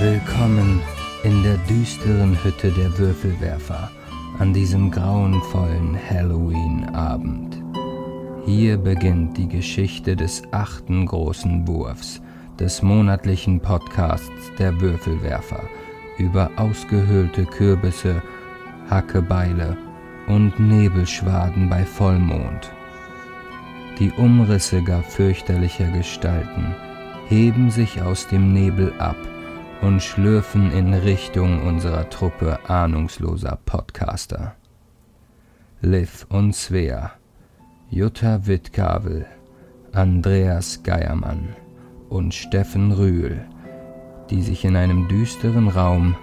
Willkommen in der düsteren Hütte der Würfelwerfer an diesem grauenvollen Halloween-Abend. Hier beginnt die Geschichte des achten großen Wurfs, des monatlichen Podcasts der Würfelwerfer über ausgehöhlte Kürbisse, Hackebeile und Nebelschwaden bei Vollmond. Die Umrisse gar fürchterlicher Gestalten heben sich aus dem Nebel ab und schlürfen in Richtung unserer Truppe ahnungsloser Podcaster. Liv und Svea, Jutta Wittkabel, Andreas Geiermann und Steffen Rühl, die sich in einem düsteren Raum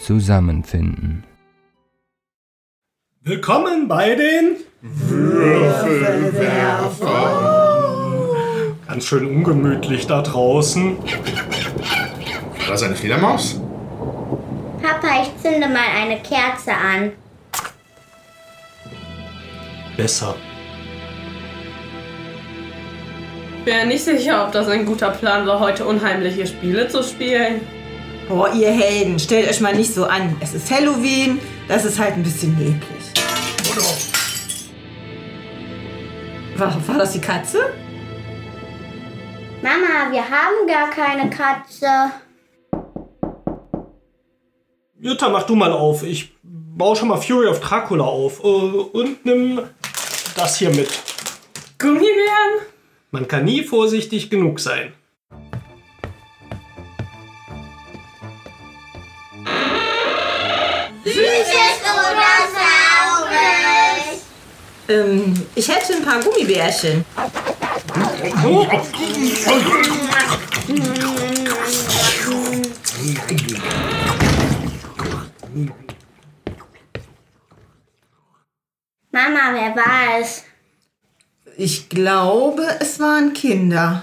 zusammenfinden. Willkommen bei den Würfelwerfer. Ganz schön ungemütlich da draußen. War das eine Fledermaus? Papa, ich zünde mal eine Kerze an. Besser. Bin nicht sicher, ob das ein guter Plan war, heute unheimliche Spiele zu spielen. Boah, ihr Helden, stellt euch mal nicht so an. Es ist Halloween, das ist halt ein bisschen neblig. War, war das die Katze? Mama, wir haben gar keine Katze. Jutta, mach du mal auf. Ich baue schon mal Fury of Dracula auf. Äh, Und nimm das hier mit. Gummibären? Man kann nie vorsichtig genug sein. Süßes oder saures? Ähm, ich hätte ein paar Gummibärchen. Mama, wer war es? Ich glaube, es waren Kinder.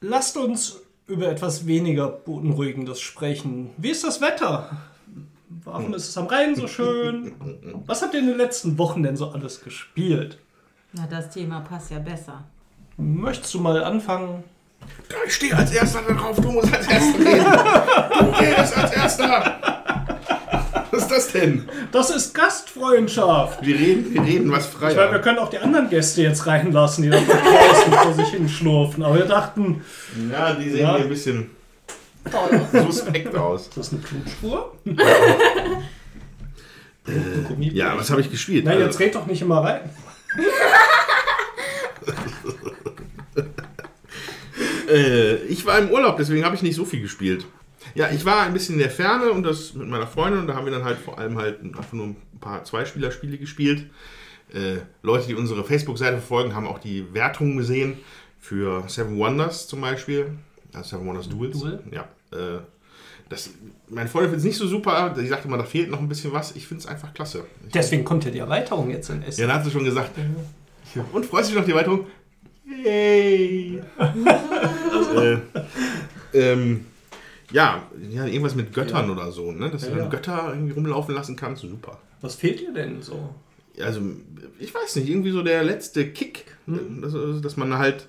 Lasst uns über etwas weniger Beunruhigendes sprechen. Wie ist das Wetter? Warum ist es am Rhein so schön? Was habt ihr in den letzten Wochen denn so alles gespielt? Na, das Thema passt ja besser. Möchtest du mal anfangen? Ich stehe als Erster da drauf, du musst als Erster reden. Du redest als Erster. Was ist das denn? Das ist Gastfreundschaft. Wir reden, wir reden was Ich meine, wir können auch die anderen Gäste jetzt reinlassen, die da draußen vor sich hinschlurfen. Aber wir dachten, Ja, die sehen Ja. hier ein bisschen suspekt aus. das ist eine Blutspur. Ja, was habe ich gespielt? Na, Also, jetzt red doch nicht immer rein. äh, ich war im Urlaub, deswegen habe ich nicht so viel gespielt. Ja, ich war ein bisschen in der Ferne und das mit meiner Freundin und da haben wir dann halt vor allem halt einfach nur ein paar Zweispielerspiele gespielt. Äh, Leute, die unsere Facebook-Seite verfolgen, haben auch die Wertungen gesehen für Seven Wonders zum Beispiel. Ja, Seven Wonders Duels. Duel? Ja. Äh, das, meine Freundin findet es nicht so super. Sie sagte immer, da fehlt noch ein bisschen was. Ich finde es einfach klasse. Ich, Deswegen kommt ja die Erweiterung jetzt in Essen. ja, da hat sie schon gesagt. Und freust du dich noch die Erweiterung? Yay! äh, ähm, ja, ja, irgendwas mit Göttern Ja. oder so, ne? Dass du Ja, dann ja. Götter irgendwie rumlaufen lassen kannst, super. Was fehlt dir denn so? Also, ich weiß nicht, irgendwie so der letzte Kick, Hm. dass, dass man halt,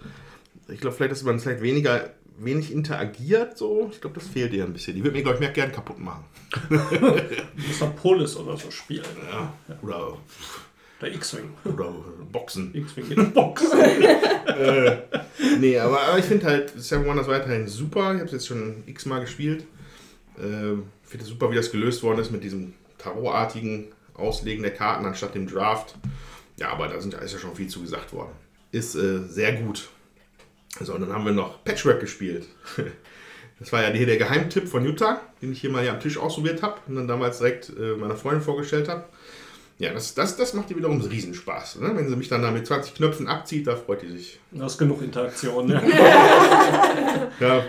ich glaube vielleicht, dass man vielleicht weniger, wenig interagiert, so. Ich glaube, das fehlt ihr ein bisschen. Die würde mir, glaube ich, mehr gern kaputt machen. Du musst dann Polis oder so spielen. Ja. Oder, Der X-Wing. oder Boxen. X-Wing in der Box. Nee, aber, aber ich finde halt Seven Wonders weiterhin super. Ich habe es jetzt schon x-mal gespielt. Ähm, Ich finde es super, wie das gelöst worden ist mit diesem Tarotartigen Auslegen der Karten anstatt dem Draft. Ja, aber da sind, ist ja schon viel zu gesagt worden. Ist äh, sehr gut. So, und dann haben wir noch Patchwork gespielt. Das war ja hier der Geheimtipp von Utah, den ich hier mal hier am Tisch ausprobiert habe und dann damals direkt äh, meiner Freundin vorgestellt habe. Ja, das, das, das macht ihr wiederum Riesenspaß. Ne? Wenn sie mich dann da mit 20 Knöpfen abzieht, da freut die sich. Du hast genug Interaktion, ne? Ja,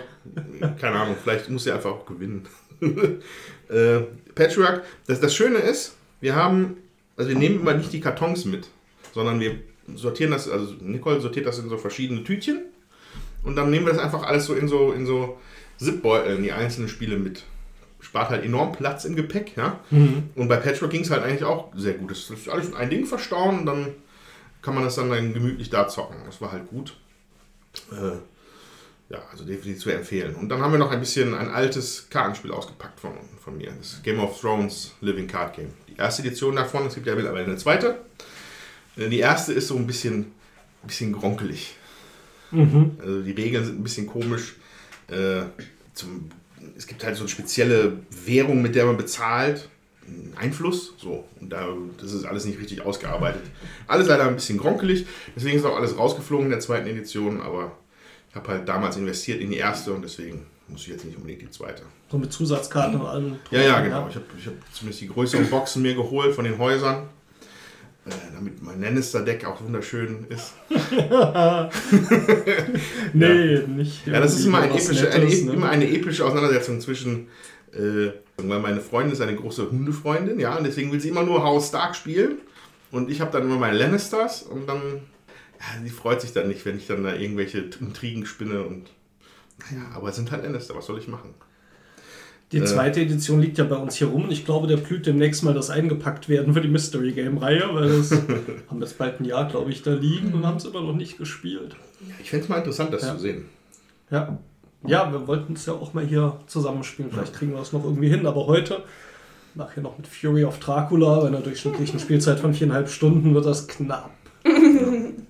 keine Ahnung, vielleicht muss sie einfach auch gewinnen. äh, Patchwork, das, das Schöne ist, wir haben, also wir nehmen immer nicht die Kartons mit, sondern wir sortieren das, also Nicole sortiert das in so verschiedene Tütchen und dann nehmen wir das einfach alles so in so, in so Zipbeuteln, die einzelnen Spiele mit. Spart halt enorm Platz im Gepäck, ja. Und bei Patchwork ging es halt eigentlich auch sehr gut. Das ist alles in ein Ding verstauen und dann kann man das dann, dann gemütlich da zocken. Das war halt gut. Äh, Ja, also definitiv zu empfehlen. Und dann haben wir noch ein bisschen ein altes Kartenspiel ausgepackt von, von mir. Das Game of Thrones Living Card Game. Die erste Edition davon, es gibt ja mittlerweile eine zweite. Äh, Die erste ist so ein bisschen, ein bisschen gronkelig. Also die Regeln sind ein bisschen komisch. Äh, zum, es gibt halt so eine spezielle Währung, mit der man bezahlt. Einfluss. So. Und da, das ist alles nicht richtig ausgearbeitet. Alles leider ein bisschen gronkelig. Deswegen ist auch alles rausgeflogen in der zweiten Edition. Aber ich habe halt damals investiert in die erste und deswegen muss ich jetzt nicht unbedingt die zweite. So mit Zusatzkarten und allem. Ja, ja, genau. Ich habe ich hab zumindest die größeren Boxen mir geholt von den Häusern. Äh, damit mein Lannister-Deck auch wunderschön ist. Nee, nicht. Ja, das ist immer, ein epische, eine, Nettes, ne? immer eine epische Auseinandersetzung zwischen, äh, weil meine Freundin ist eine große Hundefreundin, ja, und deswegen will sie immer nur Haus Stark spielen. Und ich habe dann immer meine Lannisters und dann, ja, sie freut sich dann nicht, wenn ich dann da irgendwelche Intrigen spinne und, naja, aber es sind halt Lannister, was soll ich machen? Die zweite Edition liegt ja bei uns hier rum und ich glaube, der blüht demnächst mal das eingepackt werden für die Mystery Game Reihe, weil das haben jetzt bald ein Jahr, glaube ich, da liegen und haben es immer noch nicht gespielt. Ich fände es mal interessant, das Ja. zu sehen. Ja. Ja, wir wollten es ja auch mal hier zusammenspielen. Vielleicht kriegen wir das noch irgendwie hin, aber heute, nachher noch mit Fury of Dracula, bei einer durchschnittlichen Spielzeit von viereinhalb Stunden, wird das knapp. Ja,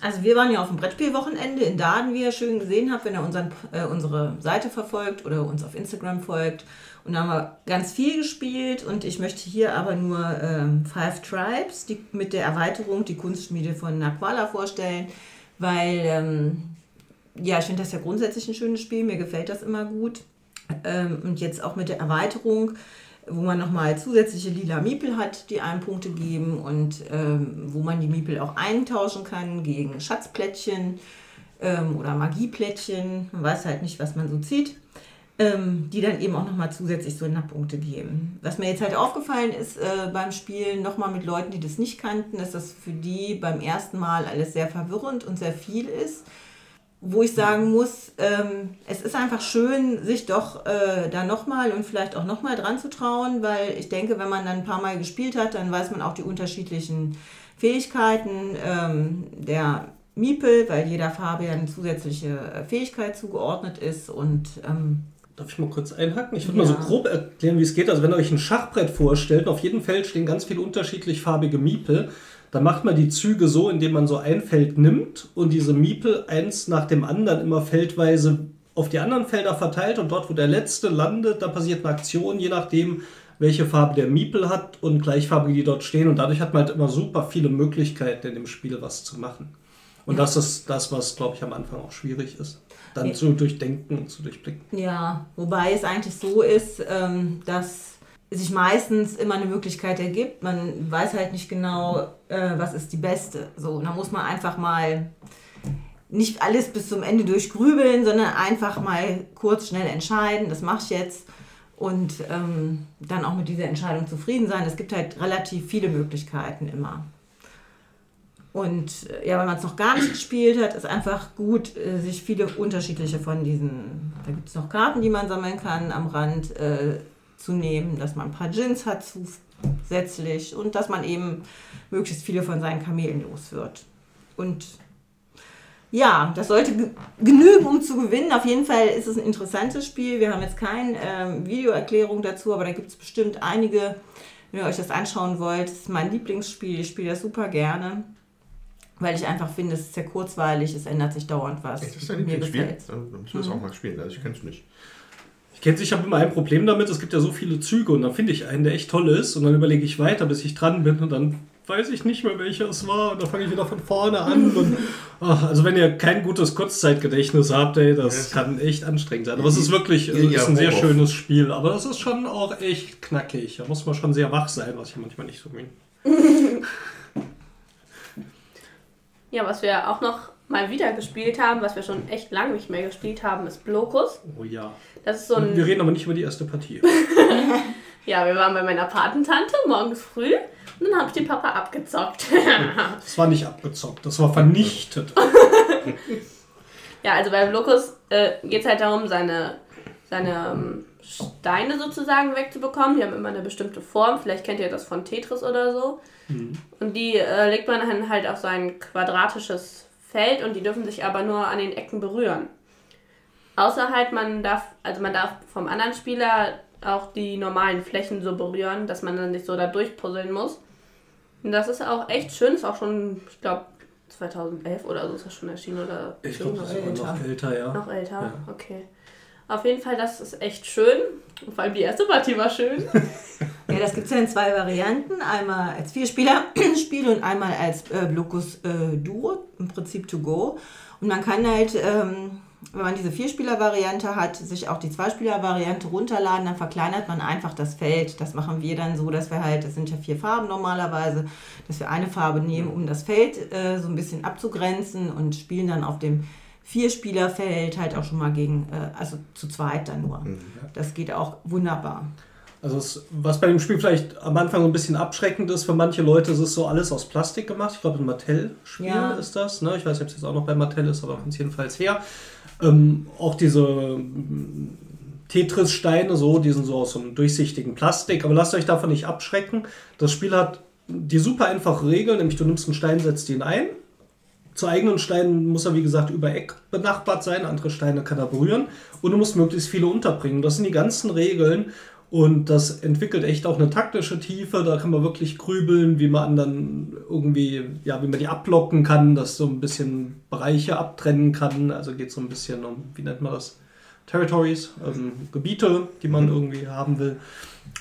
also wir waren ja auf dem Brettspielwochenende in Daden, wie ihr schön gesehen habt, wenn ihr unseren, äh, unsere Seite verfolgt oder uns auf Instagram folgt. Und da haben wir ganz viel gespielt und ich möchte hier aber nur ähm, Five Tribes die, mit der Erweiterung, die Kunstschmiede von Naquala vorstellen, weil ähm, ja, ich finde das ja grundsätzlich ein schönes Spiel, mir gefällt das immer gut. Ähm, und jetzt auch mit der Erweiterung, wo man nochmal zusätzliche lila Miepel hat, die einem Punkte geben und ähm, wo man die Miepel auch eintauschen kann gegen Schatzplättchen ähm, oder Magieplättchen. Man weiß halt nicht, was man so zieht. Ähm, die dann eben auch nochmal zusätzlich so Punkte geben. Was mir jetzt halt aufgefallen ist äh, beim Spielen, nochmal mit Leuten, die das nicht kannten, dass das für die beim ersten Mal alles sehr verwirrend und sehr viel ist wo ich sagen muss, ähm, es ist einfach schön, sich doch äh, da nochmal und vielleicht auch nochmal dran zu trauen, weil ich denke, wenn man dann ein paar Mal gespielt hat, dann weiß man auch die unterschiedlichen Fähigkeiten ähm, der Miepel, weil jeder Farbe ja eine zusätzliche äh, Fähigkeit zugeordnet ist und ähm, Darf ich mal kurz einhaken? Ich würde Ja. mal so grob erklären, wie es geht. Also wenn ihr euch ein Schachbrett vorstellt, auf jedem Feld stehen ganz viele unterschiedlich farbige Miepel. Dann macht man die Züge so, indem man so ein Feld nimmt und diese Miepel eins nach dem anderen immer feldweise auf die anderen Felder verteilt und dort, wo der letzte landet, da passiert eine Aktion, je nachdem, welche Farbe der Miepel hat und gleichfarbige, die dort stehen. Und dadurch hat man halt immer super viele Möglichkeiten in dem Spiel was zu machen. Und das ist das, was, glaube ich, am Anfang auch schwierig ist. Dann Ja. zu durchdenken und zu durchblicken. Ja, wobei es eigentlich so ist, ähm, dass sich meistens immer eine Möglichkeit ergibt. Man weiß halt nicht genau, äh, was ist die beste. So, da muss man einfach mal nicht alles bis zum Ende durchgrübeln, sondern einfach mal kurz schnell entscheiden, das mache ich jetzt. Und ähm, dann auch mit dieser Entscheidung zufrieden sein. Es gibt halt relativ viele Möglichkeiten immer. Und äh, ja, wenn man es noch gar nicht gespielt hat, ist einfach gut, äh, sich viele unterschiedliche von diesen, da gibt es noch Karten, die man sammeln kann, am Rand äh, zu nehmen, dass man ein paar Gins hat zusätzlich und dass man eben möglichst viele von seinen Kamelen los wird. Und ja, das sollte ge- genügen, um zu gewinnen. Auf jeden Fall ist es ein interessantes Spiel. Wir haben jetzt keine ähm, Videoerklärung dazu, aber da gibt es bestimmt einige, wenn ihr euch das anschauen wollt. Das ist mein Lieblingsspiel. Ich spiele das super gerne, weil ich einfach finde, es ist sehr kurzweilig, es ändert sich dauernd was. Echt, das ist dein Lieblingsspiel? Dann müssen wir das auch mal spielen. Also ich kenne es nicht. Ich kenne ich habe immer ein Problem damit, es gibt ja so viele Züge und dann finde ich einen, der echt toll ist und dann überlege ich weiter, bis ich dran bin und dann weiß ich nicht mehr, welcher es war und dann fange ich wieder von vorne an. Und, ach, also wenn ihr kein gutes Kurzzeitgedächtnis habt, ey, das Ja. kann echt anstrengend sein. Aber es ist wirklich also, ist ein sehr schönes Spiel, aber es ist schon auch echt knackig. Da muss man schon sehr wach sein, was ich manchmal nicht so bin. Ja, was wir auch noch mal wieder gespielt haben, was wir schon echt lange nicht mehr gespielt haben, ist Blokus. Oh ja. Das ist so ein. Wir reden aber nicht über die erste Partie. Ja, wir waren bei meiner Patentante morgens früh und dann habe ich den Papa abgezockt. Das war nicht abgezockt, das war vernichtet. ja, also bei Blokus äh, geht es halt darum, seine, seine ähm, Steine sozusagen wegzubekommen. Die haben immer eine bestimmte Form. Vielleicht kennt ihr das von Tetris oder so. Und die äh, legt man dann halt auf so ein quadratisches Feld und die dürfen sich aber nur an den Ecken berühren. Außer halt, man darf, also man darf vom anderen Spieler auch die normalen Flächen so berühren, dass man dann nicht so da durchpuzzeln muss. Und das ist auch echt schön, ist auch schon, ich glaube, 2011 oder so ist das schon erschienen oder Ich glaube, das ist noch älter, ja. noch älter. Ja. Okay. Auf jeden Fall, das ist echt schön. Und vor allem die erste Partie war schön. Ja, das gibt es ja in zwei Varianten. Einmal als Vierspieler-Spiel und einmal als äh, Blocus äh, Duo, im Prinzip to go. Und man kann halt, ähm, wenn man diese Vierspieler-Variante hat, sich auch die Zweispieler-Variante runterladen, dann verkleinert man einfach das Feld. Das machen wir dann so, dass wir halt, das sind ja vier Farben normalerweise, dass wir eine Farbe nehmen, um das Feld äh, so ein bisschen abzugrenzen und spielen dann auf dem Vierspielerfeld halt auch schon mal gegen, äh, also zu zweit dann nur. Das geht auch wunderbar. Also was bei dem Spiel vielleicht am Anfang so ein bisschen abschreckend ist, für manche Leute ist es so alles aus Plastik gemacht. Ich glaube, ein Mattel-Spiel Ja. ist das. Ne? Ich weiß nicht, ob es jetzt auch noch bei Mattel ist, aber es jedenfalls her. Ähm, auch diese mm, Tetris-Steine, so, die sind so aus so einem durchsichtigen Plastik. Aber lasst euch davon nicht abschrecken. Das Spiel hat die super einfache Regel, nämlich du nimmst einen Stein, setzt ihn ein. Zu eigenen Steinen muss er, wie gesagt, über Eck benachbart sein. Andere Steine kann er berühren. Und du musst möglichst viele unterbringen. Das sind die ganzen Regeln. Und das entwickelt echt auch eine taktische Tiefe. Da kann man wirklich grübeln, wie man dann irgendwie, ja, wie man die ablocken kann, dass so ein bisschen Bereiche abtrennen kann. Also geht so ein bisschen um, wie nennt man das? Territories, ähm, Gebiete, die man irgendwie haben will.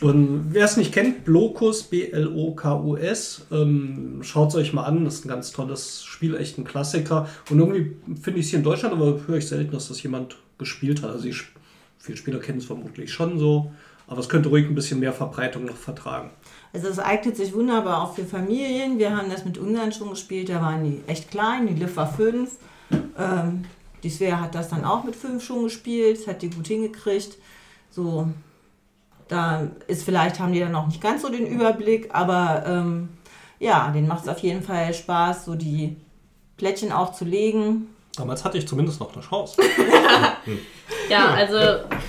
Und wer es nicht kennt, Blokus, B-L-O-K-U-S, ähm, schaut es euch mal an. Das ist ein ganz tolles Spiel, echt ein Klassiker. Und irgendwie finde ich es hier in Deutschland, aber höre ich selten, dass das jemand gespielt hat. Also Sp- viele Spieler kennen es vermutlich schon so, aber es könnte ruhig ein bisschen mehr Verbreitung noch vertragen. Also es eignet sich wunderbar auch für Familien. Wir haben das mit unseren schon gespielt, da waren die echt klein, die Liv war fünf. Ähm, die Svea hat das dann auch mit fünf schon gespielt, hat die gut hingekriegt. So, da ist vielleicht, haben die dann auch nicht ganz so den Überblick, aber ähm, ja, denen macht es auf jeden Fall Spaß, so die Plättchen auch zu legen. Damals hatte ich zumindest noch eine Chance. Ja, also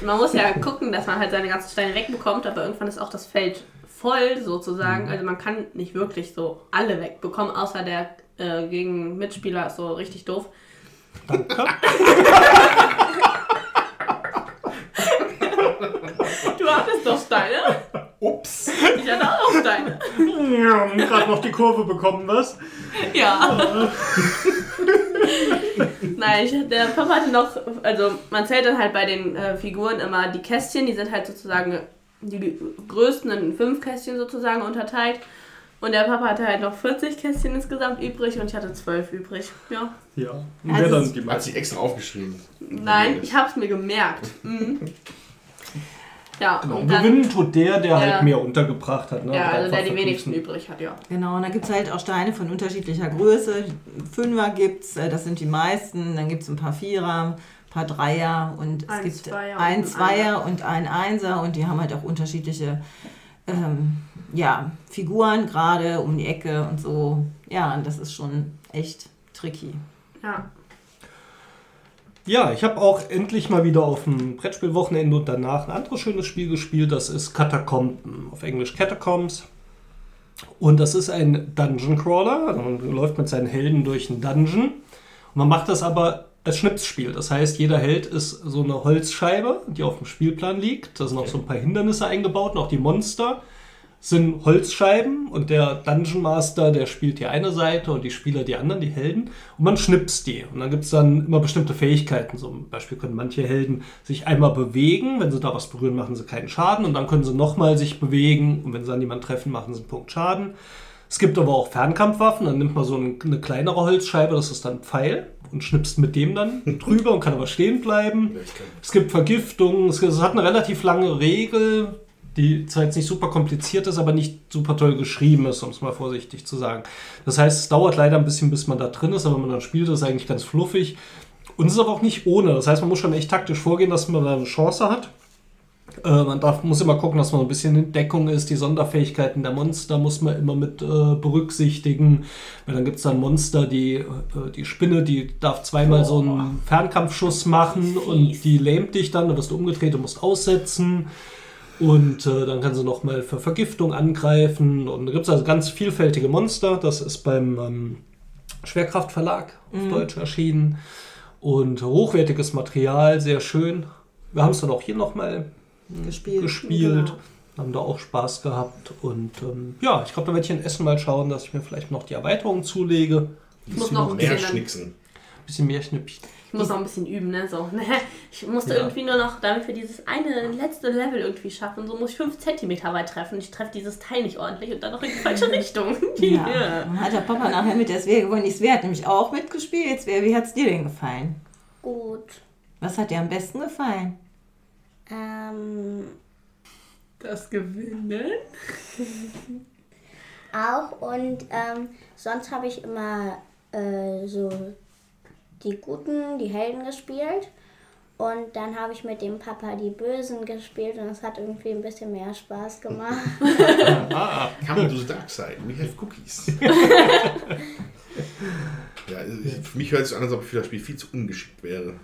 man muss ja gucken, dass man halt seine ganzen Steine wegbekommt, aber irgendwann ist auch das Feld voll sozusagen. Also man kann nicht wirklich so alle wegbekommen, außer der äh, gegen Mitspieler ist so richtig doof. Danke. Du hattest doch Steine. Ups. Ich hatte auch noch Steine. Gerade noch die Kurve bekommen, was? Ja. Nein, ich, der Papa hatte noch, also man zählt dann halt bei den äh, Figuren immer die Kästchen, die sind halt sozusagen die größten in fünf Kästchen sozusagen unterteilt. Und der Papa hatte halt noch 40 Kästchen insgesamt übrig und ich hatte 12 übrig. Ja. Ja. Also wer dann die Hat sich extra aufgeschrieben. Nein, ich hab's mir gemerkt. Mhm. Ja, Genau. und dann, Gewinnen tut der, der Ja. halt mehr untergebracht hat. Ne? ja, also der die wenigsten übrig hat, ja. Genau, und da gibt es halt auch Steine von unterschiedlicher Größe. Fünfer gibt es, das sind die meisten. Dann gibt es ein paar Vierer, ein paar Dreier und es Ein gibt Zweier ein Zweier und ein Einser und die haben halt auch unterschiedliche ähm, ja, Figuren gerade um die Ecke und so. Ja, und das ist schon echt tricky. Ja, Ja, ich habe auch endlich mal wieder auf dem Brettspielwochenende und danach ein anderes schönes Spiel gespielt. Das ist Catacomben, auf Englisch Catacombs. Und das ist ein Dungeon Crawler. Man läuft mit seinen Helden durch einen Dungeon. Und man macht das aber als Schnipsspiel. Das heißt, jeder Held ist so eine Holzscheibe, die auf dem Spielplan liegt. Da sind auch so ein paar Hindernisse eingebaut und auch die Monster sind Holzscheiben und der Dungeon Master, der spielt die eine Seite und die Spieler die anderen, die Helden. Und man schnipst die. Und dann gibt es dann immer bestimmte Fähigkeiten. So, Zum Beispiel können manche Helden sich einmal bewegen. Wenn sie da was berühren, machen sie keinen Schaden. Und dann können sie nochmal sich bewegen. Und wenn sie dann jemanden treffen, machen sie einen Punkt Schaden. Es gibt aber auch Fernkampfwaffen. Dann nimmt man so ein- eine kleinere Holzscheibe, das ist dann ein Pfeil. Und schnipst mit dem dann drüber und kann aber stehen bleiben. Es gibt Vergiftungen, es hat eine relativ lange Regel, die zwar jetzt nicht super kompliziert ist, aber nicht super toll geschrieben ist, um es mal vorsichtig zu sagen. Das heißt, es dauert leider ein bisschen, bis man da drin ist, aber wenn man dann spielt, ist es eigentlich ganz fluffig. Und es ist aber auch nicht ohne. Das heißt, man muss schon echt taktisch vorgehen, dass man da eine Chance hat. Äh, man darf, muss immer gucken, dass man ein bisschen in Deckung ist. Die Sonderfähigkeiten der Monster muss man immer mit äh, berücksichtigen. Weil dann gibt es dann Monster, die, äh, die Spinne, die darf zweimal so einen Fernkampfschuss machen und die lähmt dich dann. Dann wirst du umgedreht und musst aussetzen. Und äh, dann kann sie noch mal für Vergiftung angreifen. Und da gibt es also ganz vielfältige Monster. Das ist beim ähm, Schwerkraft Verlag auf Deutsch erschienen. Und hochwertiges Material, sehr schön. Wir haben es dann auch hier nochmal Gespielt. gespielt. Genau. Haben da auch Spaß gehabt. Und ähm, ja, ich glaube, da werde ich in Essen mal schauen, dass ich mir vielleicht noch die Erweiterung zulege. Ich muss noch ein Mehr schnicksen. Bisschen mehr Schnippi. ich muss noch ein bisschen üben, ne? So, ne? Ich musste Ja. irgendwie nur noch, damit wir dieses eine letzte Level irgendwie schaffen, so muss ich 5 cm weit treffen. Ich treffe dieses Teil nicht ordentlich und dann noch in die falsche Richtung. Ja. Dann hat der Papa nachher mit der gewonnen. Die Svea hat nämlich auch mitgespielt. Svea, wie hat es dir denn gefallen? Gut. Was hat dir am besten gefallen? Ähm, Das Gewinnen? auch und ähm, sonst habe ich immer äh, so die Guten, die Helden gespielt. Und dann habe ich mit dem Papa die Bösen gespielt und es hat irgendwie ein bisschen mehr Spaß gemacht. Ah, come to the dark side. We have cookies. ja, für mich hört es sich an, als ob ich für das Spiel viel zu ungeschickt wäre.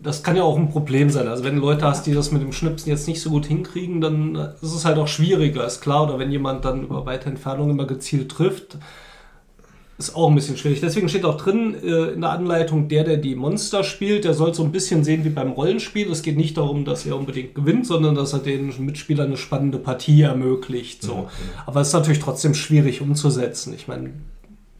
Das kann ja auch ein Problem sein. Also wenn du Leute hast, die das mit dem Schnipsen jetzt nicht so gut hinkriegen, dann ist es halt auch schwieriger, ist klar. Oder wenn jemand dann über weite Entfernung immer gezielt trifft, ist auch ein bisschen schwierig. Deswegen steht auch drin äh, in der Anleitung, der, der die Monster spielt, der soll so ein bisschen sehen wie beim Rollenspiel. Es geht nicht darum, dass er unbedingt gewinnt, sondern dass er den Mitspielern eine spannende Partie ermöglicht. So. Aber es ist natürlich trotzdem schwierig umzusetzen. Ich meine,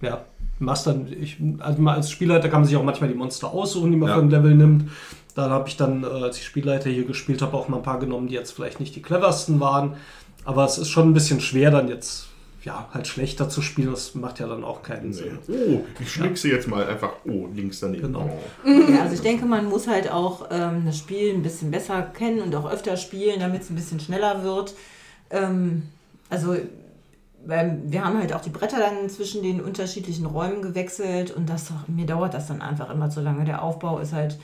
ja, dann, ich, also als Spielleiter kann man sich auch manchmal die Monster aussuchen, die man Ja. vom Level nimmt. Da habe ich dann, äh, als ich Spielleiter hier gespielt habe, auch mal ein paar genommen, die jetzt vielleicht nicht die cleversten waren. Aber es ist schon ein bisschen schwer, dann jetzt ja, halt schlechter zu spielen. Das macht ja dann auch keinen Sinn. Oh, ich schnickse jetzt mal einfach, oh, links daneben. Genau. Oh. Ja, also ich denke, man muss halt auch ähm, das Spiel ein bisschen besser kennen und auch öfter spielen, damit es ein bisschen schneller wird. Ähm, also weil wir haben halt auch die Bretter dann zwischen den unterschiedlichen Räumen gewechselt und das mir dauert das dann einfach immer zu lange. Der Aufbau ist halt,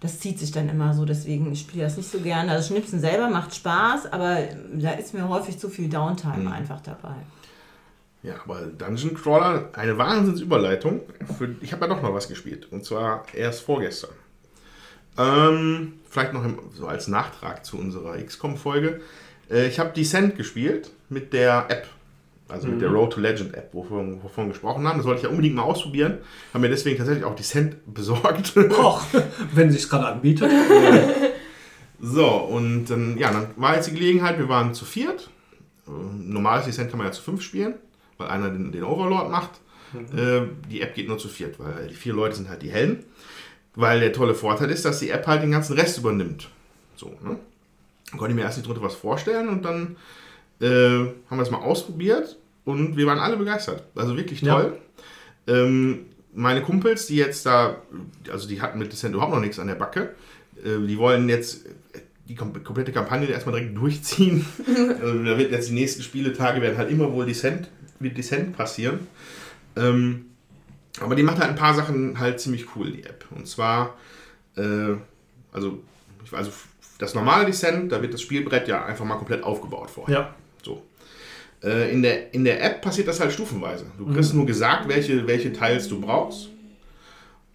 das zieht sich dann immer so, deswegen ich spiele das nicht so gerne. Also Schnipsen selber macht Spaß, aber da ist mir häufig zu viel Downtime einfach dabei. Ja, aber Dungeon Crawler, eine Wahnsinnsüberleitung. Für, ich habe ja doch noch was gespielt. Und zwar erst vorgestern. Ähm, vielleicht noch im, so als Nachtrag zu unserer XCOM-Folge. Äh, ich habe Descent gespielt mit der App. Also mit der Road to Legend App, wovon, wovon wir gesprochen haben. Das wollte ich ja unbedingt mal ausprobieren. Habe mir deswegen tatsächlich auch Descent besorgt. Och, wenn sich gerade anbietet. So, und dann, ja, dann war jetzt die Gelegenheit, wir waren zu viert. Äh, Normales Descent kann man ja zu fünf spielen, weil einer den, den Overlord macht. Äh, die App geht nur zu viert, weil die vier Leute sind halt die Helden. Weil der tolle Vorteil ist, dass die App halt den ganzen Rest übernimmt. So, ne? Dann konnte ich mir erst nicht drunter was vorstellen und dann äh, haben wir es mal ausprobiert und wir waren alle begeistert. Also wirklich Ja. toll. Ähm, meine Kumpels, die jetzt da, also die hatten mit Descent überhaupt noch nichts an der Backe, äh, die wollen jetzt die kom komplette Kampagne erstmal direkt durchziehen. also, da wird jetzt die nächsten Spieletage werden halt immer wohl Descent, mit Descent passieren. Ähm, aber die macht halt ein paar Sachen halt ziemlich cool, die App. Und zwar, äh, also, also das normale Descent, da wird das Spielbrett ja einfach mal komplett aufgebaut vorher. Ja. So. Äh, in, der, in der App passiert das halt stufenweise. Du kriegst nur gesagt, welche, welche Teils du brauchst.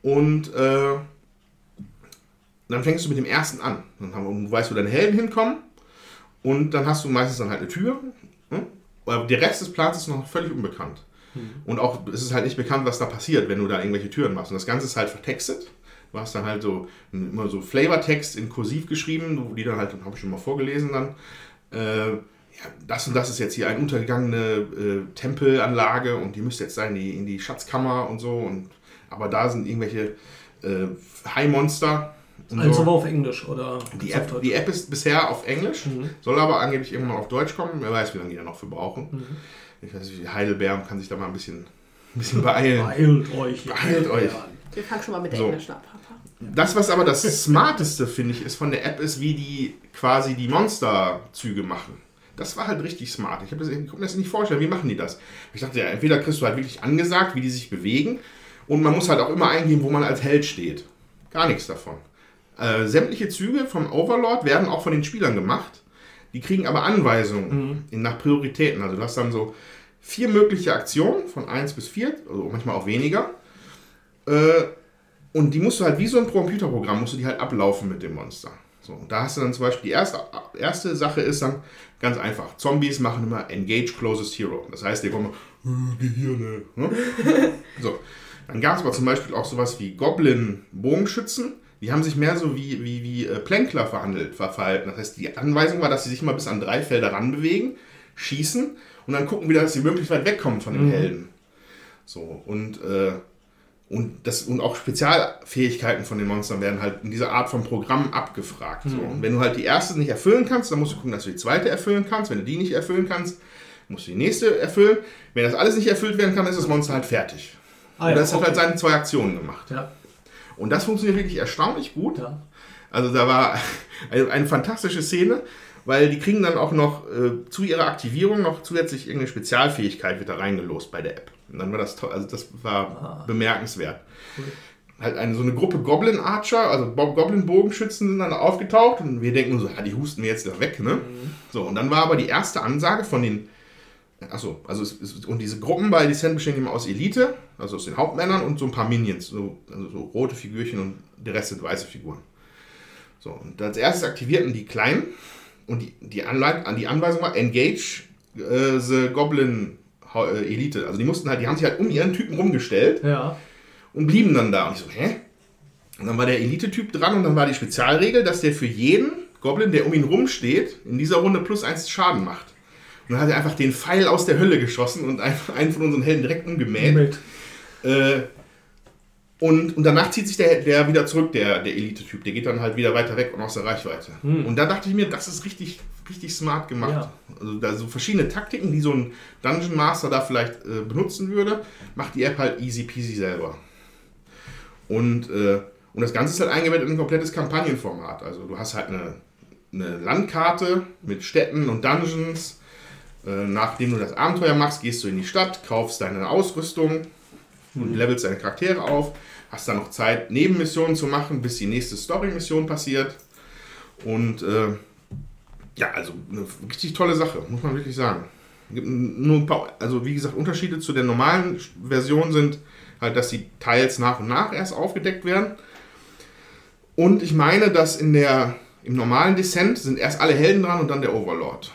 Und äh, dann fängst du mit dem ersten an. Dann haben, du weißt, wo deine Helden hinkommen. Und dann hast du meistens dann halt eine Tür. Ne? Aber der Rest des Plans ist noch völlig unbekannt. Und auch es ist halt nicht bekannt, was da passiert, wenn du da irgendwelche Türen machst. Und das Ganze ist halt vertextet. Du hast dann halt so immer so Flavortext in Kursiv geschrieben, die dann halt, habe ich schon mal vorgelesen dann. Äh, ja, das und das ist jetzt hier eine untergegangene äh, Tempelanlage und die müsste jetzt sein in die, in die Schatzkammer und so. Und, aber da sind irgendwelche äh, High-Monster. Und Also so. aber auf Englisch oder Die App, die App ist bisher auf Englisch, Mhm. soll aber angeblich irgendwann noch auf Deutsch kommen. Wer weiß, wie lange die da noch für brauchen. Ich weiß nicht, Heidelbeeren kann sich da mal ein bisschen, ein bisschen beeilen. Beeilt euch. Beeilt euch. Wir fangen schon mal mit der So. Englischen ab, Papa. Das, was aber das Smarteste, finde ich, ist von der App, ist, wie die quasi die Monsterzüge machen. Das war halt richtig smart. Ich, das, ich konnte mir das nicht vorstellen, wie machen die das? Ich dachte, ja, entweder kriegst du halt wirklich angesagt, wie die sich bewegen, und man muss halt auch immer eingeben, wo man als Held steht. Gar nichts davon. Äh, sämtliche Züge vom Overlord werden auch von den Spielern gemacht. Die kriegen aber Anweisungen in, nach Prioritäten. Also du hast dann so vier mögliche Aktionen von 1 bis 4, also manchmal auch weniger. Äh, und die musst du halt wie so ein Computerprogramm, musst du die halt ablaufen mit dem Monster. So, und da hast du dann zum Beispiel die erste, erste Sache ist dann ganz einfach. Zombies machen immer Engage Closest Hero. Das heißt, die kommen, äh, Gehirne. Ne? so. Dann gab es aber zum Beispiel auch sowas wie Goblin-Bogenschützen. Die haben sich mehr so wie, wie, wie äh, Plänkler verhandelt, ver- verhalten. Das heißt, die Anweisung war, dass sie sich mal bis an drei Felder ranbewegen, schießen und dann gucken wieder, dass sie möglichst weit wegkommen von den Helden. So, und, äh, und, das, und auch Spezialfähigkeiten von den Monstern werden halt in dieser Art von Programm abgefragt. So. Und wenn du halt die erste nicht erfüllen kannst, dann musst du gucken, dass du die zweite erfüllen kannst. Wenn du die nicht erfüllen kannst, musst du die nächste erfüllen. Wenn das alles nicht erfüllt werden kann, ist das Monster halt fertig. Ah, und ja, das hat okay. halt seine zwei Aktionen gemacht. Ja, Und das funktioniert wirklich erstaunlich gut. ja. Also da war eine, eine fantastische Szene, weil die kriegen dann auch noch äh, zu ihrer Aktivierung noch zusätzlich irgendeine Spezialfähigkeit wird da reingelost bei der App. Und dann war das toll, also das war bemerkenswert. Halt eine, so eine Gruppe Goblin Archer, also Goblin Bogenschützen sind dann aufgetaucht und wir denken so, ja, die husten wir jetzt da weg, ne? So, und dann war aber die erste Ansage von den Achso, also es, es, und diese Gruppen bei Descent bestehen immer aus Elite, also aus den Hauptmännern und so ein paar Minions, so, also so rote Figürchen und der Rest sind weiße Figuren. So, und als erstes aktivierten die Kleinen und die, die, Anleit die Anweisung war Engage äh, the Goblin äh, Elite. Also die mussten halt, die haben sich halt um ihren Typen rumgestellt ja. und blieben dann da. Und ich so, hä? Und dann war der Elite-Typ dran und dann war die Spezialregel, dass der für jeden Goblin, der um ihn rumsteht, in dieser Runde plus eins Schaden macht. Und dann hat er einfach den Pfeil aus der Hölle geschossen und einen von unseren Helden direkt umgemäht. Äh, und, und danach zieht sich der, der wieder zurück, der, der Elite-Typ. Der geht dann halt wieder weiter weg und aus der Reichweite. Und da dachte ich mir, das ist richtig, richtig smart gemacht. Ja. Also da so verschiedene Taktiken, die so ein Dungeon Master da vielleicht äh, benutzen würde, macht die App halt easy peasy selber. Und, äh, und das Ganze ist halt eingebettet in ein komplettes Kampagnenformat. Also du hast halt eine, eine Landkarte mit Städten und Dungeons. Äh, nachdem du das Abenteuer machst, gehst du in die Stadt, kaufst deine Ausrüstung und levelst deine Charaktere auf. Hast dann noch Zeit, Nebenmissionen zu machen, bis die nächste Story-Mission passiert. Und äh, ja, also eine richtig tolle Sache, muss man wirklich sagen. Gibt nur ein paar, also wie gesagt, Unterschiede zu der normalen Version sind halt, dass die Teils nach und nach erst aufgedeckt werden. Und ich meine, dass in der, im normalen Descent sind erst alle Helden dran und dann der Overlord.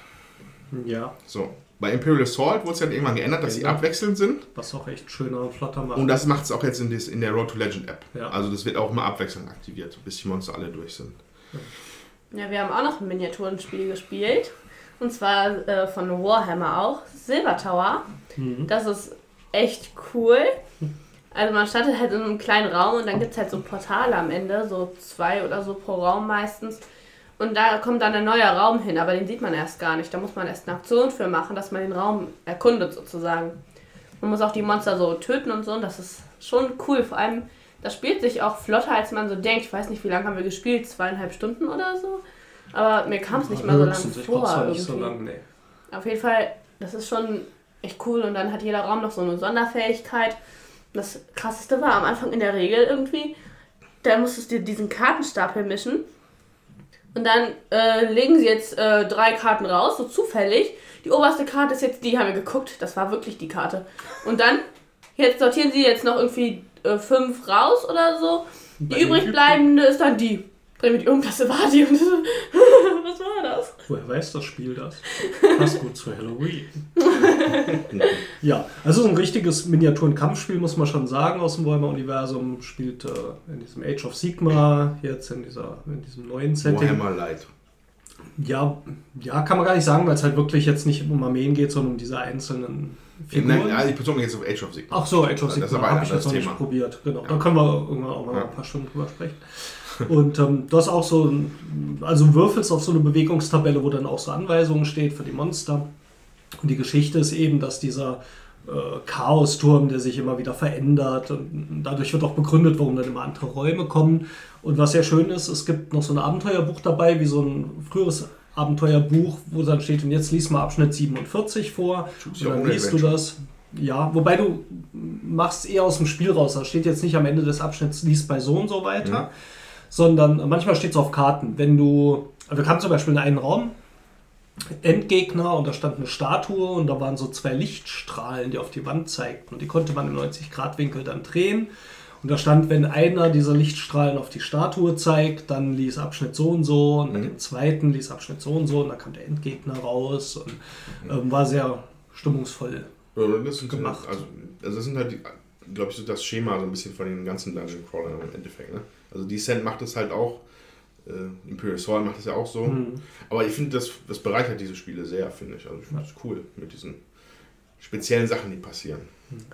Ja, So. Bei Imperial Assault wurde es ja irgendwann geändert, dass sie Genau. abwechselnd sind. was auch echt schöner und flotter macht. Und das macht es auch jetzt in, des, in der Road to Legend App. Ja. Also das wird auch immer abwechselnd aktiviert, bis die Monster alle durch sind. Ja, wir haben auch noch ein Miniaturenspiel gespielt. Und zwar äh, von Warhammer auch. Silver Tower. Das ist echt cool. Also man startet halt in einem kleinen Raum und dann gibt es halt so Portale am Ende, so zwei oder so pro Raum meistens. Und da kommt dann ein neuer Raum hin, aber den sieht man erst gar nicht. Da muss man erst eine Aktion für machen, dass man den Raum erkundet sozusagen. Man muss auch die Monster so töten und so und das ist schon cool. Vor allem, das spielt sich auch flotter, als man so denkt. Ich weiß nicht, wie lange haben wir gespielt? Zweieinhalb Stunden oder so? Aber mir kam es nicht mal so lange vor. nicht so lang, nee. Auf jeden Fall, das ist schon echt cool und dann hat jeder Raum noch so eine Sonderfähigkeit. Das krasseste war am Anfang in der Regel irgendwie, da musstest du diesen Kartenstapel mischen und dann äh, legen sie jetzt äh, drei Karten raus, so zufällig. Die oberste Karte ist jetzt die, haben wir geguckt, das war wirklich die Karte. Und dann, jetzt sortieren sie jetzt noch irgendwie äh, fünf raus oder so. Die den übrig Typen? bleibende ist dann die. Um, das war die. Und so, was war das? Woher weiß das Spiel das? Passt gut zu Halloween. ja, also so ein richtiges Miniaturen-Kampfspiel, muss man schon sagen, aus dem Warhammer-Universum. Spielt äh, in diesem Age of Sigma, jetzt in, dieser, in diesem neuen Setting. Warhammer Light. Ja, ja, kann man gar nicht sagen, weil es halt wirklich jetzt nicht um Armeen geht, sondern um diese einzelnen Figuren. Nein, ja, ich bezog mich jetzt auf Age of Sigma. Ach so, Age of Sigma habe ich jetzt noch Thema. nicht probiert. Genau, da können wir irgendwann auch mal Ja. ein paar Stunden drüber sprechen. Und ähm, du hast auch so, ein, also würfelst auf so eine Bewegungstabelle, wo dann auch so Anweisungen steht für die Monster. Und die Geschichte ist eben, dass dieser äh, Chaosturm, der sich immer wieder verändert und dadurch wird auch begründet, warum dann immer andere Räume kommen. Und was sehr schön ist, es gibt noch so ein Abenteuerbuch dabei, wie so ein früheres Abenteuerbuch, wo dann steht, und jetzt lies mal Abschnitt 47 vor. Und dann liest du das. Ja, wobei du machst eher aus dem Spiel raus. Da steht jetzt nicht am Ende des Abschnitts, liest bei so und so weiter, sondern manchmal steht es auf Karten. Wenn du, wir kamen zum Beispiel in einen Raum, Endgegner und da stand eine Statue und da waren so zwei Lichtstrahlen, die auf die Wand zeigten und die konnte man im 90-Grad-Winkel dann drehen. Und da stand, wenn einer dieser Lichtstrahlen auf die Statue zeigt, dann lies Abschnitt so und so und bei dem zweiten lies Abschnitt so und so und dann kam der Endgegner raus und ähm, war sehr stimmungsvoll. Ja, Das sind gemacht. Also, also das sind halt glaube ich, so das Schema so ein bisschen von den ganzen Dungeon Crawlern im Endeffekt. Ne? Also Descent macht es halt auch. Äh, Imperial Assault macht es ja auch so. Mhm. Aber ich finde, das, das bereichert diese Spiele sehr, finde ich. Also ich finde das cool mit diesen speziellen Sachen, die passieren.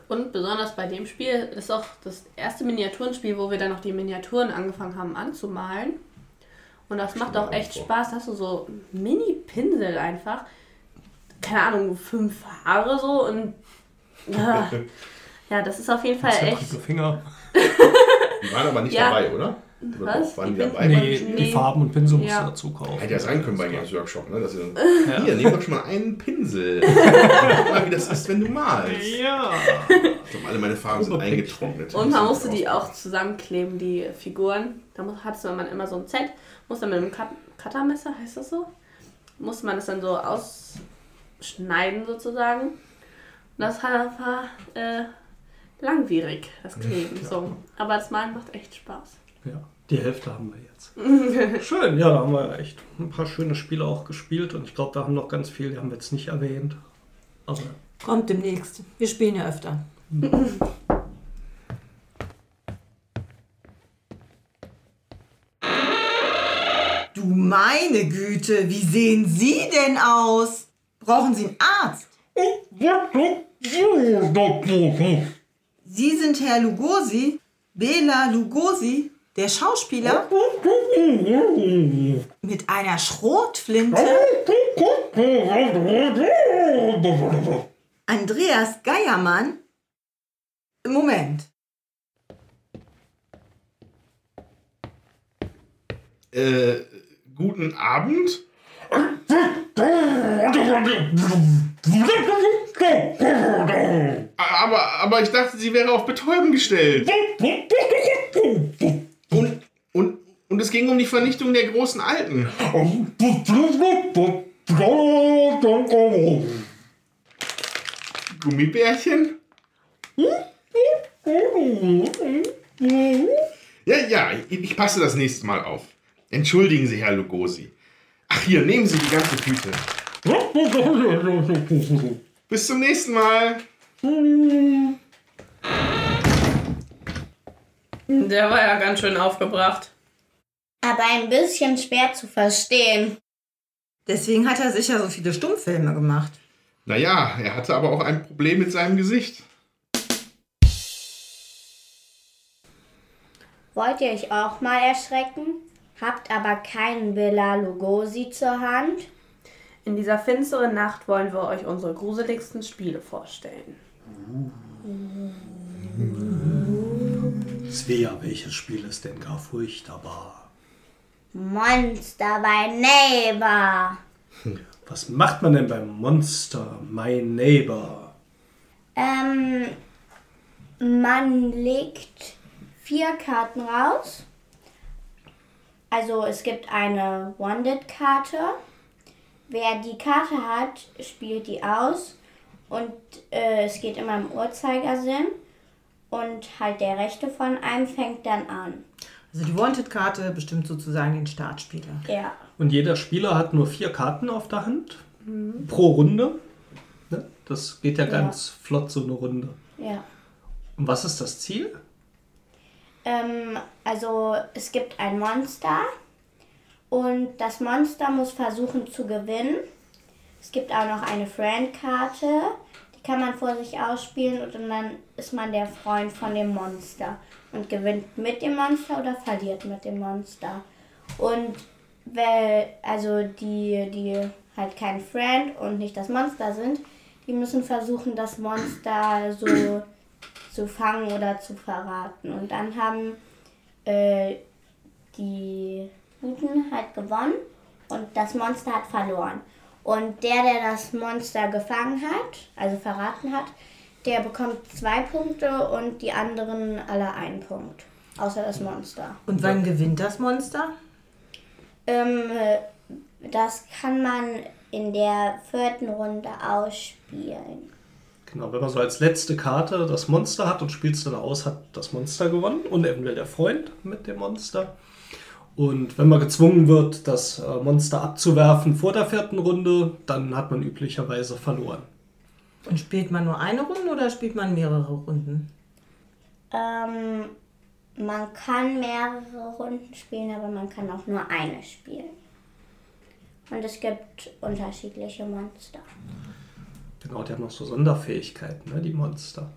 Und besonders bei dem Spiel, das ist auch das erste Miniaturenspiel, wo wir dann noch die Miniaturen angefangen haben anzumalen. Und das macht auch echt Stimmt. Spaß. Da hast du so Mini-Pinsel einfach. Keine Ahnung, fünf Haare so und. Ja, ja das ist auf jeden Fall echt. Finger. Die waren aber nicht Ja. dabei, oder? Was? Waren die Die dabei? Nee, Nee. die Farben und Pinsel musst Ja. du dazu kaufen. Hätte ja sein können bei Games Workshop, ne? Dass sie Ja. Hier, nimm doch schon mal einen Pinsel. Guck mal, wie das ist, wenn du malst. Ja. Ich glaube, alle meine Farben sind eingetrocknet. Und man musste die auch zusammenkleben, die Figuren. Da muss- hatte man immer so ein Set, musste man mit einem Cut Cuttermesser, heißt das so? Musste man das dann so ausschneiden sozusagen. Und das hat- war äh, langwierig, das Kleben. So. Aber das Malen macht echt Spaß. Ja, die Hälfte haben wir jetzt. Schön, ja, da haben wir echt ein paar schöne Spiele auch gespielt und ich glaube, wir haben noch ganz viel, die haben wir jetzt nicht erwähnt. Aber Kommt demnächst. Wir spielen ja öfter. Du meine Güte, wie sehen Sie denn aus? Brauchen Sie einen Arzt? Sie sind Herr Lugosi, Bela Lugosi, der Schauspieler? Mit einer Schrotflinte? Andreas Geiermann? Moment. Äh, guten Abend. Aber, aber ich dachte, sie wäre auf Betäuben gestellt. Und, und, und es ging um die Vernichtung der großen Alten. Gummibärchen? Ja, ja, ich, ich passe das nächste Mal auf. Entschuldigen Sie, Herr Lugosi. Ach, hier, nehmen Sie die ganze Tüte. Bis zum nächsten Mal. Der war ja ganz schön aufgebracht. Aber ein bisschen schwer zu verstehen. Deswegen hat er sicher so viele Stummfilme gemacht. Naja, er hatte aber auch ein Problem mit seinem Gesicht. Wollt ihr euch auch mal erschrecken? Habt aber keinen Bela Lugosi zur Hand? In dieser finsteren Nacht wollen wir euch unsere gruseligsten Spiele vorstellen. Svea, welches Spiel ist denn gar furchtbar? Monster by Neighbor. Was macht man denn beim Monster, My Neighbor? Ähm, man legt vier Karten raus. Also es gibt eine Wanted-Karte. Wer die Karte hat, spielt die aus. Und äh, es geht immer im Uhrzeigersinn. Und halt der rechte von einem fängt dann an. Also die Wanted-Karte bestimmt sozusagen den Startspieler. Ja. Und jeder Spieler hat nur vier Karten auf der Hand pro Runde. Ne? Das geht ja ganz flott, so eine Runde. Ja. Und was ist das Ziel? Ähm, also es gibt ein Monster und das Monster muss versuchen zu gewinnen. Es gibt auch noch eine Friend-Karte, die kann man vor sich ausspielen und dann ist man der Freund von dem Monster und gewinnt mit dem Monster oder verliert mit dem Monster. Und weil, also die, die halt kein Friend und nicht das Monster sind, die müssen versuchen, das Monster so zu fangen oder zu verraten. Und dann haben äh, die Guten halt gewonnen und das Monster hat verloren. Und der, der das Monster gefangen hat, also verraten hat, der bekommt zwei Punkte und die anderen alle einen Punkt. Außer das Monster. Und wann gewinnt das Monster? Ähm, äh, das kann man in der vierten Runde ausspielen. Genau, wenn man so als letzte Karte das Monster hat und spielt es dann aus, hat das Monster gewonnen und eventuell der Freund mit dem Monster. Und wenn man gezwungen wird, das äh, Monster abzuwerfen vor der vierten Runde, dann hat man üblicherweise verloren. Und spielt man nur eine Runde oder spielt man mehrere Runden? Ähm, man kann mehrere Runden spielen, aber man kann auch nur eine spielen. Und es gibt unterschiedliche Monster. Genau, die haben noch so Sonderfähigkeiten, ne, die Monster.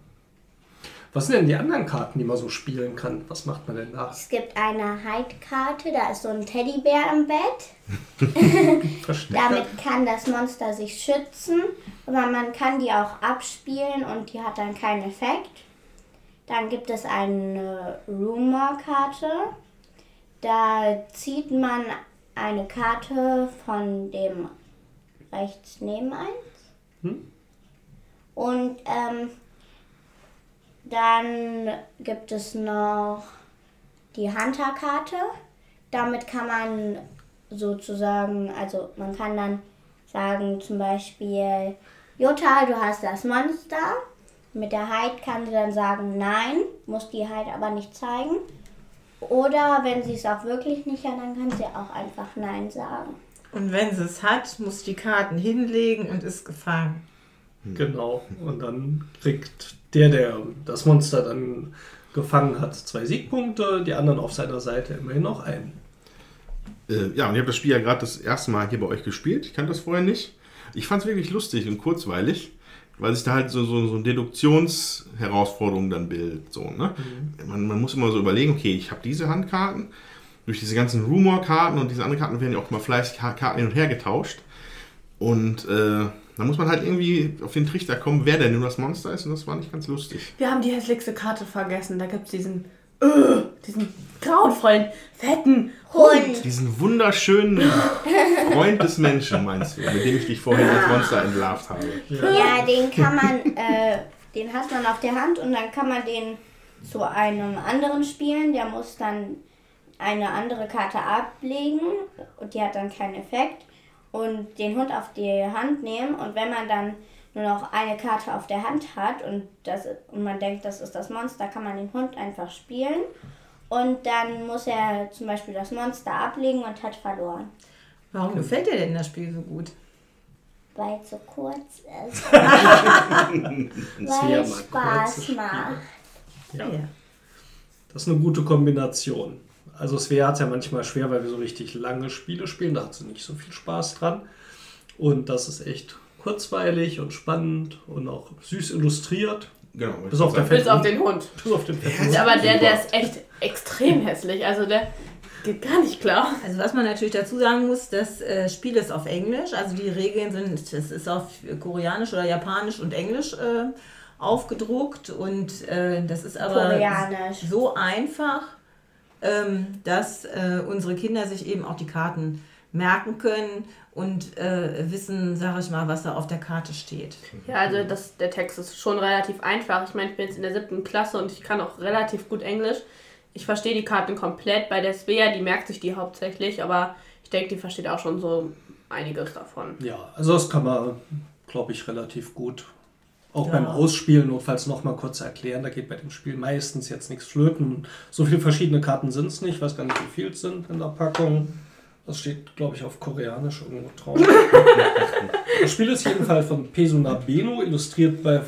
Was sind denn die anderen Karten, die man so spielen kann? Was macht man denn da? Es gibt eine Hide-Karte, da ist so ein Teddybär im Bett. Damit kann das Monster sich schützen, aber man kann die auch abspielen und die hat dann keinen Effekt. Dann gibt es eine Rumor-Karte. Da zieht man eine Karte von dem rechts neben eins. Hm? Und ähm, dann gibt es noch die Hunter-Karte. Damit kann man sozusagen, also man kann dann sagen zum Beispiel, Jutta, du hast das Monster. Mit der Hide kann sie dann sagen Nein, muss die Hide aber nicht zeigen. Oder wenn sie es auch wirklich nicht hat, dann kann sie auch einfach Nein sagen. Und wenn sie es hat, muss die Karten hinlegen und ist gefangen. Genau. Und dann kriegt der, der das Monster dann gefangen hat, zwei Siegpunkte, die anderen auf seiner Seite immerhin noch einen. Äh, ja, und ich habe das Spiel ja gerade das erste Mal hier bei euch gespielt. Ich kannte das vorher nicht. Ich fand es wirklich lustig und kurzweilig, weil sich da halt so, so, so eine Deduktionsherausforderung dann bildet. So, ne? man, man muss immer so überlegen, okay, ich habe diese Handkarten. Durch diese ganzen Rumor-Karten und diese anderen Karten werden ja auch mal fleißig Ka- Karten hin und her getauscht. Und äh, da muss man halt irgendwie auf den Trichter kommen, wer denn nun das Monster ist. Und das war nicht ganz lustig. Wir haben die hässlichste Karte vergessen. Da gibt es diesen, äh, diesen grauenvollen, fetten Hund. Diesen wunderschönen Freund des Menschen, meinst du, mit dem ich dich vorhin als Monster entlarvt habe. Ja, den kann man, äh, den hat man auf der Hand und dann kann man den zu einem anderen spielen. Der muss dann eine andere Karte ablegen und die hat dann keinen Effekt. Und den Hund auf die Hand nehmen und wenn man dann nur noch eine Karte auf der Hand hat und, das, und man denkt, das ist das Monster, kann man den Hund einfach spielen. Und dann muss er zum Beispiel das Monster ablegen und hat verloren, Warum gefällt dir denn das Spiel so gut? weil es so kurz ist. Weil es Spaß macht. Ja. Ja. Das ist eine gute Kombination. Also Svea hat es ja manchmal schwer, weil wir so richtig lange Spiele spielen. Da hat sie nicht so viel Spaß dran. Und das ist echt kurzweilig und spannend und auch süß illustriert. Genau. Bis auf, Bis auf den Hund. Bis auf den fetten Aber der, der ist echt extrem hässlich. Also der geht gar nicht klar. Also was man natürlich dazu sagen muss, das äh, Spiel ist auf Englisch, also die Regeln sind, es ist auf Koreanisch oder Japanisch und Englisch äh, aufgedruckt und äh, das ist aber Koreanisch. so einfach, ähm, dass äh, unsere Kinder sich eben auch die Karten merken können und äh, wissen, sage ich mal, was da auf der Karte steht. Ja, also das, der Text ist schon relativ einfach. Ich meine, ich bin jetzt in der siebten Klasse und ich kann auch relativ gut Englisch. Ich verstehe die Karten komplett. Bei der Svea, die merkt sich die hauptsächlich, aber ich denke, die versteht auch schon so einiges davon. Ja, also das kann man, glaube ich, relativ gut auch Ja. beim Ausspielen notfalls noch mal kurz erklären. Da geht bei dem Spiel meistens jetzt nichts flöten. So viele verschiedene Karten sind es nicht. Ich weiß gar nicht, wie viel es sind in der Packung. Das steht, glaube ich, auf Koreanisch irgendwo drauf. das Spiel ist jedenfalls von Pesuna Beno, illustriert bei,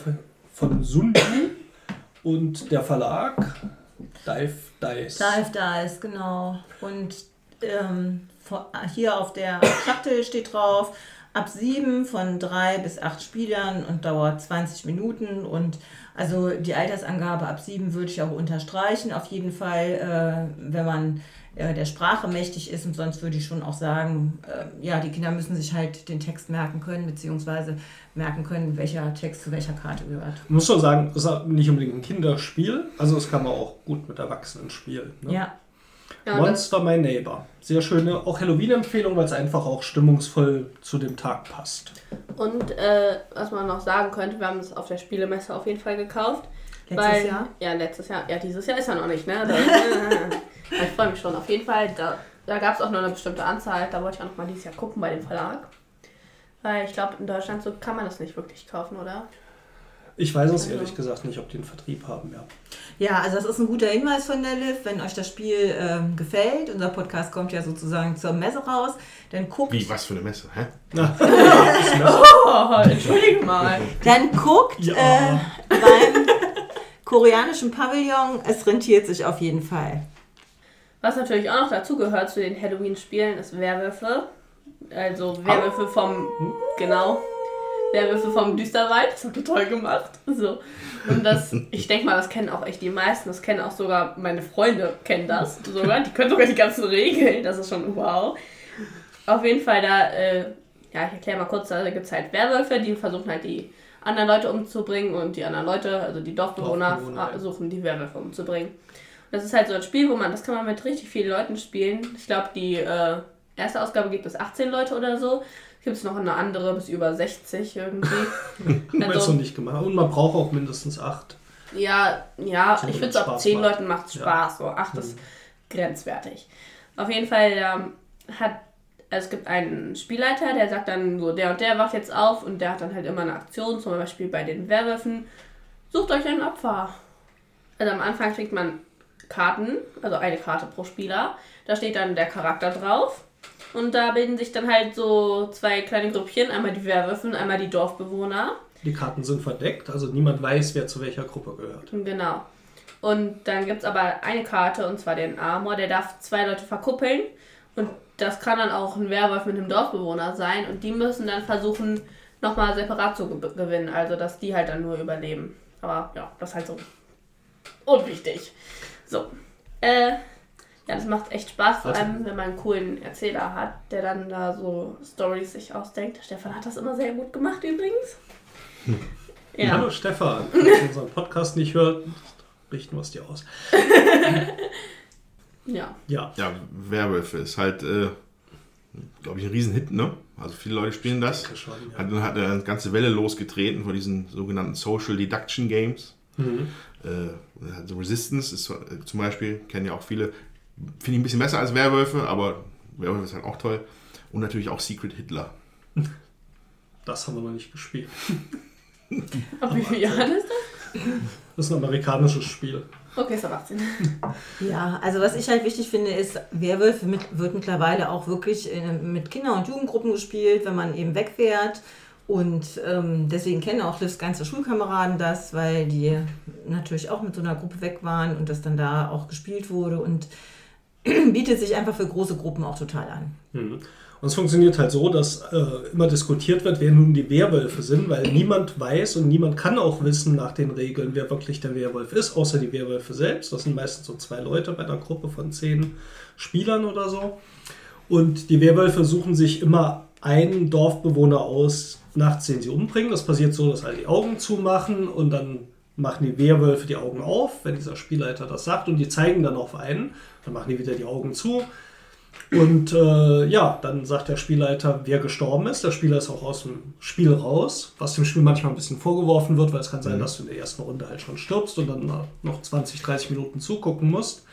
von Sundu und der Verlag Dive Dice. Dive Dice, genau. Und ähm, hier auf der Schachtel steht drauf, ab 7 von 3 bis 8 Spielern und dauert 20 Minuten. Und also die Altersangabe ab 7 würde ich auch unterstreichen. Auf jeden Fall, äh, wenn man äh, der Sprache mächtig ist. Und sonst würde ich schon auch sagen, äh, ja, die Kinder müssen sich halt den Text merken können, beziehungsweise merken können, welcher Text zu welcher Karte gehört. Ich muss schon sagen, es ist nicht unbedingt ein Kinderspiel. Also das kann man auch gut mit Erwachsenen spielen. Ne? Ja. Ja, Monster My Neighbor. Sehr schöne, auch Halloween-Empfehlung, weil es einfach auch stimmungsvoll zu dem Tag passt. und äh, was man noch sagen könnte, wir haben es auf der Spielemesse auf jeden Fall gekauft. Letztes weil, Jahr? Ja, letztes Jahr. Ja, dieses Jahr ist ja noch nicht, ne? Da, ich freue mich schon. Auf jeden Fall, da, da gab es auch nur eine bestimmte Anzahl. Da wollte ich auch noch mal dieses Jahr gucken bei dem Verlag. Weil ich glaube, in Deutschland so kann man das nicht wirklich kaufen, oder? Ich weiß es Also- ehrlich gesagt nicht, ob die einen Vertrieb haben, ja. Ja, also das ist ein guter Hinweis von der Liv. Wenn euch das Spiel ähm, gefällt, unser Podcast kommt ja sozusagen zur Messe raus, dann guckt, Wie, was für eine Messe, hä? Oh, entschuldige mal. dann guckt, Ja. äh, beim, koreanischen Pavillon. Es rentiert sich auf jeden Fall. Was natürlich auch noch dazu gehört zu den Halloween-Spielen, ist Werwölfe. Also Werwölfe vom, genau, Werwölfe vom Düsterwald. Das habt ihr toll gemacht. So. Und das, ich denke mal, das kennen auch echt die meisten. Das kennen auch sogar meine Freunde, kennen das sogar. Die können sogar die ganzen Regeln. Das ist schon wow. Auf jeden Fall da, äh, ja, ich erkläre mal kurz, da gibt es halt Werwölfe, die versuchen halt die anderen Leute umzubringen und die anderen Leute, also die Dorfbewohner, Dorfbewohner, ja. versuchen die Werwölfe umzubringen. Das ist halt so ein Spiel, wo man, das kann man mit richtig vielen Leuten spielen. Ich glaube, die äh, erste Ausgabe geht bis 18 Leute oder so. Gibt es noch eine andere bis über 60 irgendwie. Also, noch nicht gemacht. Und man braucht auch mindestens acht. Ja, ja, So, ich finde es so ab Spaß 10 macht. Leuten macht es Ja. Spaß. So 8 ist grenzwertig. Auf jeden Fall ähm, hat es gibt einen Spielleiter, der sagt dann so, der und der wacht jetzt auf und der hat dann halt immer eine Aktion, zum Beispiel bei den Werwölfen, sucht euch ein Opfer. Also am Anfang kriegt man Karten, also eine Karte pro Spieler. Da steht dann der Charakter drauf. Und da bilden sich dann halt so zwei kleine Gruppchen, einmal die Werwölfe und einmal die Dorfbewohner. Die Karten sind verdeckt, also niemand weiß, wer zu welcher Gruppe gehört. Genau. Und dann gibt es aber eine Karte, und zwar den Amor, der darf zwei Leute verkuppeln. Und das kann dann auch ein Werwolf mit einem Dorfbewohner sein. Und die müssen dann versuchen, nochmal separat zu ge gewinnen. Also, dass die halt dann nur überleben. Aber ja, das ist halt so unwichtig. So. Äh, ja, das macht echt Spaß, vor allem wenn man einen coolen Erzähler hat, der dann da so Stories sich ausdenkt. Stefan hat das immer sehr gut gemacht übrigens. Ja. Hallo Stefan, falls du unseren Podcast nicht hört, richten wir es dir aus. Ja. Ja, Ja, Werwölfe ist halt, äh, glaube ich, ein Riesenhit, ne? Also viele Leute spielen das. schon, ja. Hat, hat eine ganze Welle losgetreten von diesen sogenannten Social Deduction Games. Mhm. Äh, also Resistance ist äh, zum Beispiel, kennen ja auch viele, finde ich ein bisschen besser als Werwölfe, aber Werwölfe ist halt auch toll. Und natürlich auch Secret Hitler. das haben wir noch nicht gespielt. Ab wie viele Jahren ist das? Das ist ein amerikanisches Spiel. Okay, ist ab 18. Ja, also was ich halt wichtig finde, ist, Werwölfe mit, wird mittlerweile auch wirklich mit Kinder- und Jugendgruppen gespielt, wenn man eben wegfährt. Und ähm, deswegen kennen auch Livs ganze Schulkameraden das, weil die natürlich auch mit so einer Gruppe weg waren und das dann da auch gespielt wurde und bietet sich einfach für große Gruppen auch total an. Mhm. Und es funktioniert halt so, dass äh, immer diskutiert wird, wer nun die Werwölfe sind, weil niemand weiß und niemand kann auch wissen nach den Regeln, wer wirklich der Werwolf ist, außer die Werwölfe selbst. Das sind meistens so zwei Leute bei einer Gruppe von zehn Spielern oder so. Und die Werwölfe suchen sich immer einen Dorfbewohner aus, nachts den sie umbringen. Das passiert so, dass alle die Augen zumachen und dann machen die Werwölfe die Augen auf, wenn dieser Spielleiter das sagt, und die zeigen dann auf einen. Dann machen die wieder die Augen zu. Und äh, ja, dann sagt der Spielleiter, wer gestorben ist. Der Spieler ist auch aus dem Spiel raus, was dem Spiel manchmal ein bisschen vorgeworfen wird, weil es kann sein, dass du in der ersten Runde halt schon stirbst und dann noch 20, 30 Minuten zugucken musst.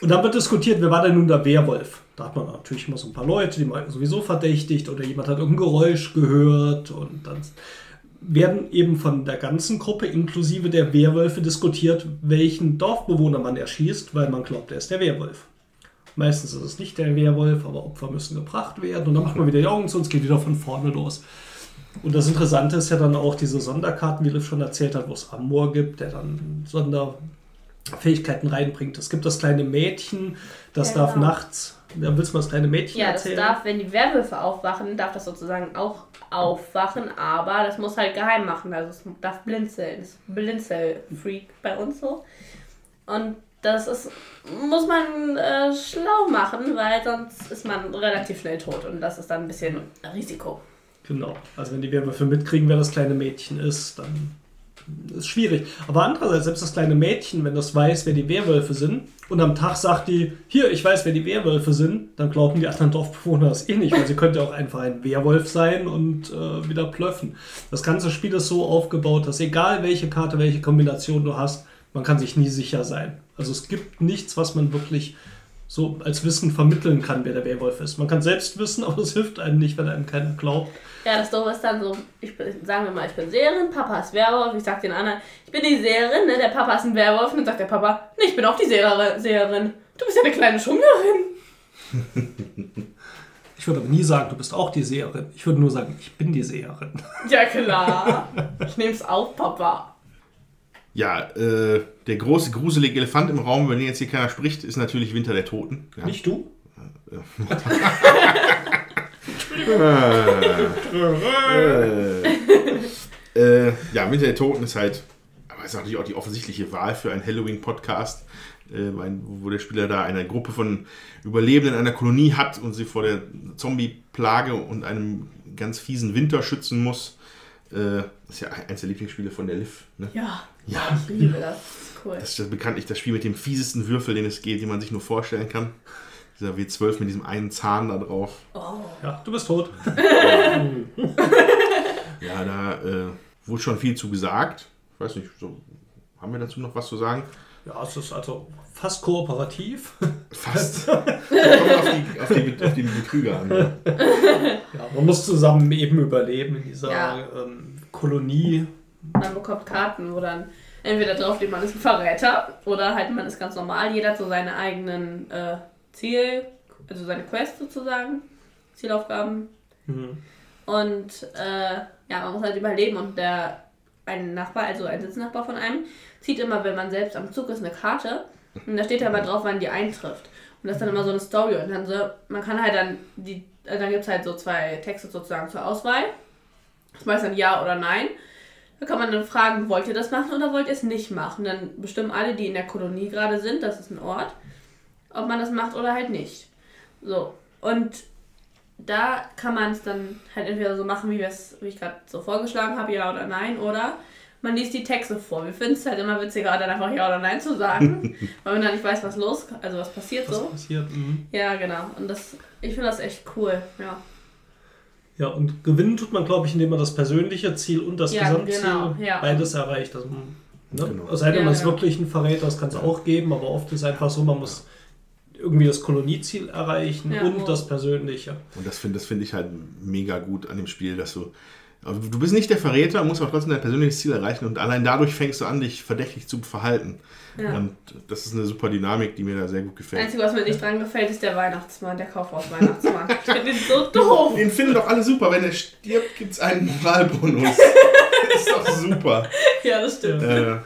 Und dann wird diskutiert, wer war denn nun der Werwolf? Da hat man natürlich immer so ein paar Leute, die man sowieso verdächtigt oder jemand hat irgendein Geräusch gehört und dann werden eben von der ganzen Gruppe inklusive der Werwölfe diskutiert, welchen Dorfbewohner man erschießt, weil man glaubt, er ist der Werwolf. Meistens ist es nicht der Werwolf, aber Opfer müssen gebracht werden. Und dann macht man wieder die Augen zu und es geht wieder von vorne los. Und das Interessante ist ja dann auch diese Sonderkarten, wie Liv schon erzählt hat, wo es Amor gibt, der dann Sonderfähigkeiten reinbringt. Es gibt das kleine Mädchen, das Ja, darf genau. nachts. Ja, willst du mal das kleine Mädchen Ja, das erzählen? darf, wenn die Werwölfe aufwachen, darf das sozusagen auch aufwachen, aber das muss halt geheim machen. Also es darf blinzeln. Das ist Blinzelfreak bei uns so. Und das ist, muss man äh, schlau machen, weil sonst ist man relativ schnell tot und das ist dann ein bisschen Risiko. Genau. Also wenn die Werwölfe mitkriegen, wer das kleine Mädchen ist, dann ist schwierig. Aber andererseits, selbst das kleine Mädchen, wenn das weiß, wer die Werwölfe sind, und am Tag sagt die, hier, ich weiß, wer die Werwölfe sind, dann glauben die anderen Dorfbewohner das eh nicht, weil sie könnte auch einfach ein Werwolf sein und äh, wieder plöffen. Das ganze Spiel ist so aufgebaut, dass egal welche Karte, welche Kombination du hast, man kann sich nie sicher sein. Also es gibt nichts, was man wirklich so als Wissen vermitteln kann, wer der Werwolf ist. Man kann selbst wissen, aber es hilft einem nicht, wenn einem keiner glaubt. Ja, das Doofe ist dann so, ich bin, sagen wir mal, ich bin Seherin, Papa ist Werwolf, ich sag den anderen, ich bin die Seherin, ne, der Papa ist ein Werwolf, und dann sagt der Papa, nee, ich bin auch die Seherin, Seherin. Du bist ja eine kleine Schummlerin. Ich würde aber nie sagen, du bist auch die Seherin. Ich würde nur sagen, ich bin die Seherin. Ja, klar. Ich nehm's auf, Papa. Ja, äh, der große, gruselige Elefant im Raum, über den jetzt hier keiner spricht, ist natürlich Winter der Toten. Ja. Nicht du? äh, ja, Winter der Toten ist halt, aber ist natürlich auch die offensichtliche Wahl für einen Halloween-Podcast, äh, wo der Spieler da eine Gruppe von Überlebenden einer Kolonie hat und sie vor der Zombie-Plage und einem ganz fiesen Winter schützen muss. Äh, das ist ja eins der Lieblingsspiele von der Liv. Ne? Ja. Ja. Ich liebe das. Cool. Das ist das bekanntlich das Spiel mit dem fiesesten Würfel, den es geht, den man sich nur vorstellen kann. Dieser W12 mit diesem einen Zahn da drauf. Ja, du bist tot. Ja, da äh, wurde schon viel zu gesagt. Ich weiß nicht, so, haben wir dazu noch was zu sagen? Ja, es ist also fast kooperativ. Fast. Kommt auf die, auf, die, auf die Betrüger an. Ne? Ja, man muss zusammen eben überleben in dieser Ja. ähm, Kolonie. Man bekommt Karten, wo dann entweder drauf steht, man ist ein Verräter oder halt man ist ganz normal. Jeder hat so seine eigenen äh, Ziel, also seine Quest sozusagen, Zielaufgaben. Mhm. Und äh, ja, man muss halt überleben und der ein Nachbar, also ein Sitznachbar von einem, zieht immer, wenn man selbst am Zug ist, eine Karte und da steht ja immer drauf, wann die eintrifft. Und das ist dann immer so eine Story und dann so, man kann halt dann die, also dann gibt es halt so zwei Texte sozusagen zur Auswahl. Das heißt dann ja oder nein. Da kann man dann fragen, wollt ihr das machen oder wollt ihr es nicht machen? Dann bestimmen alle, die in der Kolonie gerade sind, das ist ein Ort, ob man das macht oder halt nicht. So. Und da kann man es dann halt entweder so machen, wie, wie ich gerade so vorgeschlagen habe, ja oder nein, oder man liest die Texte vor. Wir finden es halt immer witziger, dann einfach ja oder nein zu sagen, weil man dann nicht weiß, was los, also was passiert Was so. passiert? Mhm. Ja, genau. Und das, ich finde das echt cool, ja. Ja, und gewinnen tut man, glaube ich, indem man das persönliche Ziel und das Ja, Gesamtziel genau, ja. beides erreicht. Also, ne? Genau. Es sei denn, Ja, man ist ja. wirklich ein Verräter, das kann es auch geben, aber oft ist einfach so, man muss irgendwie das Kolonieziel erreichen Ja. und das Persönliche. Und das finde das find ich halt mega gut an dem Spiel, dass du. Du bist nicht der Verräter, musst aber trotzdem dein persönliches Ziel erreichen und allein dadurch fängst du an, dich verdächtig zu verhalten. Ja. Und das ist eine super Dynamik, die mir da sehr gut Das gefällt. Einzige, was mir nicht dran gefällt, ist der Weihnachtsmann, der Kaufhaus-Weihnachtsmann. ich finde den so doof. Den finden doch alle super. Wenn er stirbt, gibt es einen Moralbonus. das ist doch super. Ja, das stimmt. Äh,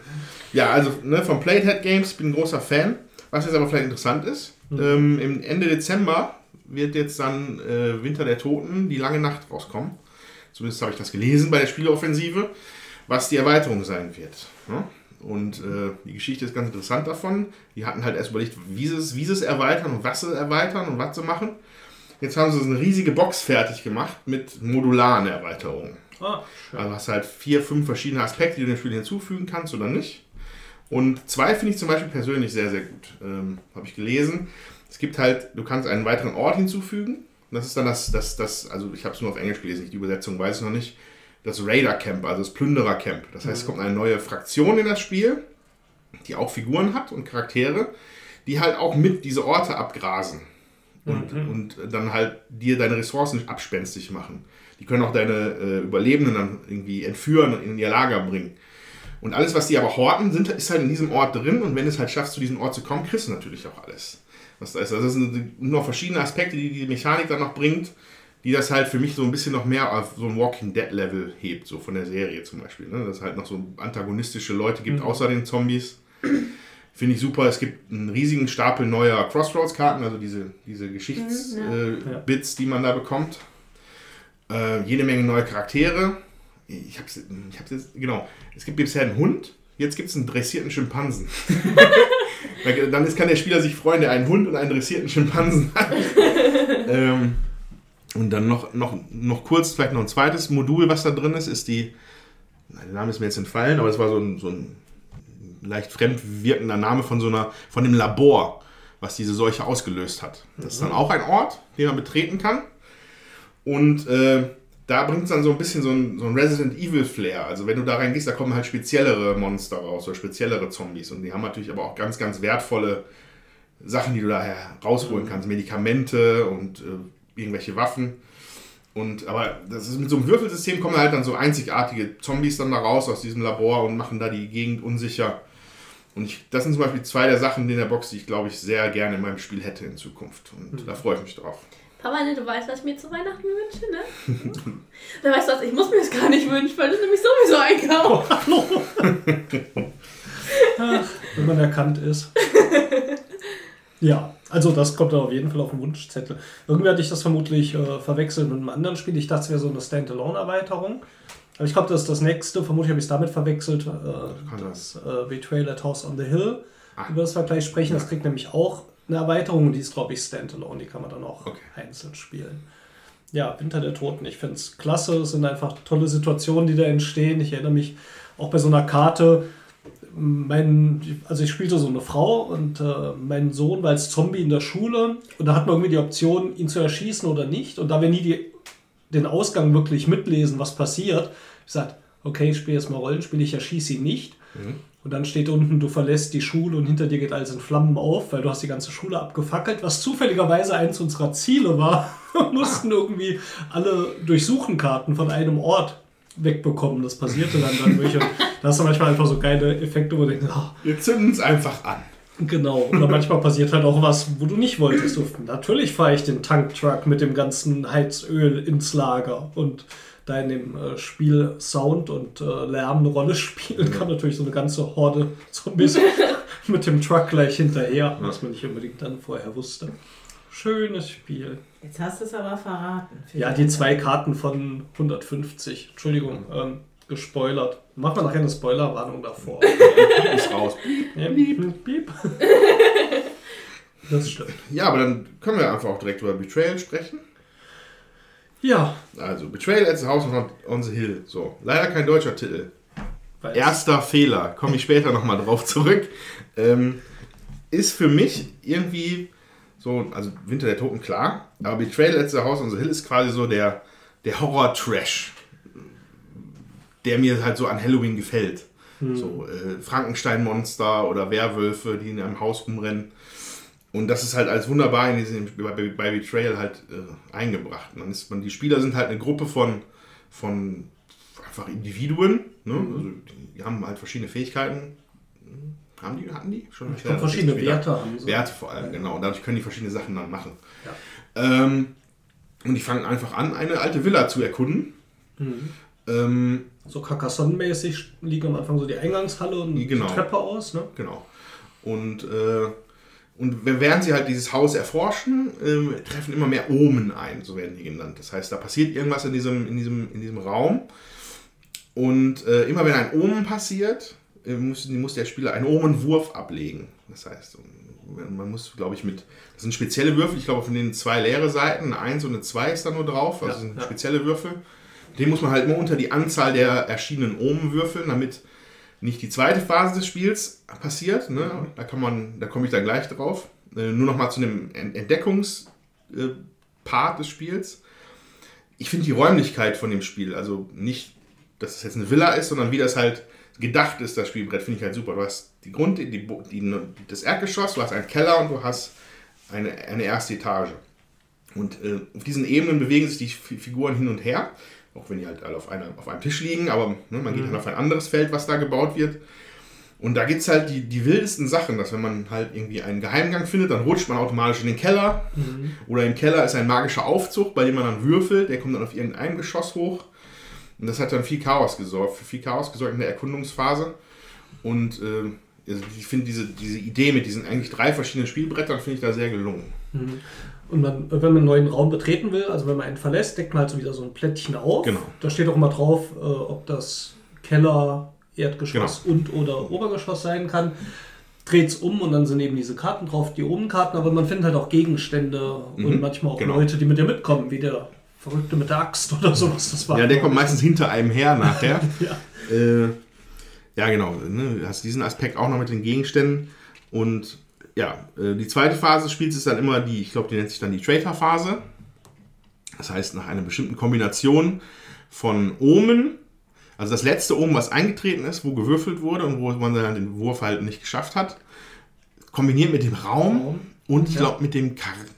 ja, also ne, von Playhead Games bin ein großer Fan. Was jetzt aber vielleicht interessant ist, ähm, im Ende Dezember wird jetzt dann äh, Winter der Toten, die lange Nacht rauskommen. Zumindest habe ich das gelesen bei der Spieleoffensive, was die Erweiterung sein wird. Ne? Und äh, die Geschichte ist ganz interessant davon. Die hatten halt erst überlegt, wie sie es, wie sie es erweitern und was sie erweitern und was sie machen. Jetzt haben sie so eine riesige Box fertig gemacht mit modularen Erweiterungen. Ah. Also hast halt vier, fünf verschiedene Aspekte, die du dem Spiel hinzufügen kannst oder nicht. Und zwei finde ich zum Beispiel persönlich sehr, sehr gut. Ähm, Habe ich gelesen. Es gibt halt, du kannst einen weiteren Ort hinzufügen. Und das ist dann das, das, das also ich habe es nur auf Englisch gelesen, die Übersetzung weiß ich noch nicht. Das Raider Camp, also das Plünderer Camp. Das heißt, es kommt eine neue Fraktion in das Spiel, die auch Figuren hat und Charaktere, die halt auch mit diese Orte abgrasen. Und, und dann halt dir deine Ressourcen abspenstig machen. Die können auch deine äh, Überlebenden dann irgendwie entführen und in ihr Lager bringen. Und alles, was die aber horten, sind, ist halt in diesem Ort drin. Und wenn du es halt schaffst, zu diesem Ort zu kommen, kriegst du natürlich auch alles. Was da ist. Also das sind noch verschiedene Aspekte, die die Mechanik dann noch bringt, die das halt für mich so ein bisschen noch mehr auf so ein Walking Dead Level hebt, so von der Serie zum Beispiel. Ne? Dass es halt noch so antagonistische Leute gibt, außer den Zombies. Finde ich super. Es gibt einen riesigen Stapel neuer Crossroads-Karten, also diese, diese Geschichtsbits, Mhm, äh, Bits, die man da bekommt. Äh, jede Menge neue Charaktere. Ich hab's, ich hab's jetzt, genau. Es gibt bisher einen Hund, jetzt gibt es einen dressierten Schimpansen. Dann ist, kann der Spieler sich freuen, der einen Hund und einen dressierten Schimpansen hat. ähm, und dann noch, noch, noch kurz, vielleicht noch ein zweites Modul, was da drin ist, ist die, der Name ist mir jetzt entfallen, aber es war so ein, so ein leicht fremd wirkender Name von so einer, von dem Labor, was diese Seuche ausgelöst hat. Das ist dann auch ein Ort, den man betreten kann. Und äh, da bringt es dann so ein bisschen so ein, so ein Resident Evil Flair. Also wenn du da reingehst, da kommen halt speziellere Monster raus oder speziellere Zombies. Und die haben natürlich aber auch ganz, ganz wertvolle Sachen, die du da rausholen kannst. Medikamente und äh, irgendwelche Waffen. Und aber das ist mit so einem Würfelsystem kommen halt dann so einzigartige Zombies dann da raus aus diesem Labor und machen da die Gegend unsicher. Und ich, das sind zum Beispiel zwei der Sachen in der Box, die ich glaube ich sehr gerne in meinem Spiel hätte in Zukunft. Und da freue ich mich drauf. Papa, ne, du weißt, was ich mir zu Weihnachten wünsche, ne? da weißt du was, ich muss mir das gar nicht wünschen, weil du nämlich sowieso einkaufst. Ach, wenn man erkannt ist. Ja, also das kommt da auf jeden Fall auf den Wunschzettel. Irgendwie hatte ich das vermutlich äh, verwechselt mit einem anderen Spiel. Ich dachte, es wäre so eine Standalone-Erweiterung. Aber ich glaube, das ist das nächste. Vermutlich habe ich es damit verwechselt. Äh, das äh, Betrayal at House on the Hill. Ah. Über das wir gleich sprechen. Das kriegt nämlich auch eine Erweiterung. Die ist, glaube ich, Standalone. Die kann man dann auch Okay. einzeln spielen. Ja, Winter der Toten. Ich finde es klasse. Es sind einfach tolle Situationen, die da entstehen. Ich erinnere mich auch bei so einer Karte, mein, also ich spielte so eine Frau und äh, mein Sohn war als Zombie in der Schule und da hat man irgendwie die Option, ihn zu erschießen oder nicht. Und da wir nie die, den Ausgang wirklich mitlesen, was passiert, ich sagte, okay, ich spiele jetzt mal Rollenspiel, ich erschieße ihn nicht. Und dann steht unten, du verlässt die Schule und hinter dir geht alles in Flammen auf, weil du hast die ganze Schule abgefackelt, was zufälligerweise eins unserer Ziele war. Wir mussten irgendwie alle Durchsuchenkarten von einem Ort wegbekommen. Das passierte dann dadurch. Und da hast du manchmal einfach so geile Effekte, wo du denkst, ah, Wir zünden es einfach an. Genau. Oder manchmal passiert halt auch was, wo du nicht wolltest. Du, natürlich fahre ich den Tanktruck mit dem ganzen Heizöl ins Lager. Und da in dem äh, Spiel Sound und äh, Lärm eine Rolle spielen, kam natürlich so eine ganze Horde Zombies mit dem Truck gleich hinterher, was man nicht unbedingt dann vorher wusste. Schönes Spiel. Jetzt hast du es aber verraten. Ja, die zwei Karten von 150. Entschuldigung, ähm, gespoilert. Machen wir nachher eine Spoilerwarnung davor. Ist raus. Ja, piep. piep. Das stimmt. Ja, aber dann können wir einfach auch direkt über Betrayal sprechen. Ja, Also, Betrayal at the House on- the Hill. So, leider kein deutscher Titel. weiß. Erster Fehler, komme ich später nochmal drauf zurück. Ähm, ist für mich irgendwie so, also Winter der Toten, klar, aber Betrayal at the House on the Hill ist quasi so der, der Horror-Trash, der mir halt so an Halloween gefällt. So äh, Frankenstein-Monster oder Werwölfe, die in einem Haus rumrennen. Und das ist halt als wunderbar in diesem, bei, bei Betrayal halt äh, eingebracht. Dann ist man, die Spieler sind halt eine Gruppe von, von einfach Individuen. Ne? Also die, haben halt verschiedene Fähigkeiten. Hm, Haben die, hatten die? Schon Ich glaube, verschiedene Werte haben sie. Werte vor allem, genau. Und dadurch können die verschiedene Sachen dann machen. Ähm, und die fangen einfach an, eine alte Villa zu erkunden. Mhm. Ähm, So Carcassonne-mäßig liegen am Anfang so die Eingangshalle und Genau. die Treppe aus. Ne? Genau. Und, äh, und während sie halt dieses Haus erforschen, ähm, treffen immer mehr Omen ein, so werden die genannt. Das heißt, da passiert irgendwas in diesem, in diesem, in diesem Raum. Und äh, immer wenn ein Omen passiert, äh, muss, muss der Spieler einen Omenwurf ablegen. Das heißt, man muss, glaube ich, mit. Das sind spezielle Würfel, ich glaube, von den zwei leere Seiten, eine 1 und eine 2 ist da nur drauf. Also Ja, sind ja. spezielle Würfel. Den muss man halt immer unter die Anzahl der erschienenen Omen würfeln, damit nicht die zweite Phase des Spiels passiert. Ne? Da kann man, da komme ich dann gleich drauf. Äh, nur noch mal zu dem Ent- Entdeckungspart des Spiels. Ich finde die Räumlichkeit von dem Spiel, also nicht, dass es jetzt eine Villa ist, sondern wie das halt gedacht ist, das Spielbrett, finde ich halt super. Du hast die Grund, die, die, das Erdgeschoss, du hast einen Keller und du hast eine, eine erste Etage. Und äh, auf diesen Ebenen bewegen sich die Fi- Figuren hin und her, auch wenn die halt alle auf, einer, auf einem Tisch liegen, aber ne, man geht dann auf ein anderes Feld, was da gebaut wird. Und da gibt es halt die, die wildesten Sachen, dass wenn man halt irgendwie einen Geheimgang findet, dann rutscht man automatisch in den Keller. Oder im Keller ist ein magischer Aufzug, bei dem man dann würfelt, der kommt dann auf irgendein Geschoss hoch. Und das hat dann viel Chaos gesorgt, für viel Chaos gesorgt in der Erkundungsphase. Und äh, also ich finde diese, diese Idee mit diesen eigentlich drei verschiedenen Spielbrettern, finde ich da sehr gelungen. Und man, wenn man einen neuen Raum betreten will, also wenn man einen verlässt, deckt man halt so wieder so ein Plättchen auf. Genau. Da steht auch immer drauf, äh, ob das Keller, Erdgeschoss und oder Obergeschoss sein kann. Dreht es um und dann sind eben diese Karten drauf, die Obenkarten, aber man findet halt auch Gegenstände und Mhm, manchmal auch genau. Leute, die mit dir mitkommen, wie der Verrückte mit der Axt oder sowas. Das war Ja, der kommt meistens hinter einem her nachher. Ja. äh, ja, genau. Ne? Du hast diesen Aspekt auch noch mit den Gegenständen. Und ja, äh, die zweite Phase des Spiels ist dann immer die, ich glaube, die nennt sich dann die Traitor-Phase. Das heißt, nach einer bestimmten Kombination von Omen, also das letzte Omen, was eingetreten ist, wo gewürfelt wurde und wo man dann den Wurf halt nicht geschafft hat, kombiniert mit dem Raum Raum. und ich Ja. glaube mit dem Charakter.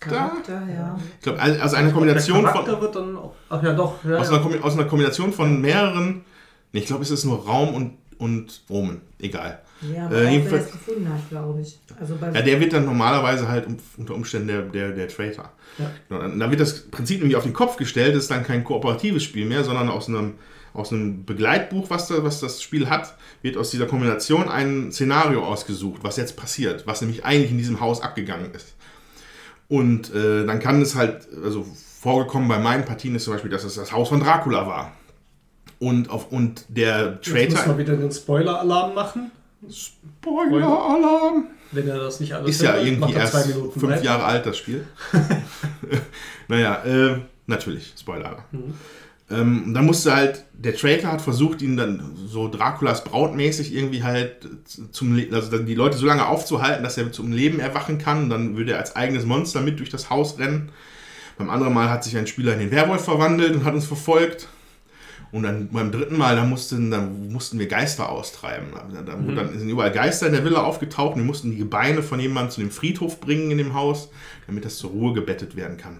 Charakter, ja. Ich glaube, also eine Kombination der von. Charakter wird dann auch, ach ja doch, ja, Aus ja. einer, aus einer Kombination von mehreren, nee, ich glaube, es ist nur Raum und und Omen. Egal. Ja, aber Äh, auch wer jedenfalls- es gefunden hat, glaube ich. Also bei Ja, der wird dann normalerweise halt unter Umständen der, der, der Traitor. Ja. Genau, dann- dann wird das Prinzip nämlich auf den Kopf gestellt, das ist dann kein kooperatives Spiel mehr, sondern aus einem, aus einem Begleitbuch, was, da, was das Spiel hat, wird aus dieser Kombination ein Szenario ausgesucht, was jetzt passiert, was nämlich eigentlich in diesem Haus abgegangen ist. Und äh, dann kann es halt, also vorgekommen bei meinen Partien ist zum Beispiel, dass es das Haus von Dracula war. Und, auf, und der Jetzt müssen Traitor. wir wieder den Spoiler-Alarm machen. Spoiler-Alarm! Wenn er das nicht alles Ist ja hört, irgendwie macht er erst fünf weiter. Jahre alt, das Spiel. naja, äh, natürlich, Spoiler. Mhm. Ähm, dann musste halt, der Traitor hat versucht, ihn dann so Draculas Brautmäßig irgendwie halt zum, Le- also dann die Leute so lange aufzuhalten, dass er zum Leben erwachen kann. Und dann würde er als eigenes Monster mit durch das Haus rennen. Beim anderen Mal hat sich ein Spieler in den Werwolf verwandelt und hat uns verfolgt. Und dann beim dritten Mal, da mussten, da mussten wir Geister austreiben. Da, da, Mhm. Dann sind überall Geister in der Villa aufgetaucht und wir mussten die Gebeine von jemandem zu dem Friedhof bringen in dem Haus, damit das zur Ruhe gebettet werden kann.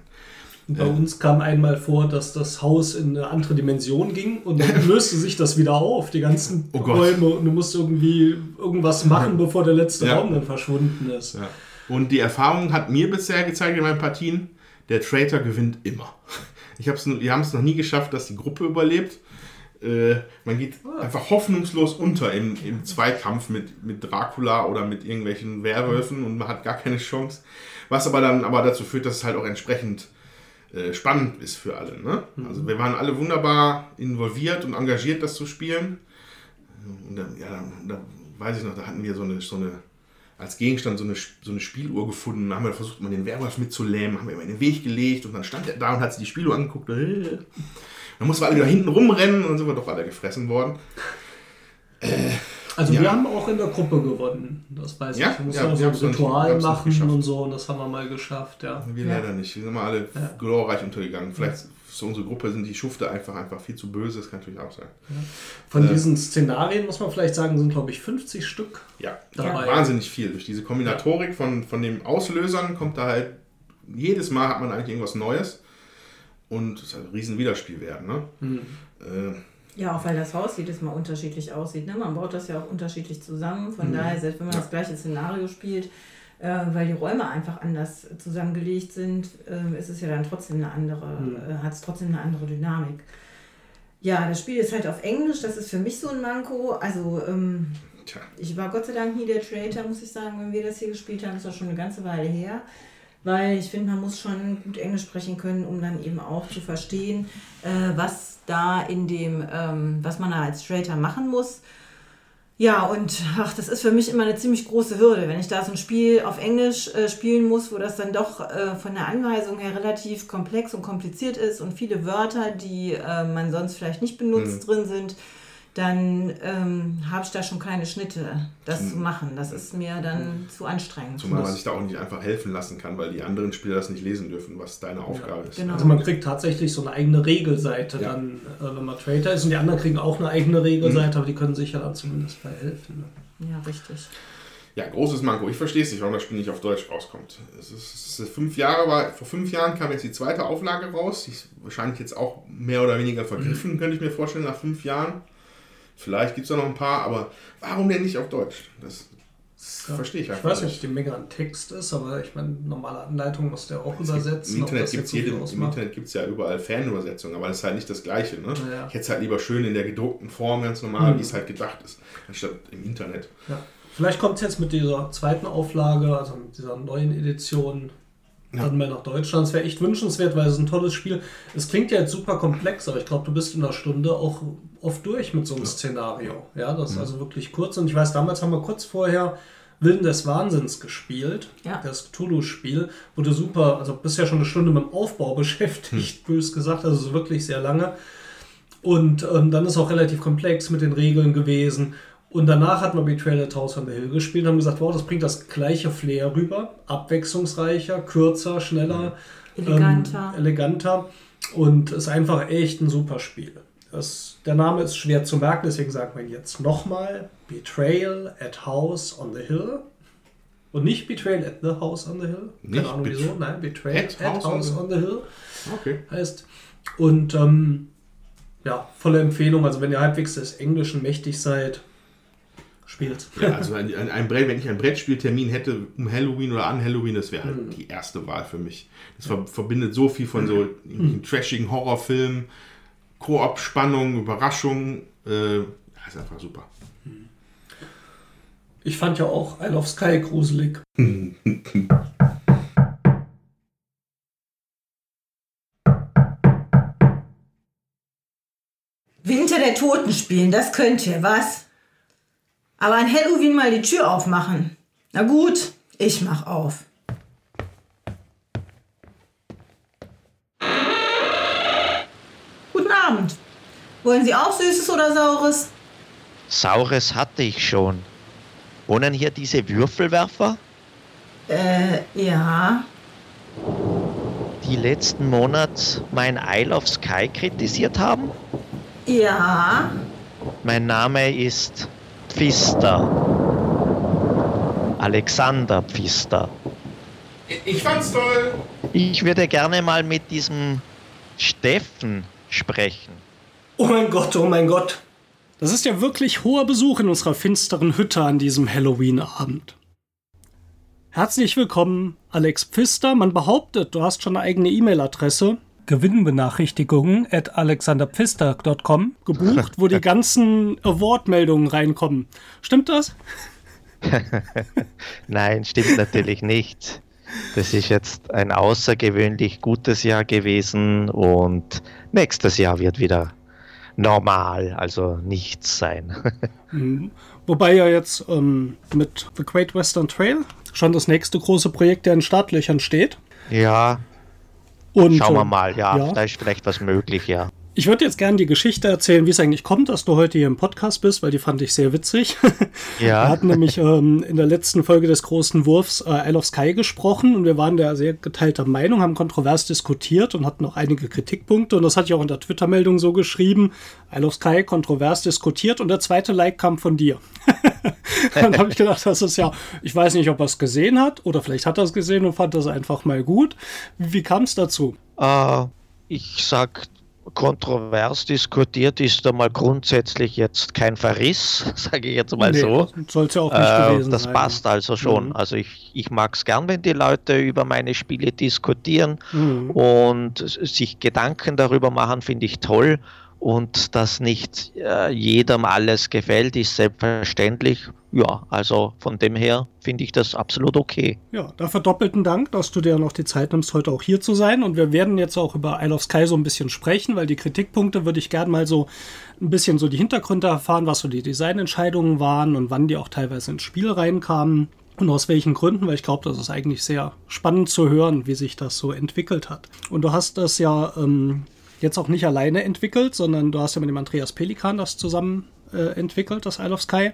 Bei uns kam einmal vor, dass das Haus in eine andere Dimension ging und dann löste sich das wieder auf, die ganzen Oh. Räume und du musst irgendwie irgendwas machen, bevor der letzte Ja. Raum dann verschwunden ist. Ja. Und die Erfahrung hat mir bisher gezeigt in meinen Partien, der Traitor gewinnt immer. Ich hab's, wir haben es noch nie geschafft, dass die Gruppe überlebt. Äh, man geht einfach hoffnungslos unter im, im Zweikampf mit, mit Dracula oder mit irgendwelchen Werwölfen und man hat gar keine Chance. Was aber dann aber dazu führt, dass es halt auch entsprechend äh, spannend ist für alle. Ne? Also wir waren alle wunderbar involviert und engagiert, das zu spielen. Und dann, ja, dann, da weiß ich noch, da hatten wir so eine, so eine als Gegenstand so eine, so eine Spieluhr gefunden. Da haben wir versucht, mal den Werwolf mitzulähmen, haben wir ihm in den Weg gelegt und dann stand er da und hat sich die Spieluhr angeguckt. Äh. Dann mussten wir alle wieder hinten rumrennen und dann sind wir doch alle gefressen worden. Also Ja. wir haben auch in der Gruppe gewonnen, das weiß Ja? ich. Wir mussten Ja, auch so ein Ritual machen und so und das haben wir mal geschafft, ja. Wir Ja. leider nicht. Wir sind mal alle Ja. glorreich untergegangen. Vielleicht für unsere Gruppe sind die Schufte einfach, einfach viel zu böse. Das kann natürlich auch sein. Von Äh. diesen Szenarien muss man vielleicht sagen, sind glaube ich 50 Stück Ja, dabei. wahnsinnig viel. Durch diese Kombinatorik von, von den Auslösern kommt da halt, jedes Mal hat man eigentlich irgendwas Neues. Und es ist halt ein riesen Wiederspielwert. Ne? Mhm. Äh, Ja, auch weil das Haus jedes Mal unterschiedlich aussieht. Ne? Man baut das ja auch unterschiedlich zusammen. Mhm. Von daher, selbst wenn man das gleiche Szenario spielt, weil die Räume einfach anders zusammengelegt sind, äh, ist es ja dann trotzdem eine andere, Mhm. äh, hat es trotzdem eine andere Dynamik. Ja, das Spiel ist halt auf Englisch, das ist für mich so ein Manko. Also, ähm, ich war Gott sei Dank nie der Traitor, muss ich sagen, wenn wir das hier gespielt haben. Das ist auch schon eine ganze Weile her. Weil ich finde, man muss schon gut Englisch sprechen können, um dann eben auch zu verstehen, äh, was da in dem, ähm, was man da als Traitor machen muss. Ja, und ach, das ist für mich immer eine ziemlich große Hürde, wenn ich da so ein Spiel auf Englisch äh, spielen muss, wo das dann doch äh, von der Anweisung her relativ komplex und kompliziert ist und viele Wörter, die äh, man sonst vielleicht nicht benutzt, drin sind, dann ähm, habe ich da schon keine Schnitte, das zu machen. Das ist mir dann zu anstrengend. Zumal man sich da auch nicht einfach helfen lassen kann, weil die anderen Spieler das nicht lesen dürfen, was deine Aufgabe ist. genau. Also man kriegt tatsächlich so eine eigene Regelseite Ja. dann, äh, wenn man Traitor ist und die anderen kriegen auch eine eigene Regelseite, aber die können sich ja dann zumindest bei helfen. Ne? Ja, richtig. Ja, großes Manko. Ich verstehe es nicht, warum das Spiel nicht auf Deutsch rauskommt. Es ist, es ist fünf Jahre, war, vor fünf Jahren kam jetzt die zweite Auflage raus. Die ist wahrscheinlich jetzt auch mehr oder weniger vergriffen, könnte ich mir vorstellen, nach fünf Jahren. Vielleicht gibt es da noch ein paar, aber warum denn nicht auf Deutsch? Das, Ja. verstehe ich Ich einfach weiß nicht, ob die Menge an Text ist, aber ich meine, normale Anleitung muss der auch Es übersetzen. Im Internet gibt es jede, im. Internet gibt's ja überall Fanübersetzungen, aber das ist halt nicht das Gleiche. Ne? Ja. Ich hätte es halt lieber schön in der gedruckten Form, ganz normal, Mhm. wie es halt gedacht ist, anstatt im Internet. Ja. Vielleicht kommt es jetzt mit dieser zweiten Auflage, also mit dieser neuen Edition, Ja. dann mal nach Deutschland. Es wäre echt wünschenswert, weil es ist ein tolles Spiel. Es klingt ja jetzt super komplex, aber ich glaube, du bist in einer Stunde auch oft durch mit so einem Szenario. Ja, das ist also wirklich kurz. Und ich weiß, damals haben wir kurz vorher Wilden des Wahnsinns gespielt, Ja. das Cthulhu-Spiel, wo du super, also bist ja schon eine Stunde mit dem Aufbau beschäftigt, bös gesagt, also so wirklich sehr lange. Und ähm, dann ist auch relativ komplex mit den Regeln gewesen. Und danach hat man Betrayal at House on the Hill gespielt und haben gesagt, wow, das bringt das gleiche Flair rüber. Abwechslungsreicher, kürzer, schneller, Eleganter. Ähm, eleganter und ist einfach echt ein super Spiel. Das, der Name ist schwer zu merken, deswegen sagt man jetzt nochmal Betrayal at House on the Hill. Und nicht Betrayal at the House on the Hill. Keine Nicht Ahnung wieso. Nein, Betrayal at at, House on House the- on the Hill Okay. heißt. Und ähm, ja, volle Empfehlung. Also wenn ihr halbwegs des Englischen mächtig seid, spielst. Ja, also ein, ein, ein Brett, wenn ich einen Brettspieltermin hätte um Halloween oder an Halloween, das wäre halt die erste Wahl für mich. Das ver verbindet so viel von so irgendwelchen trashigen Horrorfilmen, Koop-Spannung, Überraschung. Äh, das ist einfach super. Ich fand ja auch Isle of Sky gruselig. Winter der Toten spielen, das könnt ihr, was? Aber an Halloween mal die Tür aufmachen. Na gut, ich mach auf. Guten Abend. Wollen Sie auch Süßes oder Saures? Saures hatte ich schon. Wohnen hier diese Würfelwerfer, Äh, ja. die letzten Monat mein Isle of Sky kritisiert haben? Ja. Mein Name ist Pfister. Alexander Pfister. Ich fand's toll. Ich würde gerne mal mit diesem Steffen sprechen. Oh mein Gott, oh mein Gott. Das ist ja wirklich hoher Besuch in unserer finsteren Hütte an diesem Halloween-Abend. Herzlich willkommen, Alex Pfister. Man behauptet, du hast schon eine eigene E-Mail-Adresse. Gewinnbenachrichtigungen at alexanderpfister.com gebucht, wo die ganzen Award-Meldungen reinkommen. Stimmt das? Nein, stimmt natürlich nicht. Das ist jetzt ein außergewöhnlich gutes Jahr gewesen und nächstes Jahr wird wieder normal, also nichts sein. Wobei ja jetzt ähm, mit The Great Western Trail schon das nächste große Projekt ja in Startlöchern steht. ja, Und, schauen wir mal. Ja, ja. da ist vielleicht was möglich, ja. Ich würde jetzt gerne die Geschichte erzählen, wie es eigentlich kommt, dass du heute hier im Podcast bist, weil die fand ich sehr witzig. Wir Ja, hatten nämlich ähm, in der letzten Folge des großen Wurfs äh, Isle of Sky gesprochen und wir waren da sehr geteilter Meinung, haben kontrovers diskutiert und hatten auch einige Kritikpunkte und das hatte ich auch in der Twitter-Meldung so geschrieben. Isle of Sky kontrovers diskutiert und der zweite Like kam von dir. Dann habe ich gedacht, das ist ja, ich weiß nicht, ob er es gesehen hat oder vielleicht hat er es gesehen und fand das einfach mal gut. Wie kam es dazu? äh, ich sag, kontrovers diskutiert ist einmal grundsätzlich jetzt kein Verriss, sage ich jetzt mal so. Soll es ja auch nicht Äh, gewesen das sein. passt also schon. Mhm. Also ich, ich mag es gern, wenn die Leute über meine Spiele diskutieren Mhm. und sich Gedanken darüber machen, finde ich toll. Und dass nicht äh, jedem alles gefällt, ist selbstverständlich. Ja, also von dem her finde ich das absolut okay. Ja, dafür doppelten Dank, dass du dir noch die Zeit nimmst, heute auch hier zu sein. Und wir werden jetzt auch über Isle of Sky so ein bisschen sprechen, weil die Kritikpunkte würde ich gerne mal so ein bisschen so die Hintergründe erfahren, was so die Designentscheidungen waren und wann die auch teilweise ins Spiel reinkamen. Und aus welchen Gründen, weil ich glaube, das ist eigentlich sehr spannend zu hören, wie sich das so entwickelt hat. Und du hast das ja ähm, jetzt auch nicht alleine entwickelt, sondern du hast ja mit dem Andreas Pelikan das zusammen äh, entwickelt, das Isle of Sky.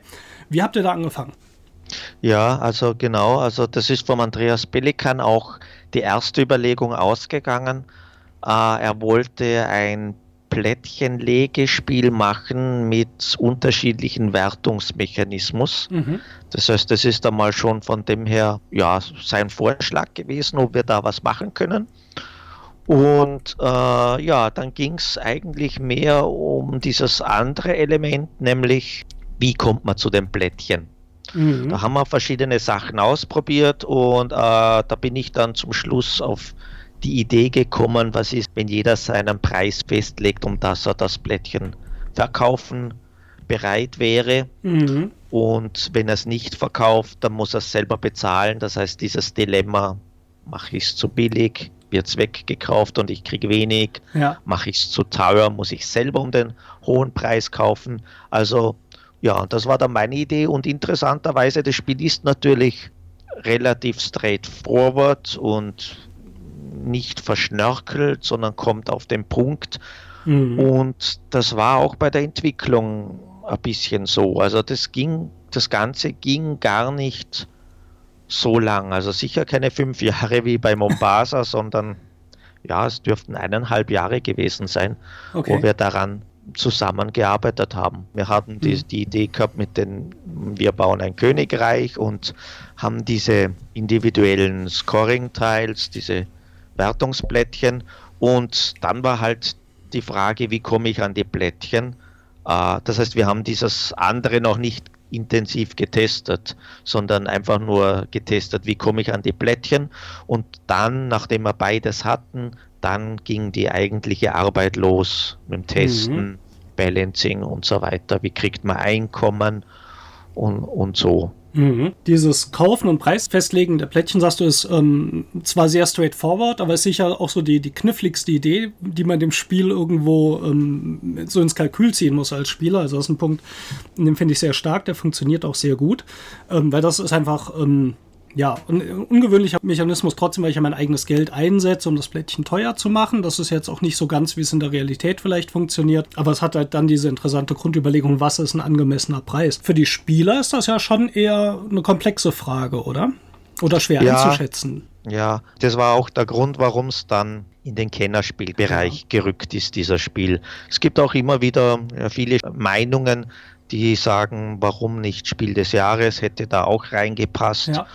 Wie habt ihr da angefangen? Ja, also genau, also das ist vom Andreas Pelikan auch die erste Überlegung ausgegangen. Äh, er wollte ein Plättchenlegespiel machen mit unterschiedlichen Wertungsmechanismus. Mhm. Das heißt, das ist einmal schon von dem her ja sein Vorschlag gewesen, ob wir da was machen können. Und äh, ja, dann ging es eigentlich mehr um dieses andere Element, nämlich wie kommt man zu den Plättchen. Mhm. Da haben wir verschiedene Sachen ausprobiert und äh, da bin ich dann zum Schluss auf die Idee gekommen, was ist, wenn jeder seinen Preis festlegt, um dass er das Plättchen verkaufen bereit wäre. Mhm. Und wenn er es nicht verkauft, dann muss er es selber bezahlen. Das heißt, dieses Dilemma, mache ich es zu billig, wird es weggekauft und ich kriege wenig, Ja. mache ich es zu teuer, muss ich selber um den hohen Preis kaufen. Also ja, das war dann meine Idee und interessanterweise, das Spiel ist natürlich relativ straightforward und nicht verschnörkelt, sondern kommt auf den Punkt. Mhm. Und das war auch bei der Entwicklung ein bisschen so. Also das ging, das Ganze ging gar nicht so lang. Also sicher keine fünf Jahre wie bei Mombasa, sondern ja, es dürften eineinhalb Jahre gewesen sein, Okay. wo wir daran zusammengearbeitet haben. Wir hatten die, Mhm. die Idee gehabt mit den, wir bauen ein Königreich und haben diese individuellen Scoring-Tiles, diese Wertungsplättchen und dann war halt die Frage, wie komme ich an die Plättchen? Äh, das heißt, wir haben dieses andere noch nicht intensiv getestet, sondern einfach nur getestet, wie komme ich an die Plättchen. Und dann, nachdem wir beides hatten, dann ging die eigentliche Arbeit los mit dem Testen, mhm. Balancing und so weiter. Wie kriegt man Einkommen und, und so. Mhm. Dieses Kaufen und Preisfestlegen der Plättchen, sagst du, ist ähm, zwar sehr straightforward, aber ist sicher auch so die, die kniffligste Idee, die man dem Spiel irgendwo ähm, so ins Kalkül ziehen muss als Spieler. Also das ist ein Punkt, den finde ich sehr stark, der funktioniert auch sehr gut, ähm, weil das ist einfach ähm, ja, ein ungewöhnlicher Mechanismus, trotzdem, weil ich ja mein eigenes Geld einsetze, um das Plättchen teuer zu machen. Das ist jetzt auch nicht so ganz, wie es in der Realität vielleicht funktioniert. Aber es hat halt dann diese interessante Grundüberlegung, was ist ein angemessener Preis? Für die Spieler ist das ja schon eher eine komplexe Frage, oder? Oder schwer ja, einzuschätzen. Ja, das war auch der Grund, warum es dann in den Kennerspielbereich ja. gerückt ist, dieser Spiel. Es gibt auch immer wieder viele Meinungen, die sagen, warum nicht Spiel des Jahres, hätte da auch reingepasst. Ja.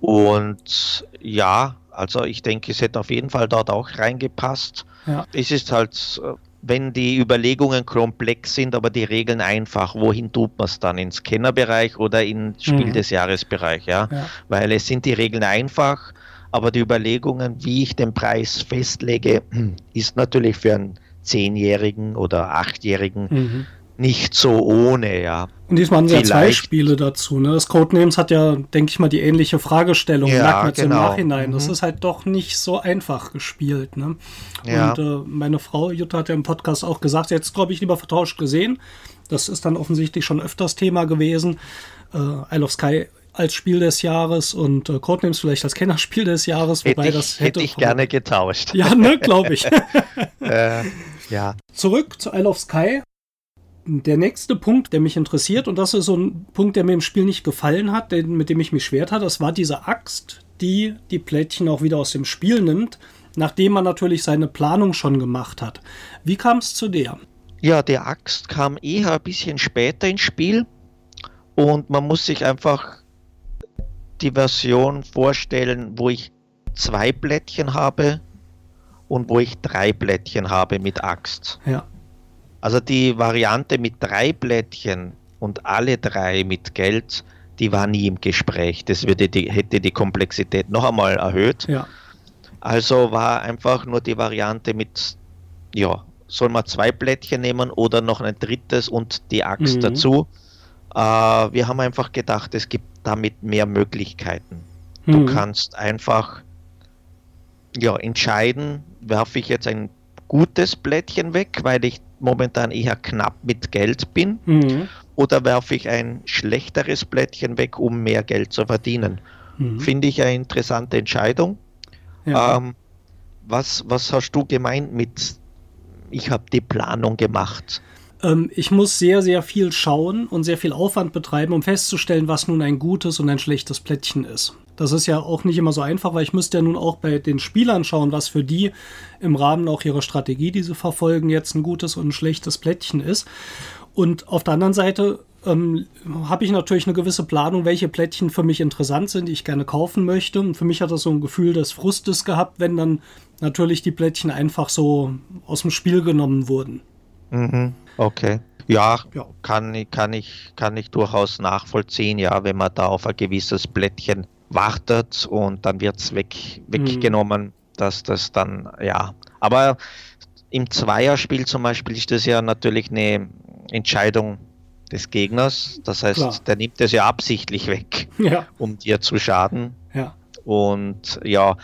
Und ja, also ich denke, es hätte auf jeden Fall dort auch reingepasst. Ja. Es ist halt, wenn die Überlegungen komplex sind, aber die Regeln einfach, wohin tut man es dann? Ins Kennerbereich oder in Spiel mhm. des Jahresbereich, ja? ja? Weil es sind die Regeln einfach, aber die Überlegungen, wie ich den Preis festlege, ist natürlich für einen Zehnjährigen oder Achtjährigen mhm nicht so ohne, ja. Und diesmal haben sie ja zwei Spiele dazu. Ne? Das Codenames hat ja, denke ich mal, die ähnliche Fragestellung. Ja, genau. im Nachhinein. Mhm. Das ist halt doch nicht so einfach gespielt. Ne? Ja. Und äh, meine Frau Jutta hat ja im Podcast auch gesagt, jetzt glaube ich lieber vertauscht gesehen. Das ist dann offensichtlich schon öfters Thema gewesen. Äh, Isle of Sky als Spiel des Jahres und äh, Codenames vielleicht als Kennerspiel des Jahres, wobei hätte ich, das hätte, hätte ich gerne getauscht. Ja, ne, glaube ich. äh, ja. Zurück zu Isle of Sky der nächste Punkt, der mich interessiert, und das ist so ein Punkt, der mir im Spiel nicht gefallen hat, den, mit dem ich mich schwer hat, das war diese Axt, die die Plättchen auch wieder aus dem Spiel nimmt, nachdem man natürlich seine Planung schon gemacht hat. Wie kam es zu der? Ja, die Axt kam eher ein bisschen später ins Spiel und man muss sich einfach die Version vorstellen, wo ich zwei Plättchen habe und wo ich drei Plättchen habe mit Axt. Ja. Also die Variante mit drei Blättchen und alle drei mit Geld, die war nie im Gespräch. Das würde die, hätte die Komplexität noch einmal erhöht. Ja. Also war einfach nur die Variante mit, ja, soll man zwei Blättchen nehmen oder noch ein drittes und die Axt mhm. dazu. Äh, wir haben einfach gedacht, es gibt damit mehr Möglichkeiten. Mhm. Du kannst einfach ja, entscheiden, werfe ich jetzt ein gutes Blättchen weg, weil ich momentan eher knapp mit Geld bin? Mhm. Oder werfe ich ein schlechteres Blättchen weg, um mehr Geld zu verdienen? Mhm. Finde ich eine interessante Entscheidung. Ja. Ähm, was, was hast du gemeint mit, ich habe die Planung gemacht? Ähm, ich muss sehr, sehr viel schauen und sehr viel Aufwand betreiben, um festzustellen, was nun ein gutes und ein schlechtes Plättchen ist. Das ist ja auch nicht immer so einfach, weil ich müsste ja nun auch bei den Spielern schauen, was für die im Rahmen auch ihrer Strategie, die sie verfolgen, jetzt ein gutes und ein schlechtes Plättchen ist. Und auf der anderen Seite ähm, habe ich natürlich eine gewisse Planung, welche Plättchen für mich interessant sind, die ich gerne kaufen möchte. Und für mich hat das so ein Gefühl des Frustes gehabt, wenn dann natürlich die Plättchen einfach so aus dem Spiel genommen wurden. Mhm, okay. Ja, ja, Kann, kann, ich, kann ich durchaus nachvollziehen, ja, wenn man da auf ein gewisses Plättchen wartet und dann wird es weg, weggenommen, mhm. dass das dann, ja. Aber im Zweierspiel zum Beispiel ist das ja natürlich eine Entscheidung des Gegners. Das heißt, Klar. der nimmt das ja absichtlich weg, ja. um dir zu schaden. Ja. Und ja,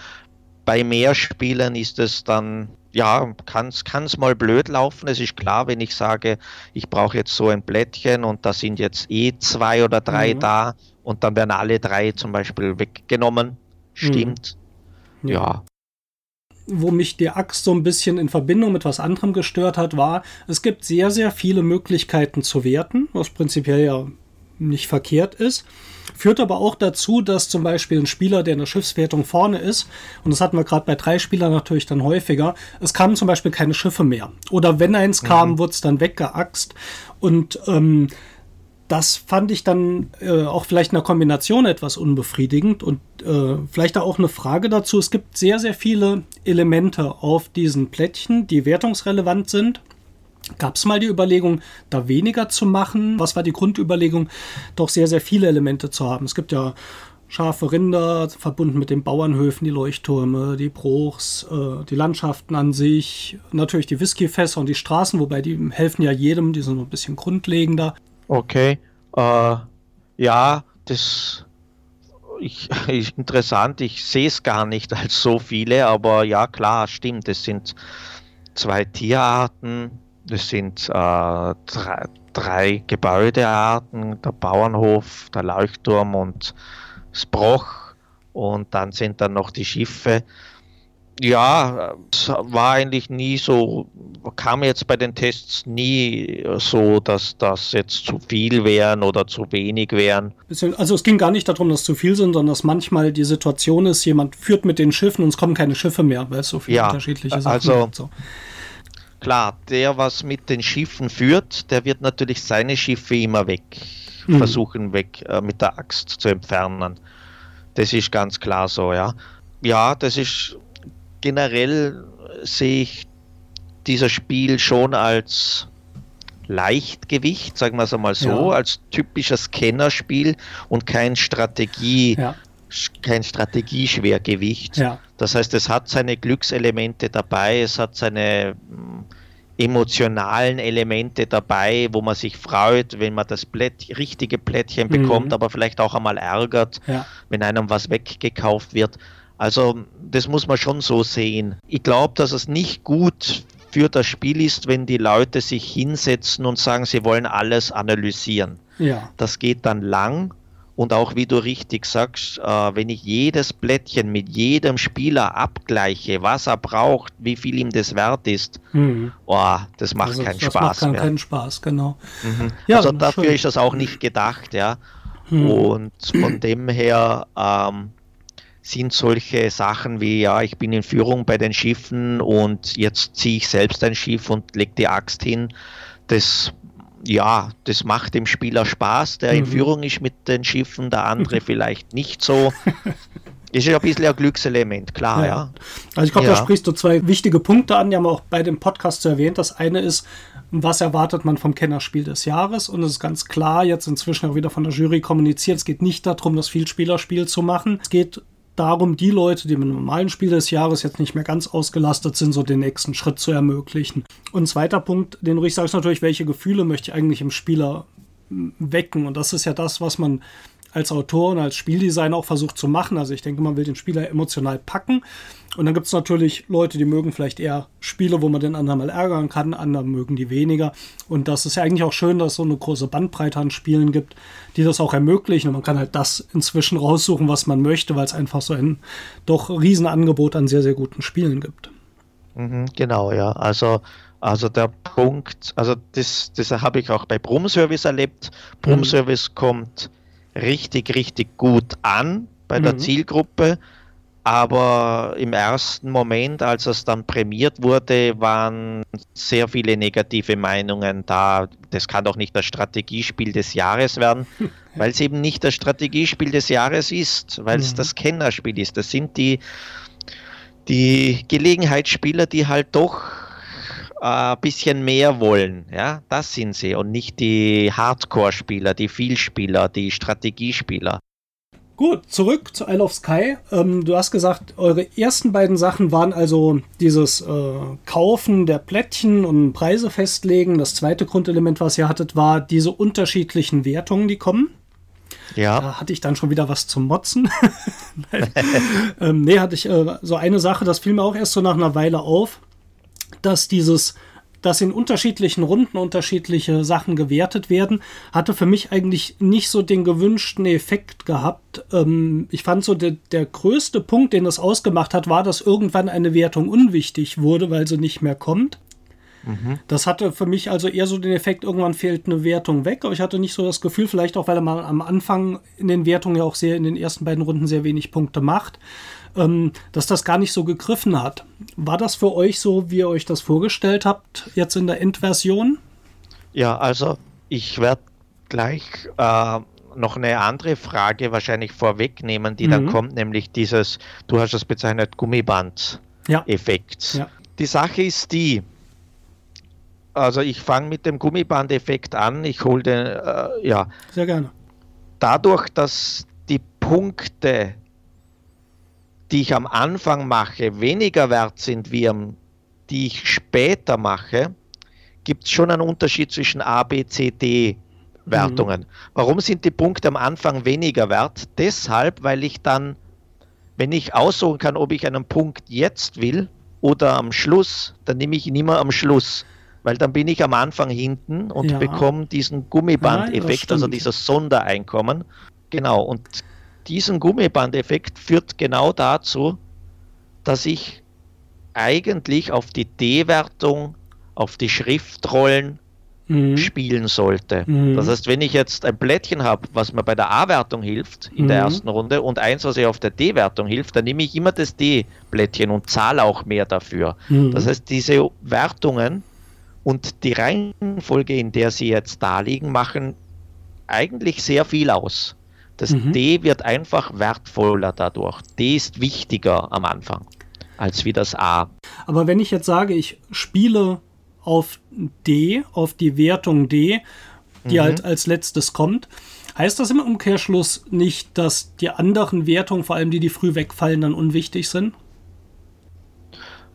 bei mehr Spielern ist es dann, ja, kann es mal blöd laufen. Es ist klar, wenn ich sage, ich brauche jetzt so ein Blättchen und da sind jetzt eh zwei oder drei mhm. da und dann werden alle drei zum Beispiel weggenommen. Stimmt. Mhm. Ja. Wo mich die Axt so ein bisschen in Verbindung mit was anderem gestört hat, war, es gibt sehr, sehr viele Möglichkeiten zu werten, was prinzipiell ja nicht verkehrt ist. Führt aber auch dazu, dass zum Beispiel ein Spieler, der in der Schiffswertung vorne ist, und das hatten wir gerade bei drei Spielern natürlich dann häufiger, es kamen zum Beispiel keine Schiffe mehr. Oder wenn eins kam, mhm. wurde es dann weggeaxt. Und ähm, das fand ich dann äh, auch vielleicht in der Kombination etwas unbefriedigend und äh, vielleicht auch eine Frage dazu. Es gibt sehr, sehr viele Elemente auf diesen Plättchen, die wertungsrelevant sind. Gab es mal die Überlegung, da weniger zu machen? Was war die Grundüberlegung, doch sehr, sehr viele Elemente zu haben? Es gibt ja Schafe, Rinder, verbunden mit den Bauernhöfen, die Leuchttürme, die Bruchs, äh, die Landschaften an sich, natürlich die Whiskyfässer und die Straßen, wobei die helfen ja jedem, die sind ein bisschen grundlegender. Okay, äh, ja, das ich, ist interessant. Ich sehe es gar nicht als so viele, aber ja, klar, stimmt. Es sind zwei Tierarten, es sind äh, drei, drei Gebäudearten, der Bauernhof, der Leuchtturm und das Broch und dann sind dann noch die Schiffe. Ja, es war eigentlich nie so, kam jetzt bei den Tests nie so, dass das jetzt zu viel wären oder zu wenig wären. Also es ging gar nicht darum, dass zu viel sind, sondern dass manchmal die Situation ist, jemand führt mit den Schiffen und es kommen keine Schiffe mehr, weil es so viele Ja, unterschiedliche Sachen also- gibt. So. Klar, der, was mit den Schiffen führt, der wird natürlich seine Schiffe immer weg, Mhm. versuchen weg äh, mit der Axt zu entfernen. Das ist ganz klar so, ja. Ja, das ist generell sehe ich dieser Spiel schon als Leichtgewicht, sagen wir es einmal so, Ja. als typisches Kennerspiel und kein Strategie, Ja, kein Strategieschwergewicht. ja, Das heißt, es hat seine Glückselemente dabei, es hat seine mm, emotionalen Elemente dabei, wo man sich freut, wenn man das Plätt, richtige Plättchen Mhm. bekommt, aber vielleicht auch einmal ärgert, ja. wenn einem was weggekauft wird. Also das muss man schon so sehen. Ich glaube, dass es nicht gut für das Spiel ist, wenn die Leute sich hinsetzen und sagen, sie wollen alles analysieren. ja. Das geht dann lang. Und auch wie du richtig sagst, äh, wenn ich jedes Blättchen mit jedem Spieler abgleiche, was er braucht, wie viel ihm das wert ist, Mhm. oh, das macht Also, keinen das Spaß macht keinen, Spaß, genau. Mhm. Ja, also schön. dafür ist das auch nicht gedacht, ja. Mhm. Und von dem her ähm, sind solche Sachen wie, ja, ich bin in Führung bei den Schiffen und jetzt ziehe ich selbst ein Schiff und lege die Axt hin, das ja, das macht dem Spieler Spaß, der in Mhm. Führung ist mit den Schiffen, der andere vielleicht nicht so. Ist ja ein bisschen ein Glückselement, klar, Ja. ja. Also ich glaube, Ja. da sprichst du zwei wichtige Punkte an, die haben wir auch bei dem Podcast so erwähnt. Das eine ist, was erwartet man vom Kennerspiel des Jahres? Und es ist ganz klar, jetzt inzwischen auch wieder von der Jury kommuniziert, es geht nicht darum, das Vielspielerspiel zu machen. Es geht darum, die Leute, die mit einem normalen Spiel des Jahres jetzt nicht mehr ganz ausgelastet sind, so den nächsten Schritt zu ermöglichen. Und zweiter Punkt, den richtig sagst, natürlich, welche Gefühle möchte ich eigentlich im Spieler wecken? Und das ist ja das, was man als Autor und als Spieldesigner auch versucht zu machen. Also ich denke, man will den Spieler emotional packen. Und dann gibt es natürlich Leute, die mögen vielleicht eher Spiele, wo man den anderen mal ärgern kann, andere mögen die weniger. Und das ist ja eigentlich auch schön, dass es so eine große Bandbreite an Spielen gibt, die das auch ermöglichen. Und man kann halt das inzwischen raussuchen, was man möchte, weil es einfach so ein doch Riesenangebot an sehr, sehr guten Spielen gibt. Mhm, genau, ja. Also, also der Punkt, also das, das habe ich auch bei Brumm Service erlebt. Brumm Mhm. Service kommt richtig, richtig gut an bei der Mhm. Zielgruppe. Aber im ersten Moment, als es dann prämiert wurde, waren sehr viele negative Meinungen da. Das kann doch nicht das Strategiespiel des Jahres werden, weil es eben nicht das Strategiespiel des Jahres ist, weil es Mhm. das Kennerspiel ist. Das sind die, die Gelegenheitsspieler, die halt doch äh, ein bisschen mehr wollen. Ja, das sind sie und nicht die Hardcore-Spieler, die Vielspieler, die Strategiespieler. Gut, zurück zu Isle of Sky. Ähm, du hast gesagt, eure ersten beiden Sachen waren also dieses äh, Kaufen der Plättchen und Preise festlegen. Das zweite Grundelement, was ihr hattet, war diese unterschiedlichen Wertungen, die kommen. Ja, Da hatte ich dann schon wieder was zum Motzen. Ähm, nee, hatte ich äh, so eine Sache, das fiel mir auch erst so nach einer Weile auf, dass dieses, dass in unterschiedlichen Runden unterschiedliche Sachen gewertet werden, hatte für mich eigentlich nicht so den gewünschten Effekt gehabt. Ähm, ich fand so, der, der größte Punkt, den das ausgemacht hat, war, dass irgendwann eine Wertung unwichtig wurde, weil sie nicht mehr kommt. Das hatte für mich also eher so den Effekt, irgendwann fehlt eine Wertung weg, aber ich hatte nicht so das Gefühl, vielleicht auch, weil man am Anfang in den Wertungen ja auch sehr in den ersten beiden Runden sehr wenig Punkte macht, ähm, dass das gar nicht so gegriffen hat. War das für euch so, wie ihr euch das vorgestellt habt, jetzt in der Endversion? ja, also ich werde gleich äh, noch eine andere Frage wahrscheinlich vorwegnehmen, die dann Mhm. kommt, nämlich dieses, du hast es bezeichnet, Gummiband-Effekt. Ja. Ja. Die Sache ist die, Also ich fange mit dem Gummibandeffekt an. Ich hole den, äh, ja. Sehr gerne. Dadurch, dass die Punkte, die ich am Anfang mache, weniger wert sind, wie am, die ich später mache, gibt es schon einen Unterschied zwischen A, B, C, D Wertungen. Mhm. Warum sind die Punkte am Anfang weniger wert? Deshalb, weil ich dann, wenn ich aussuchen kann, ob ich einen Punkt jetzt will oder am Schluss, dann nehme ich ihn immer am Schluss. Weil dann bin ich am Anfang hinten und ja. bekomme diesen Gummibandeffekt, also dieses Sondereinkommen. Genau, und diesen Gummibandeffekt führt genau dazu, dass ich eigentlich auf die D-Wertung, auf die Schriftrollen mhm. spielen sollte. Mhm. Das heißt, wenn ich jetzt ein Blättchen habe, was mir bei der A-Wertung hilft in mhm. der ersten Runde und eins, was mir auf der D-Wertung hilft, dann nehme ich immer das D-Blättchen und zahle auch mehr dafür. Mhm. Das heißt, diese Wertungen und die Reihenfolge, in der sie jetzt da liegen, machen eigentlich sehr viel aus. Das mhm. D wird einfach wertvoller dadurch. D ist wichtiger am Anfang als wie das A. Aber wenn ich jetzt sage, ich spiele auf D, auf die Wertung D, die mhm. halt als letztes kommt. Heißt das im Umkehrschluss nicht, dass die anderen Wertungen, vor allem die, die früh wegfallen, dann unwichtig sind?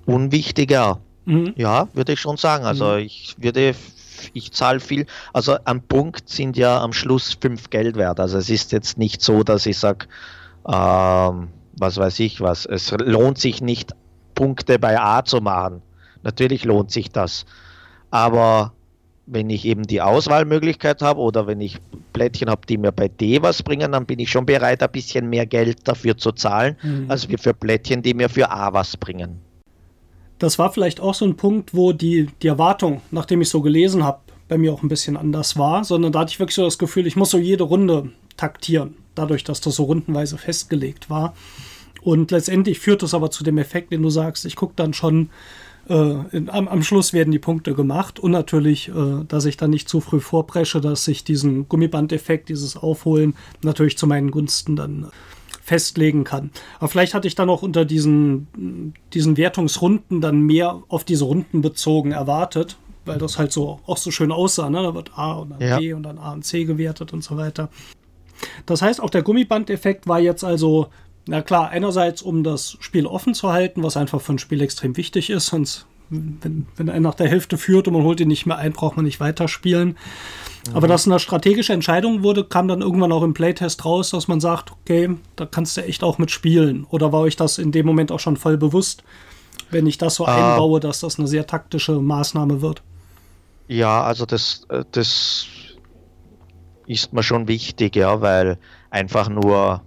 Unwichtiger. Mhm. Ja, würde ich schon sagen. Also mhm. ich würde, ich zahle viel. Also am Punkt sind ja am Schluss fünf Geld wert. Also es ist jetzt nicht so, dass ich sage, ähm, was weiß ich was, es lohnt sich nicht, Punkte bei A zu machen. Natürlich lohnt sich das. Aber wenn ich eben die Auswahlmöglichkeit habe oder wenn ich Plättchen habe, die mir bei D was bringen, dann bin ich schon bereit, ein bisschen mehr Geld dafür zu zahlen, mhm. als für Plättchen, die mir für A was bringen. Das war vielleicht auch so ein Punkt, wo die, die Erwartung, nachdem ich so gelesen habe, bei mir auch ein bisschen anders war, sondern da hatte ich wirklich so das Gefühl, ich muss so jede Runde taktieren, dadurch, dass das so rundenweise festgelegt war. Und letztendlich führt das aber zu dem Effekt, den du sagst, ich gucke dann schon, äh, in, am, am, Schluss werden die Punkte gemacht und natürlich, äh, dass ich dann nicht zu früh vorpresche, dass ich diesen Gummibandeffekt, dieses Aufholen natürlich zu meinen Gunsten dann festlegen kann. Aber vielleicht hatte ich dann auch unter diesen, diesen Wertungsrunden dann mehr auf diese Runden bezogen erwartet, weil das halt so auch so schön aussah. Ne? Da wird A und dann ja. B und dann A und C gewertet und so weiter. Das heißt, auch der Gummibandeffekt war jetzt also na klar, einerseits, um das Spiel offen zu halten, was einfach für ein Spiel extrem wichtig ist, sonst, wenn, wenn einer nach der Hälfte führt und man holt ihn nicht mehr ein, braucht man nicht weiterspielen. Mhm. Aber dass eine strategische Entscheidung wurde, kam dann irgendwann auch im Playtest raus, dass man sagt, okay, da kannst du echt auch mitspielen. Oder war euch das in dem Moment auch schon voll bewusst, wenn ich das so ah. einbaue, dass das eine sehr taktische Maßnahme wird? Ja, also das, äh, das ist mir schon wichtig, ja, weil einfach nur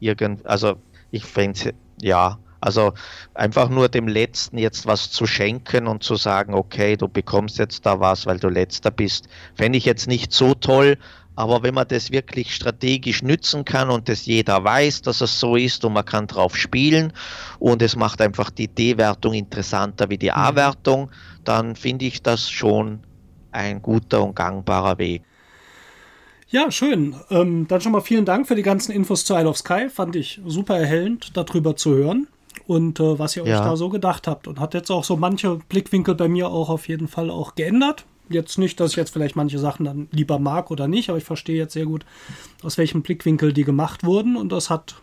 irgend, also ich fände ja, also einfach nur dem Letzten jetzt was zu schenken und zu sagen, okay, du bekommst jetzt da was, weil du letzter bist, fände ich jetzt nicht so toll. Aber wenn man das wirklich strategisch nützen kann und das jeder weiß, dass es so ist und man kann drauf spielen und es macht einfach die D-Wertung interessanter wie die mhm. A-Wertung, dann finde ich das schon ein guter und gangbarer Weg. Ja, schön. Ähm, dann schon mal vielen Dank für die ganzen Infos zu Isle of Sky. Fand ich super erhellend, darüber zu hören und äh, was ihr ja. euch da so gedacht habt. Und hat jetzt auch so manche Blickwinkel bei mir auch auf jeden Fall auch geändert. Jetzt nicht, dass ich jetzt vielleicht manche Sachen dann lieber mag oder nicht, aber ich verstehe jetzt sehr gut, aus welchem Blickwinkel die gemacht wurden. Und das hat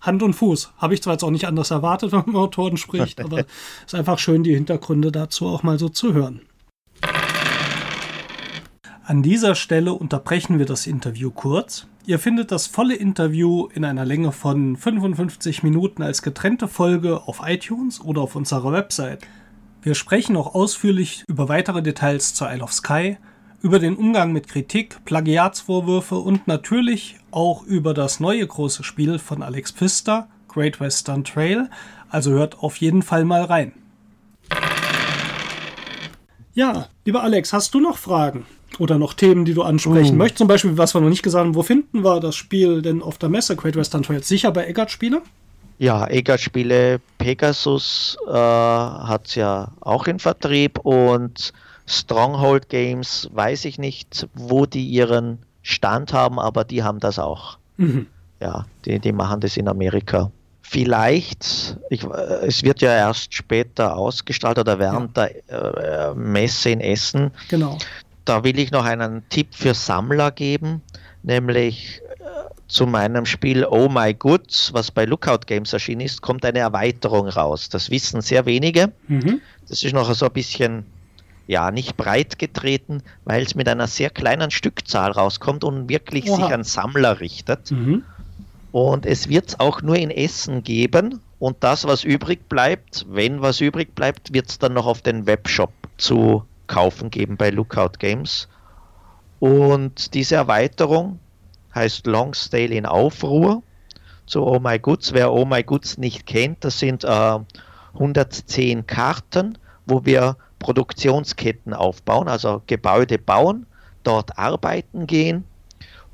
Hand und Fuß. Habe ich zwar jetzt auch nicht anders erwartet, wenn man mit Autoren spricht, aber es ist einfach schön, die Hintergründe dazu auch mal so zu hören. An dieser Stelle unterbrechen wir das Interview kurz. Ihr findet das volle Interview in einer Länge von 55 Minuten als getrennte Folge auf iTunes oder auf unserer Website. Wir sprechen auch ausführlich über weitere Details zur Isle of Sky, über den Umgang mit Kritik, Plagiatsvorwürfe und natürlich auch über das neue große Spiel von Alex Pfister, Great Western Trail. Also hört auf jeden Fall mal rein. Ja, lieber Alex, hast du noch Fragen? Oder noch Themen, die du ansprechen mm. möchtest. Zum Beispiel, was wir noch nicht gesagt haben, wo finden wir das Spiel denn auf der Messe Great Western Trail? Sicher bei Eggert Spiele? Ja, Eggert Spiele, Pegasus äh, hat es ja auch in Vertrieb und Stronghold Games, weiß ich nicht, wo die ihren Stand haben, aber die haben das auch. Mhm. Ja, die, die machen das in Amerika vielleicht, ich, äh, es wird ja erst später ausgestaltet oder während ja. der äh, Messe in Essen. Genau. Da will ich noch einen Tipp für Sammler geben, nämlich äh, zu meinem Spiel Oh My Goods, was bei Lookout Games erschienen ist, kommt eine Erweiterung raus. Das wissen sehr wenige. Mhm. Das ist noch so ein bisschen, ja, nicht breit getreten, weil es mit einer sehr kleinen Stückzahl rauskommt und wirklich Oha. sich an Sammler richtet. Mhm. Und es wird es auch nur in Essen geben. Und das, was übrig bleibt, wenn was übrig bleibt, wird es dann noch auf den Webshop zu kaufen geben bei Lookout Games. Und diese Erweiterung heißt Longstale in Aufruhr zu Oh My Goods. Wer Oh My Goods nicht kennt, das sind äh, 110 Karten, wo wir Produktionsketten aufbauen, also Gebäude bauen, dort arbeiten gehen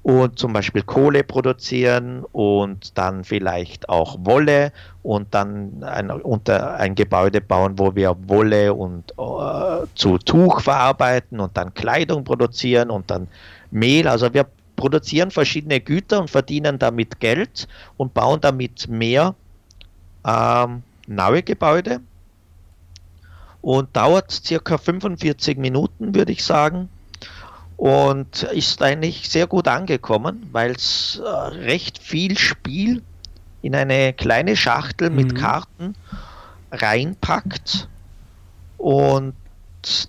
und zum Beispiel Kohle produzieren und dann vielleicht auch Wolle und dann ein, unter ein Gebäude bauen, wo wir Wolle und äh, zu Tuch verarbeiten und dann Kleidung produzieren und dann Mehl. Also wir produzieren verschiedene Güter und verdienen damit Geld und bauen damit mehr ähm, neue Gebäude. Und dauert circa 45 Minuten, würde ich sagen und ist eigentlich sehr gut angekommen, weil es äh, recht viel Spiel in eine kleine Schachtel mhm. mit Karten reinpackt und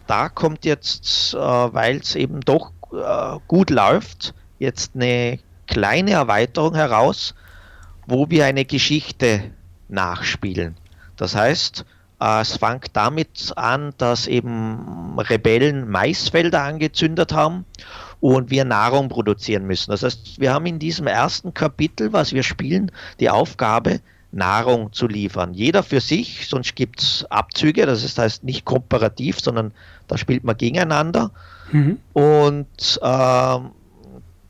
da kommt jetzt, äh, weil es eben doch äh, gut läuft, jetzt eine kleine Erweiterung heraus, wo wir eine Geschichte nachspielen. Das heißt, äh, es fängt damit an, dass eben Rebellen Maisfelder angezündet haben und wir Nahrung produzieren müssen. Das heißt, wir haben in diesem ersten Kapitel, was wir spielen, die Aufgabe, Nahrung zu liefern. Jeder für sich, sonst gibt es Abzüge, das heißt nicht komparativ, sondern da spielt man gegeneinander. Mhm. Und äh,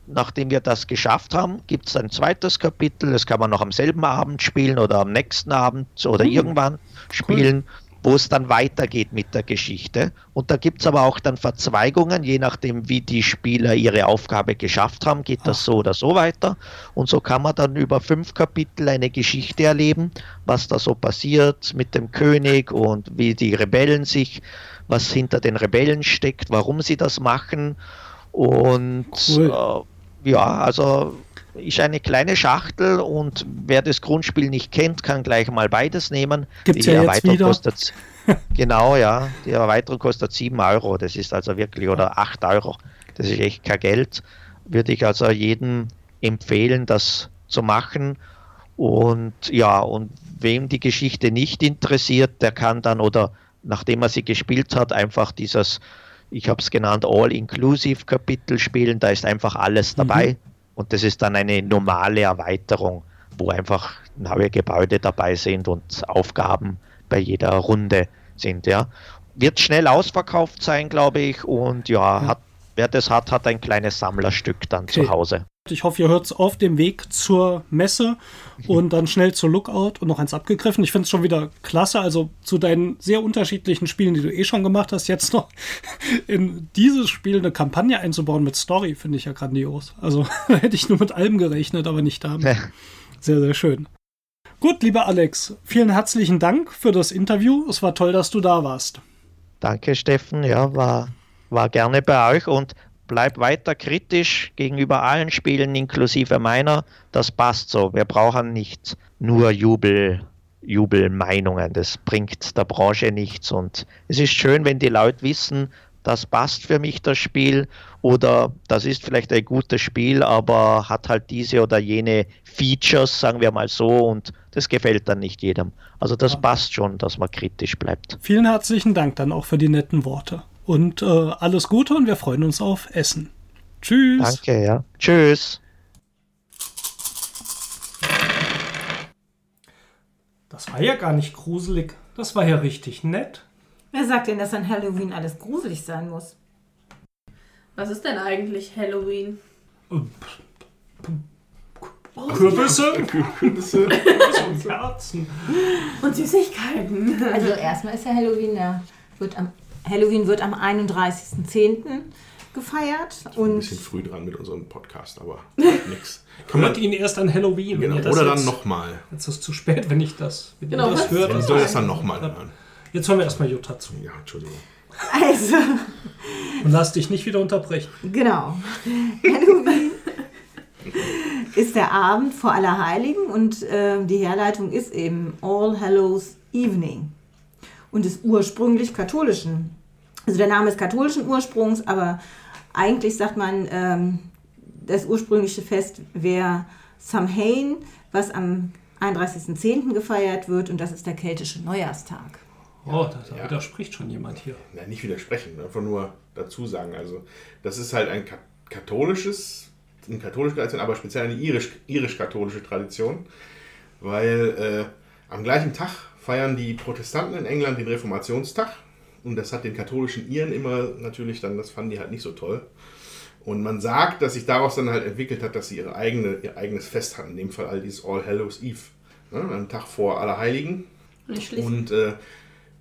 nachdem wir das geschafft haben, gibt es ein zweites Kapitel, das kann man noch am selben Abend spielen oder am nächsten Abend oder mhm. irgendwann spielen, cool. Wo es dann weitergeht mit der Geschichte. Und da gibt es aber auch dann Verzweigungen, je nachdem, wie die Spieler ihre Aufgabe geschafft haben, geht das so oder so weiter. Und so kann man dann über fünf Kapitel eine Geschichte erleben, was da so passiert mit dem König und wie die Rebellen sich, was hinter den Rebellen steckt, warum sie das machen. Und cool. äh, ja, also ist eine kleine Schachtel und wer das Grundspiel nicht kennt, kann gleich mal beides nehmen. Gibt es ja jetzt wieder. Kostet, genau, ja. Die Erweiterung kostet 7 Euro. Das ist also wirklich, oder 8 Euro. Das ist echt kein Geld. Würde ich also jedem empfehlen, das zu machen. Und ja, und wem die Geschichte nicht interessiert, der kann dann oder nachdem er sie gespielt hat, einfach dieses, ich habe es genannt, All-Inclusive-Kapitel spielen. Da ist einfach alles dabei. Mhm und das ist dann eine normale Erweiterung, wo einfach neue Gebäude dabei sind und Aufgaben bei jeder Runde sind. Ja. Wird schnell ausverkauft sein, glaube ich. Und ja. Hat, wer das hat, hat ein kleines Sammlerstück dann okay. zu Hause. Ich hoffe, ihr hört es auf dem Weg zur Messe und dann schnell zur Lookout und noch eins abgegriffen. Ich finde es schon wieder klasse. Also zu deinen sehr unterschiedlichen Spielen, die du eh schon gemacht hast, jetzt noch in dieses Spiel eine Kampagne einzubauen mit Story, finde ich ja grandios. Also hätte ich nur mit allem gerechnet, aber nicht damit. Sehr, sehr schön. Gut, lieber Alex, vielen herzlichen Dank für das Interview. Es war toll, dass du da warst. Danke, Steffen. Ja, war, war gerne bei euch und bleib weiter kritisch gegenüber allen Spielen, inklusive meiner. Das passt so. Wir brauchen nicht nur Jubel, Jubelmeinungen. Das bringt der Branche nichts. Und es ist schön, wenn die Leute wissen, das passt für mich das Spiel oder das ist vielleicht ein gutes Spiel, aber hat halt diese oder jene Features, sagen wir mal so, und das gefällt dann nicht jedem. Also das passt schon, dass man kritisch bleibt. Vielen herzlichen Dank dann auch für die netten Worte. Und äh, alles Gute und wir freuen uns auf Essen. Tschüss. Danke, ja. Tschüss. Das war ja gar nicht gruselig. Das war ja richtig nett. Wer sagt denn, dass an Halloween alles gruselig sein muss? Was ist denn eigentlich Halloween? Kürbisse, Kürbisse und Kerzen. Und Süßigkeiten. Also erstmal ist ja Halloween, ja, wird am Halloween wird am 31.10. gefeiert. Ein Und bisschen früh dran mit unserem Podcast, aber nix. Kann man, ihn erst an Halloween. wenn genau, ihr das oder dann nochmal. Jetzt ist es zu spät, wenn ich das, wenn Genau, ihr das hört. Das soll ist- das dann nochmal hören. Jetzt hören wir erstmal Jutta zu. Ja, Entschuldigung. also, Und lass dich nicht wieder unterbrechen. genau. Halloween ist der Abend vor Allerheiligen und äh, die Herleitung ist eben All Hallows Evening und ist ursprünglich katholischen. Also der Name ist katholischen Ursprungs, aber eigentlich sagt man, ähm, das ursprüngliche Fest wäre Samhain, was am 31.10. gefeiert wird und das ist der keltische Neujahrstag. Oh, da, da Ja. widerspricht schon jemand hier. Na, nicht widersprechen, einfach nur dazu sagen. Also, das ist halt ein ka- katholisches, eine katholische Tradition, aber speziell eine irisch- irisch-katholische Tradition, weil äh, am gleichen Tag feiern die Protestanten in England den Reformationstag und das hat den katholischen Iren immer natürlich dann, das fanden die halt nicht so toll. Und man sagt, dass sich daraus dann halt entwickelt hat, dass sie ihre eigene, ihr eigenes Fest hatten, in dem Fall all dieses All Hallows Eve, ne, einen Tag vor Allerheiligen. Und, äh,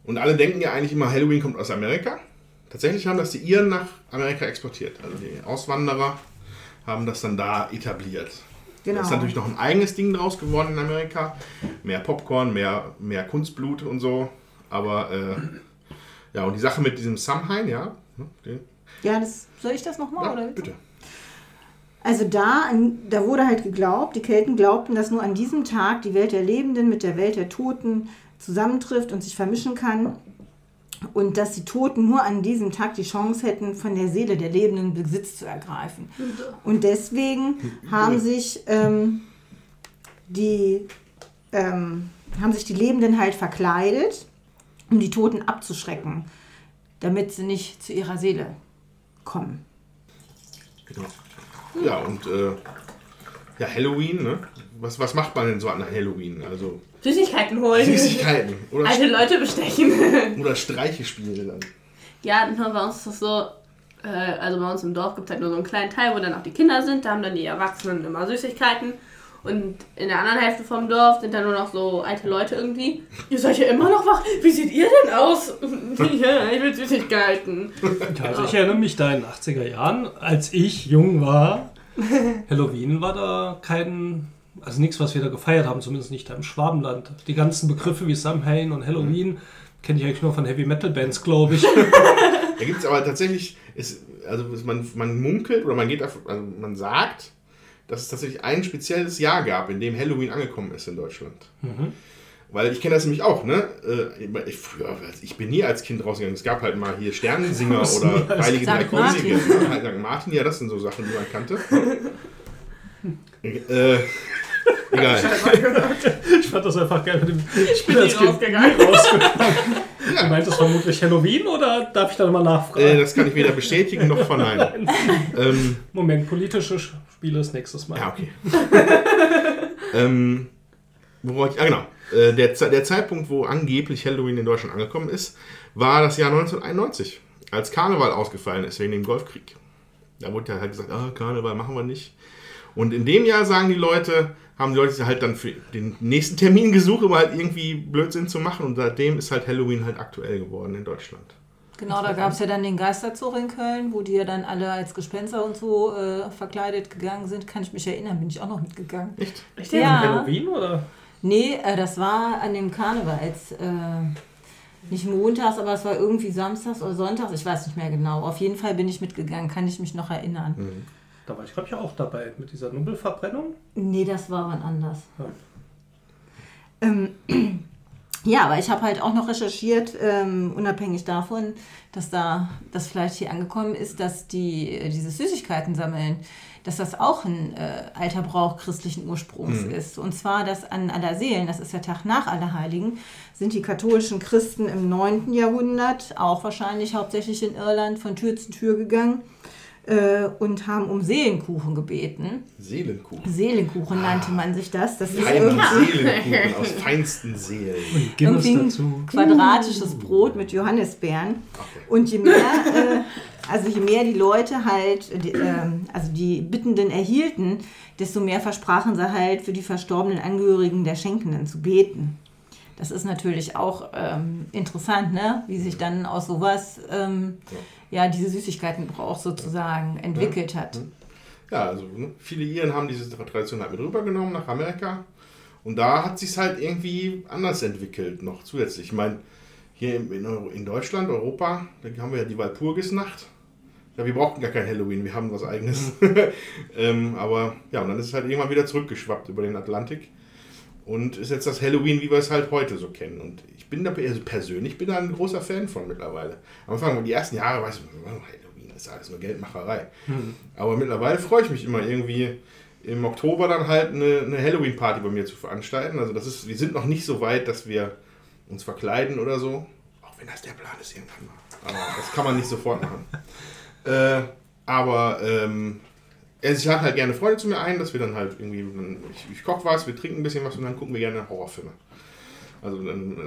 und alle denken ja eigentlich immer, Halloween kommt aus Amerika. Tatsächlich haben das die Iren nach Amerika exportiert. Also die Auswanderer haben das dann da etabliert. Genau. Da ist natürlich noch ein eigenes Ding draus geworden in Amerika. Mehr Popcorn, mehr, mehr Kunstblut und so. Aber äh, ja, und die Sache mit diesem Samhain, ja. ne, den- Ja, das, soll ich das nochmal? ja oder? bitte. Also da, da wurde halt geglaubt, die Kelten glaubten, dass nur an diesem Tag die Welt der Lebenden mit der Welt der Toten zusammentrifft und sich vermischen kann. Und dass die Toten nur an diesem Tag die Chance hätten, von der Seele der Lebenden Besitz zu ergreifen. Und deswegen haben sich ähm, die ähm, haben sich die Lebenden halt verkleidet, um die Toten abzuschrecken, damit sie nicht zu ihrer Seele kommen. Genau. Ja, und äh, ja, Halloween, ne? Was, was macht man denn so an Halloween? Also Süßigkeiten holen. Süßigkeiten oder, Alte Leute bestechen. oder Streiche spielen dann. ja, nur bei uns ist das so, äh, also bei uns im Dorf gibt es halt nur so einen kleinen Teil, wo dann auch die Kinder sind. Da haben dann die Erwachsenen immer Süßigkeiten. Und in der anderen Hälfte vom Dorf sind dann nur noch so alte Leute irgendwie. Ihr seid ja immer noch wach. Wie seht ihr denn aus? ja, ich will Süßigkeiten. Ja, also ich erinnere mich da in den 80er Jahren, als ich jung war. Halloween war da kein, also nichts, was wir da gefeiert haben, zumindest nicht da im Schwabenland. Die ganzen Begriffe wie Samhain und Halloween kenne ich eigentlich nur von Heavy Metal Bands, glaube ich. Da gibt es aber tatsächlich, ist, also man, man munkelt oder man geht auf, also man sagt, dass es tatsächlich ein spezielles Jahr gab, in dem Halloween angekommen ist in Deutschland. Weil ich kenne das nämlich auch, ne? Äh, Ich, früher, ich bin nie als Kind rausgegangen. Es gab halt mal hier Sternensinger oder Heilige Sankt Martin. Könige. Ne? Martin, ja, das sind so Sachen, die man kannte. äh, egal. Ich fand das einfach geil mit dem Ich bin nie als Kind rausgegangen. nie rausgegangen. Du meintest vermutlich Halloween oder darf ich da nochmal nachfragen? Äh, das kann ich weder bestätigen noch verneinen. ähm, Moment, politische Spiele ist nächstes Mal. Ja, okay. ähm, wo wollte ich? Ah, genau. Äh, der, der Zeitpunkt, wo angeblich Halloween in Deutschland angekommen ist, war das Jahr 1991, als Karneval ausgefallen ist wegen dem Golfkrieg. Da wurde ja halt gesagt, ah, Karneval machen wir nicht. Und in dem Jahr sagen die Leute, haben die Leute sich halt dann für den nächsten Termin gesucht, um halt irgendwie Blödsinn zu machen. Und seitdem ist halt Halloween halt aktuell geworden in Deutschland. Genau, da gab es ja dann den Geisterzug in Köln, wo die ja dann alle als Gespenster und so äh, verkleidet gegangen sind. Kann ich mich erinnern, bin ich auch noch mitgegangen. Echt? Echt Ja. jetzt? Halloween oder? Nee, äh, das war an dem Karnevals. Äh, nicht montags, aber es war irgendwie samstags oder sonntags, ich weiß nicht mehr genau. Auf jeden Fall bin ich mitgegangen, kann ich mich noch erinnern. Da war ich, glaube ich, auch dabei mit dieser Nubbelverbrennung. Nee, das war wann anders. Ja. Ähm, ja, aber ich habe halt auch noch recherchiert, ähm, unabhängig davon, dass da das vielleicht hier angekommen ist, dass die äh, diese Süßigkeiten sammeln, dass das auch ein äh, alter Brauch christlichen Ursprungs ist. Und zwar, dass an Allerseelen, das ist der Tag nach Allerheiligen, sind die katholischen Christen im 9. Jahrhundert, auch wahrscheinlich hauptsächlich in Irland, von Tür zu Tür gegangen äh, und haben um Seelenkuchen gebeten. Seelenkuchen. Seelenkuchen nannte man sich das. Das ist irgendwie Seelenkuchen aus feinsten Seelen. Guinness irgendwie ein dazu. quadratisches Brot mit Johannisbeeren. Und je mehr, äh, also je mehr die Leute halt, äh, die, ähm, also die Bittenden erhielten, desto mehr versprachen sie halt für die verstorbenen Angehörigen der Schenkenden zu beten. Das ist natürlich auch ähm, interessant, ne? wie sich dann aus sowas ähm, ja. diese Süßigkeitenbrauch sozusagen entwickelt ja. hat. Ja, also ne? viele Iren haben diese Tradition halt mit rübergenommen nach Amerika. Und da hat sich halt irgendwie anders entwickelt, noch zusätzlich. Ich meine, hier in, in Deutschland, Europa, da haben wir ja die Walpurgisnacht. Ja, wir brauchten gar kein Halloween, wir haben was eigenes. ähm, aber ja, und dann ist es halt irgendwann wieder zurückgeschwappt über den Atlantik. Und ist jetzt das Halloween, wie wir es halt heute so kennen. Und ich bin da also persönlich bin da ein großer Fan von mittlerweile. Am Anfang, die ersten Jahre, weiß ich, oh, Halloween, das ist alles nur Geldmacherei. Mhm. Aber mittlerweile freue ich mich immer irgendwie im Oktober dann halt eine, eine Halloween-Party bei mir zu veranstalten. Also das ist, wir sind noch nicht so weit, dass wir uns verkleiden oder so. Auch wenn das der Plan ist irgendwann mal. Aber das kann man nicht sofort machen. Äh, aber ähm, also ich lade halt gerne Freunde zu mir ein, dass wir dann halt irgendwie, ich, ich koche was, wir trinken ein bisschen was und dann gucken wir gerne Horrorfilme. Also,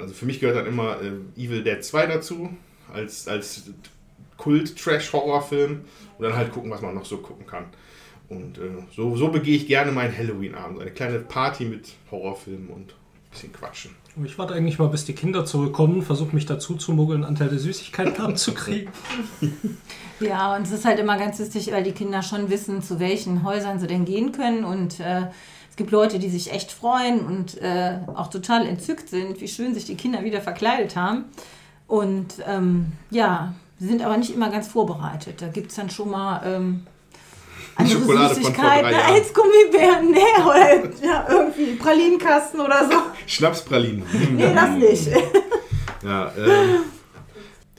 also für mich gehört dann immer äh, Evil Dead 2 dazu, als, als Kult-Trash-Horrorfilm und dann halt gucken, was man noch so gucken kann. Und äh, so, so begehe ich gerne meinen Halloween-Abend. Eine kleine Party mit Horrorfilmen und ein bisschen quatschen. Ich warte eigentlich mal, bis die Kinder zurückkommen, versuche mich dazu zu muggeln, einen Anteil der Süßigkeiten abzukriegen. Ja, und es ist halt immer ganz wichtig, weil die Kinder schon wissen, zu welchen Häusern sie denn gehen können. Und äh, es gibt Leute, die sich echt freuen und äh, auch total entzückt sind, wie schön sich die Kinder wieder verkleidet haben. Und ähm, ja, sie sind aber nicht immer ganz vorbereitet. Da gibt es dann schon mal ähm, andere Schokolade Süßigkeiten, als Gummibären, nee, oder ja, irgendwie Pralinenkasten oder so. Schnapspralinen. nee, das nicht. ja, ähm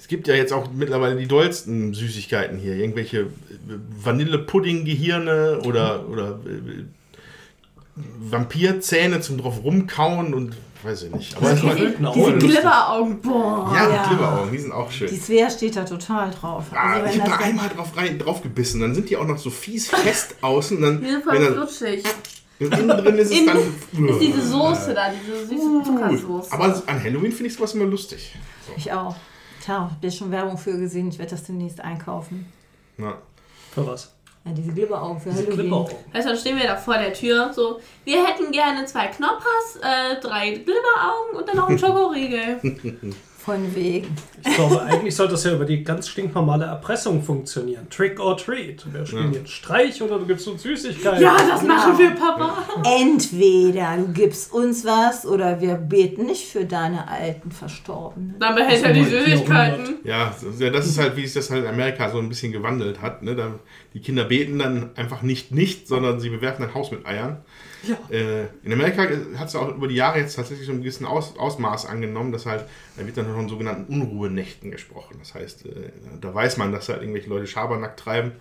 gibt ja jetzt auch mittlerweile die dollsten Süßigkeiten hier. Irgendwelche Vanillepudding-Gehirne oder, oder äh, Vampirzähne zum drauf rumkauen und weiß ich nicht. Aber die, diese Glibberaugen, boah. Ja, ja. Glibberaugen, die sind auch schön. Die Svea steht da total drauf. Also ich habe da einmal drauf, rein, drauf gebissen, dann sind die auch noch so fies fest außen. Dann, die sind voll flutschig. Innen drin ist es dann. Ist diese Soße da, diese süße Zuckersoße. Aber an Halloween finde ich sowas immer lustig. So. Ich auch. Klar, habe schon Werbung für gesehen. Ich werde das demnächst einkaufen. Na. Für was? Ja, diese Glibberaugen für Halloween. Weißt du, dann stehen wir da vor der Tür so, wir hätten gerne zwei Knoppers, äh, drei Glibberaugen und dann noch einen Schokoriegel. Von wegen. Ich glaube, eigentlich sollte das ja über die ganz stinknormale Erpressung funktionieren. Trick or treat. Wir spielen ja. jetzt Streich oder du gibst uns Süßigkeiten. Ja, das machen wir, Papa. Entweder du gibst uns was oder wir beten nicht für deine alten Verstorbenen. Dann behält er die Süßigkeiten. Ja, das ist halt, wie sich das halt in Amerika so ein bisschen gewandelt hat. Ne? Die Kinder beten dann einfach nicht nicht, sondern sie bewerfen ein Haus mit Eiern. Ja. Äh, in Amerika hat es auch über die Jahre jetzt tatsächlich so ein gewissen Aus, Ausmaß angenommen, dass halt, da wird dann von sogenannten Unruhenächten gesprochen. Das heißt, äh, da weiß man, dass halt irgendwelche Leute Schabernack treiben.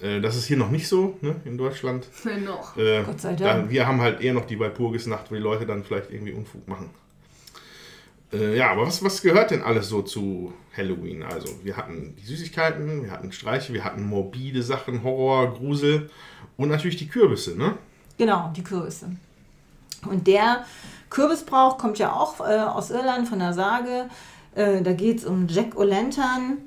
Äh, das ist hier noch nicht so, ne, in Deutschland. noch. Äh, Gott sei Dank. Da, wir haben halt eher noch die Walpurgisnacht, wo die Leute dann vielleicht irgendwie Unfug machen. Äh, ja, aber was, was gehört denn alles so zu Halloween? Also, wir hatten die Süßigkeiten, wir hatten Streiche, wir hatten morbide Sachen, Horror, Grusel und natürlich die Kürbisse, ne? Genau, die Kürbisse. Und der Kürbisbrauch kommt ja auch äh, aus Irland von der Sage. Äh, da geht es um Jack O'Lantern.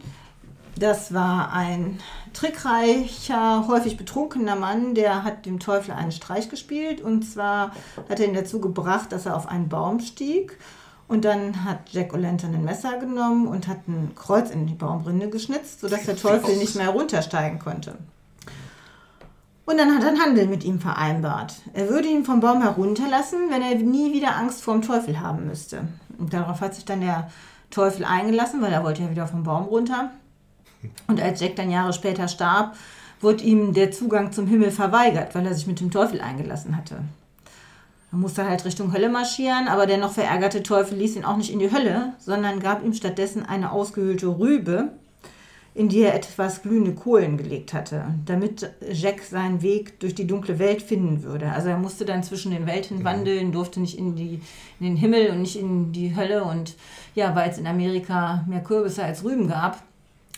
Das war ein trickreicher, häufig betrunkener Mann, der hat dem Teufel einen Streich gespielt. Und zwar hat er ihn dazu gebracht, dass er auf einen Baum stieg. Und dann hat Jack O'Lantern ein Messer genommen und hat ein Kreuz in die Baumrinde geschnitzt, sodass der Teufel nicht mehr runtersteigen konnte. Und dann hat er einen Handel mit ihm vereinbart. Er würde ihn vom Baum herunterlassen, wenn er nie wieder Angst vor dem Teufel haben müsste. Und darauf hat sich dann der Teufel eingelassen, weil er wollte ja wieder vom Baum runter. Und als Jack dann Jahre später starb, wurde ihm der Zugang zum Himmel verweigert, weil er sich mit dem Teufel eingelassen hatte. Er musste halt Richtung Hölle marschieren, aber der noch verärgerte Teufel ließ ihn auch nicht in die Hölle, sondern gab ihm stattdessen eine ausgehöhlte Rübe, in die er etwas glühende Kohlen gelegt hatte, damit Jack seinen Weg durch die dunkle Welt finden würde. Also er musste dann zwischen den Welten wandeln, durfte nicht in, die, in den Himmel und nicht in die Hölle. Und ja, weil es in Amerika mehr Kürbisse als Rüben gab,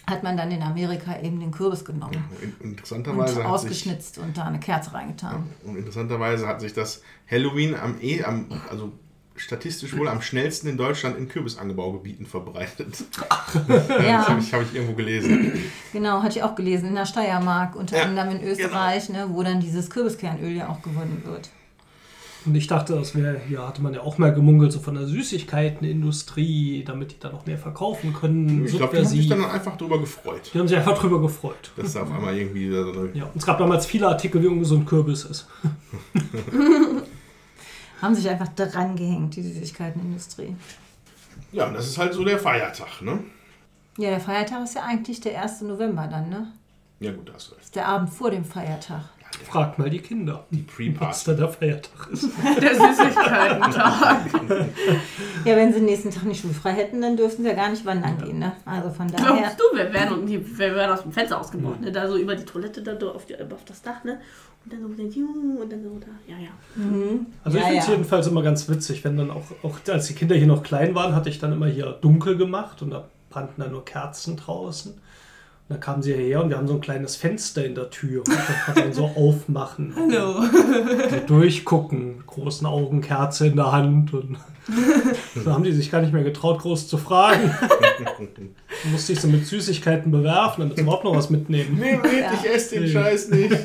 hat man dann in Amerika eben den Kürbis genommen. Interessanterweise und ausgeschnitzt sich, und da eine Kerze reingetan. Ja, und interessanterweise hat sich das Halloween am, e, am also statistisch wohl am schnellsten in Deutschland in Kürbisangebaugebieten verbreitet. ja. Das habe ich, hab ich irgendwo gelesen. Genau, hatte ich auch gelesen. In der Steiermark, unter ja. anderem in Österreich, genau. ne, wo dann dieses Kürbiskernöl ja auch gewonnen wird. Und ich dachte, das wäre, ja, hatte man ja auch mal gemunkelt, so von der Süßigkeitenindustrie, damit die da noch mehr verkaufen können. Ich glaube, die haben sich dann einfach drüber gefreut. Die haben sich einfach drüber gefreut. Dass da auf einmal irgendwie Ja, und es gab damals viele Artikel, wie ungesund Kürbis ist. Haben sich einfach dran gehängt, die Süßigkeitenindustrie. Ja, und das ist halt so der Feiertag, ne? Ja, der Feiertag ist ja eigentlich der 1. November dann, ne? Ja, gut, da hast du recht. Das ist der Abend vor dem Feiertag. Fragt mal die Kinder, was Pre-Party. da der Feiertag ist. Der Süßigkeiten-Tag. Ja, wenn sie den nächsten Tag nicht schulfrei hätten, dann dürften sie ja gar nicht wandern gehen, ne? Also von daher. Glaubst du, wir werden, und die, wir werden aus dem Fenster ausgebrochen, ne? Da so über die Toilette, da do- auf, die, auf das Dach, ne? Und dann so mit den und dann so da. Ja, ja. Also ich Ja, finde es ja. jedenfalls immer ganz witzig, wenn dann auch, auch, als die Kinder hier noch klein waren, hatte ich dann immer hier dunkel gemacht und da brannten dann nur Kerzen draußen. Und dann kamen sie hierher und wir haben so ein kleines Fenster in der Tür. Und das kann man dann so aufmachen. Hallo. So durchgucken, großen Augen, Kerze in der Hand. Und so haben die sich gar nicht mehr getraut, groß zu fragen. Dann musste ich sie mit Süßigkeiten bewerfen, damit sie überhaupt noch was mitnehmen. Nee, nee, ich esse den Nee. Scheiß nicht.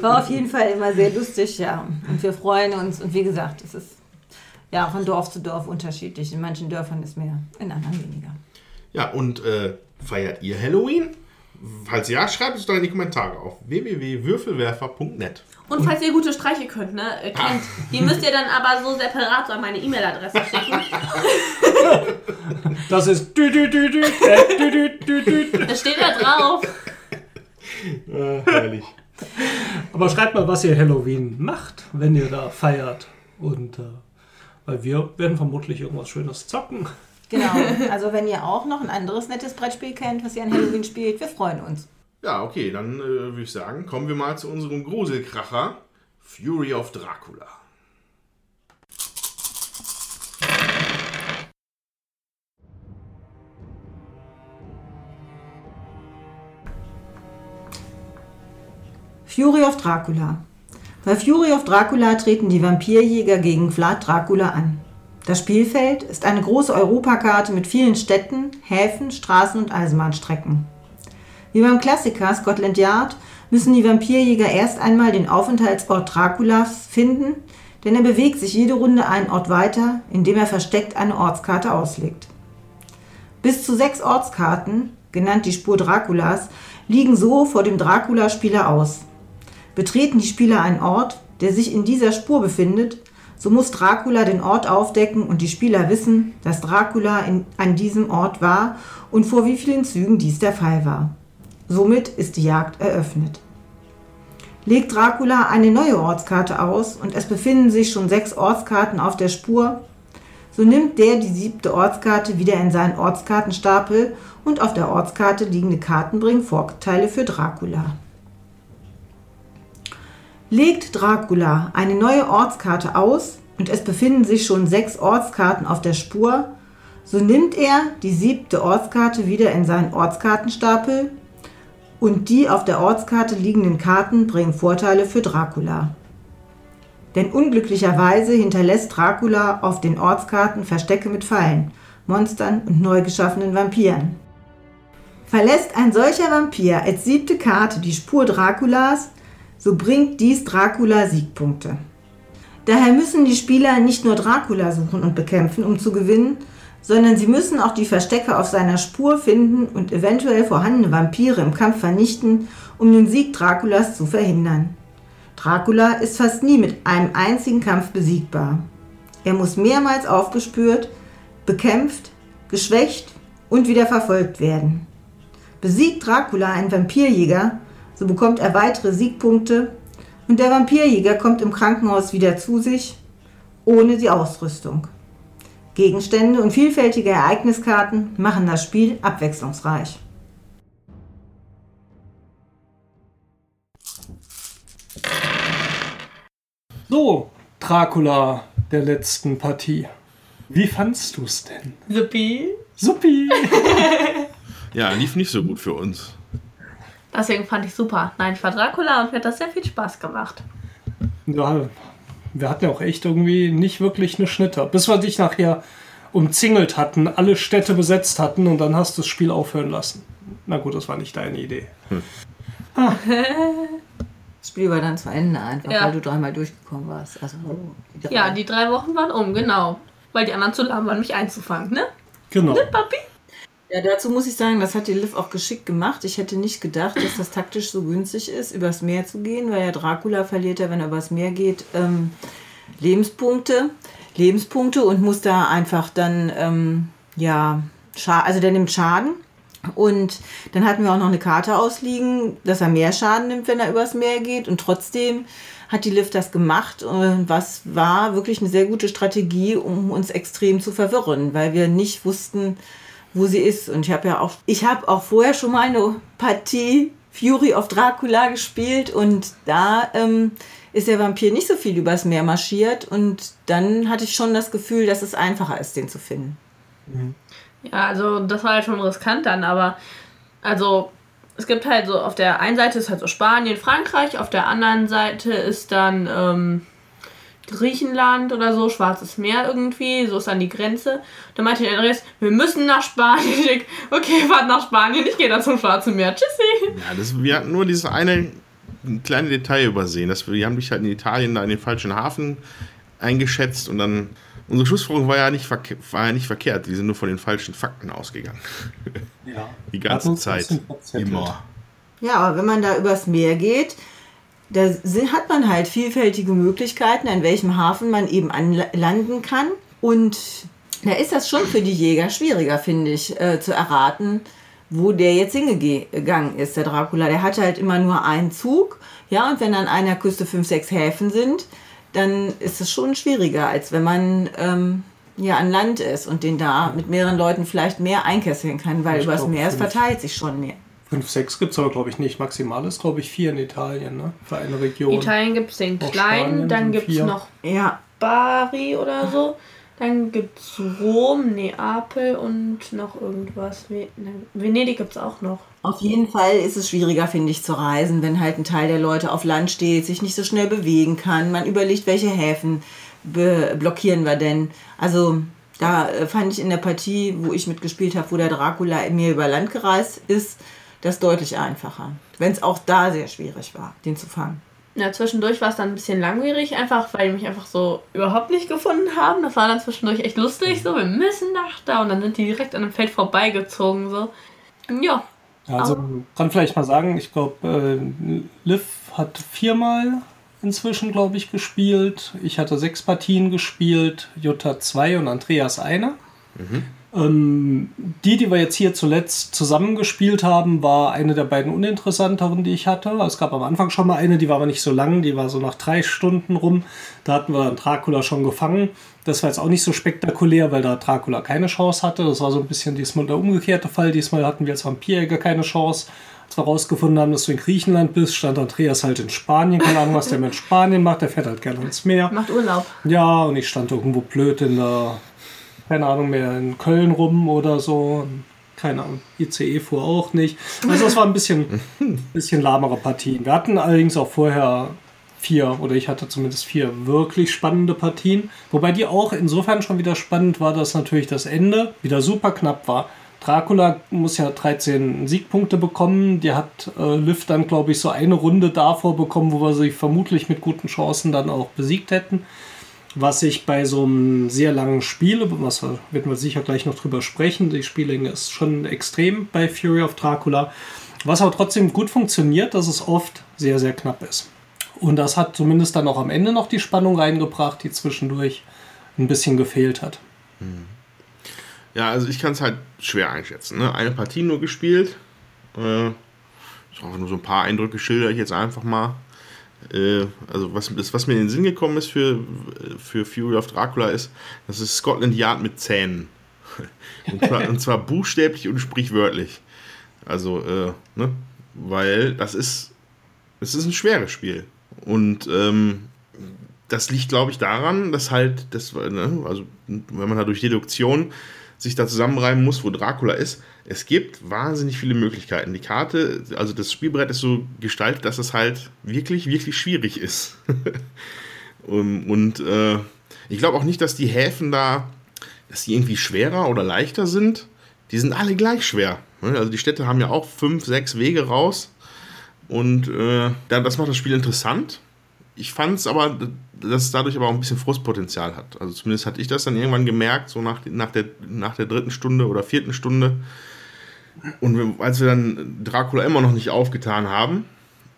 War auf jeden Fall immer sehr lustig, ja. Und wir freuen uns. Und wie gesagt, es ist ja von Dorf zu Dorf unterschiedlich. In manchen Dörfern ist mehr, in anderen weniger. Ja, und äh, feiert ihr Halloween? Falls ja, schreibt es doch in die Kommentare auf www.würfelwerfer.net. Und falls ihr gute Streiche könnt, ne, äh, kennt, die müsst ihr dann aber so separat so an meine E-Mail-Adresse schicken. Das ist dü dü dü dü, dü dü dü dü. Das steht da drauf. Äh, herrlich. Aber schreibt mal, was ihr Halloween macht, wenn ihr da feiert. Und äh, weil wir werden vermutlich irgendwas Schönes zocken. Genau. Also wenn ihr auch noch ein anderes nettes Brettspiel kennt, was ihr an Halloween spielt, wir freuen uns. Ja, okay, dann äh, würde ich sagen, kommen wir mal zu unserem Gruselkracher Fury of Dracula. Fury of Dracula. Bei Fury of Dracula treten die Vampirjäger gegen Vlad Dracula an. Das Spielfeld ist eine große Europakarte mit vielen Städten, Häfen, Straßen und Eisenbahnstrecken. Wie beim Klassiker Scotland Yard müssen die Vampirjäger erst einmal den Aufenthaltsort Draculas finden, denn er bewegt sich jede Runde einen Ort weiter, indem er versteckt eine Ortskarte auslegt. Bis zu sechs Ortskarten, genannt die Spur Draculas, liegen so vor dem Dracula-Spieler aus. Betreten die Spieler einen Ort, der sich in dieser Spur befindet, so muss Dracula den Ort aufdecken und die Spieler wissen, dass Dracula in, an diesem Ort war und vor wie vielen Zügen dies der Fall war. Somit ist die Jagd eröffnet. Legt Dracula eine neue Ortskarte aus und es befinden sich schon sechs Ortskarten auf der Spur, so nimmt der die siebte Ortskarte wieder in seinen Ortskartenstapel und auf der Ortskarte liegende Karten bringen Vorteile für Dracula. Legt Dracula eine neue Ortskarte aus und es befinden sich schon sechs Ortskarten auf der Spur, so nimmt er die siebte Ortskarte wieder in seinen Ortskartenstapel und die auf der Ortskarte liegenden Karten bringen Vorteile für Dracula. Denn unglücklicherweise hinterlässt Dracula auf den Ortskarten Verstecke mit Fallen, Monstern und neu geschaffenen Vampiren. Verlässt ein solcher Vampir als siebte Karte die Spur Draculas, so bringt dies Dracula Siegpunkte. Daher müssen die Spieler nicht nur Dracula suchen und bekämpfen, um zu gewinnen, sondern sie müssen auch die Verstecke auf seiner Spur finden und eventuell vorhandene Vampire im Kampf vernichten, um den Sieg Draculas zu verhindern. Dracula ist fast nie mit einem einzigen Kampf besiegbar. Er muss mehrmals aufgespürt, bekämpft, geschwächt und wieder verfolgt werden. Besiegt Dracula einen Vampirjäger, so bekommt er weitere Siegpunkte und der Vampirjäger kommt im Krankenhaus wieder zu sich, ohne die Ausrüstung. Gegenstände und vielfältige Ereigniskarten machen das Spiel abwechslungsreich. So, Dracula der letzten Partie. Wie fandst du es denn? Supi. Suppi! Ja, lief nicht so gut für uns. Deswegen fand ich super. Nein, ich war Dracula und mir hat das sehr viel Spaß gemacht. Ja, wir hatten ja auch echt irgendwie nicht wirklich eine Schnitter. Bis wir dich nachher umzingelt hatten, alle Städte besetzt hatten und dann hast du das Spiel aufhören lassen. Na gut, das war nicht deine Idee. Das Spiel war dann zu Ende einfach, Ja. weil du dreimal durchgekommen warst. Also, die. Ja, die drei Wochen waren um, genau. Weil die anderen zu lahm waren, mich einzufangen, ne? Genau. Papi? Ja, dazu muss ich sagen, das hat die Liv auch geschickt gemacht. Ich hätte nicht gedacht, dass das taktisch so günstig ist, übers Meer zu gehen, weil ja Dracula verliert ja, wenn er übers Meer geht, ähm, Lebenspunkte, Lebenspunkte und muss da einfach dann, ähm, ja, also der nimmt Schaden. Und dann hatten wir auch noch eine Karte ausliegen, dass er mehr Schaden nimmt, wenn er übers Meer geht. Und trotzdem hat die Liv das gemacht, was war wirklich eine sehr gute Strategie, um uns extrem zu verwirren, weil wir nicht wussten, wo sie ist. Und ich habe ja auch, ich habe auch vorher schon mal eine Partie Fury of Dracula gespielt und da ähm, ist der Vampir nicht so viel übers Meer marschiert und dann hatte ich schon das Gefühl, dass es einfacher ist, den zu finden. Ja, also das war halt schon riskant dann, aber also es gibt halt so, auf der einen Seite ist halt so Spanien, Frankreich, auf der anderen Seite ist dann ähm, Griechenland oder so, Schwarzes Meer irgendwie, so ist dann die Grenze. Da meinte der Andreas, wir müssen nach Spanien. Ich okay, fahrt nach Spanien, ich gehe dann zum Schwarzen Meer. Tschüssi. Ja, das, wir hatten nur dieses eine kleine Detail übersehen. Dass wir, wir haben dich halt in Italien da in den falschen Hafen eingeschätzt und dann. Unsere Schlussfolgerung war ja, nicht war ja nicht verkehrt. Wir sind nur von den falschen Fakten ausgegangen. Ja. Die ganze Zeit. Immer. Ja, aber wenn man da übers Meer geht, da hat man halt vielfältige Möglichkeiten, an welchem Hafen man eben anlanden kann. Und da ist das schon für die Jäger schwieriger, finde ich, äh, zu erraten, wo der jetzt hingegangen ist, der Dracula. Der hat halt immer nur einen Zug. Ja, und wenn an einer Küste fünf, sechs Häfen sind, dann ist es schon schwieriger, als wenn man ähm, ja an Land ist und den da mit mehreren Leuten vielleicht mehr einkesseln kann, weil Ich übers Meer es verteilt sich schon mehr. 5, 6 gibt es aber, glaube ich, nicht. Maximal ist, glaube ich, 4 in Italien, ne? Für eine Region. Italien gibt es den Auch kleinen, Spanien dann gibt es noch Ja, Bari oder so. Dann gibt es Rom, Neapel und noch irgendwas. Ne, Venedig gibt es auch noch. Auf jeden Fall ist es schwieriger, finde ich, zu reisen, wenn halt ein Teil der Leute auf Land steht, sich nicht so schnell bewegen kann. Man überlegt, welche Häfen blockieren wir denn. Also da äh, fand ich in der Partie, wo ich mitgespielt habe, wo der Dracula mir über Land gereist ist, das deutlich einfacher. Wenn es auch da sehr schwierig war, den zu fangen. Ja, zwischendurch war es dann ein bisschen langwierig, einfach weil die mich einfach so überhaupt nicht gefunden haben. Das war dann zwischendurch echt lustig, so, wir müssen nach da. Und dann sind die direkt an dem Feld vorbeigezogen, so. Ja, also man kann vielleicht mal sagen, ich glaube, äh, Liv hat viermal inzwischen, glaube ich, gespielt. Ich hatte sechs Partien gespielt, Jutta zwei und Andreas eine. Ähm, die, die wir jetzt hier zuletzt zusammengespielt haben, war eine der beiden uninteressanteren, die ich hatte. Es gab am Anfang schon mal eine, die war aber nicht so lang, die war so nach drei Stunden rum. Da hatten wir dann Dracula schon gefangen. Das war jetzt auch nicht so spektakulär, weil da Dracula keine Chance hatte. Das war so ein bisschen diesmal der umgekehrte Fall. Diesmal hatten wir als Vampirjäger keine Chance. Als wir rausgefunden haben, dass du in Griechenland bist, stand Andreas halt in Spanien. Keine Ahnung, was der mit Spanien macht. Der fährt halt gerne ins Meer. macht Urlaub. Ja, und ich stand irgendwo blöd in der, keine Ahnung mehr, in Köln rum oder so. Keine Ahnung, ICE fuhr auch nicht. Also es war ein bisschen, bisschen lahmere Partien. Wir hatten allerdings auch vorher vier, oder ich hatte zumindest vier wirklich spannende Partien. Wobei die auch insofern schon wieder spannend war, dass natürlich das Ende wieder super knapp war. Dracula muss ja 13 Siegpunkte bekommen. Die hat äh, Liv dann, glaube ich, so eine Runde davor bekommen, wo wir sie vermutlich mit guten Chancen dann auch besiegt hätten. Was ich bei so einem sehr langen Spiel, was werden wir sicher gleich noch drüber sprechen, die Spiellänge ist schon extrem bei Fury of Dracula. Was aber trotzdem gut funktioniert, dass es oft sehr, sehr knapp ist. Und das hat zumindest dann auch am Ende noch die Spannung reingebracht, die zwischendurch ein bisschen gefehlt hat. Ja, also ich kann es halt schwer einschätzen. Ne? Eine Partie nur gespielt. Äh, nur so ein paar Eindrücke schilder ich jetzt einfach mal. Äh, also was, was mir in den Sinn gekommen ist für, für Fury of Dracula ist, das ist Scotland Yard mit Zähnen. Und zwar, und zwar buchstäblich und sprichwörtlich. Also, äh, ne? Weil das ist, es ist ein schweres Spiel. Und ähm, das liegt, glaube ich, daran, dass halt, das, ne, also wenn man da durch Deduktion sich da zusammenreimen muss, wo Dracula ist, es gibt wahnsinnig viele Möglichkeiten. Die Karte, also das Spielbrett ist so gestaltet, dass es halt wirklich, wirklich schwierig ist. und und äh, ich glaube auch nicht, dass die Häfen da, dass die irgendwie schwerer oder leichter sind. Die sind alle gleich schwer. ne? Also die Städte haben ja auch fünf, sechs Wege raus. Und äh, das macht das Spiel interessant. Ich fand es aber, dass es dadurch aber auch ein bisschen Frustpotenzial hat. Also zumindest hatte ich das dann irgendwann gemerkt, so nach, nach, der, nach der dritten Stunde oder vierten Stunde. Und als wir dann Dracula immer noch nicht aufgetan haben,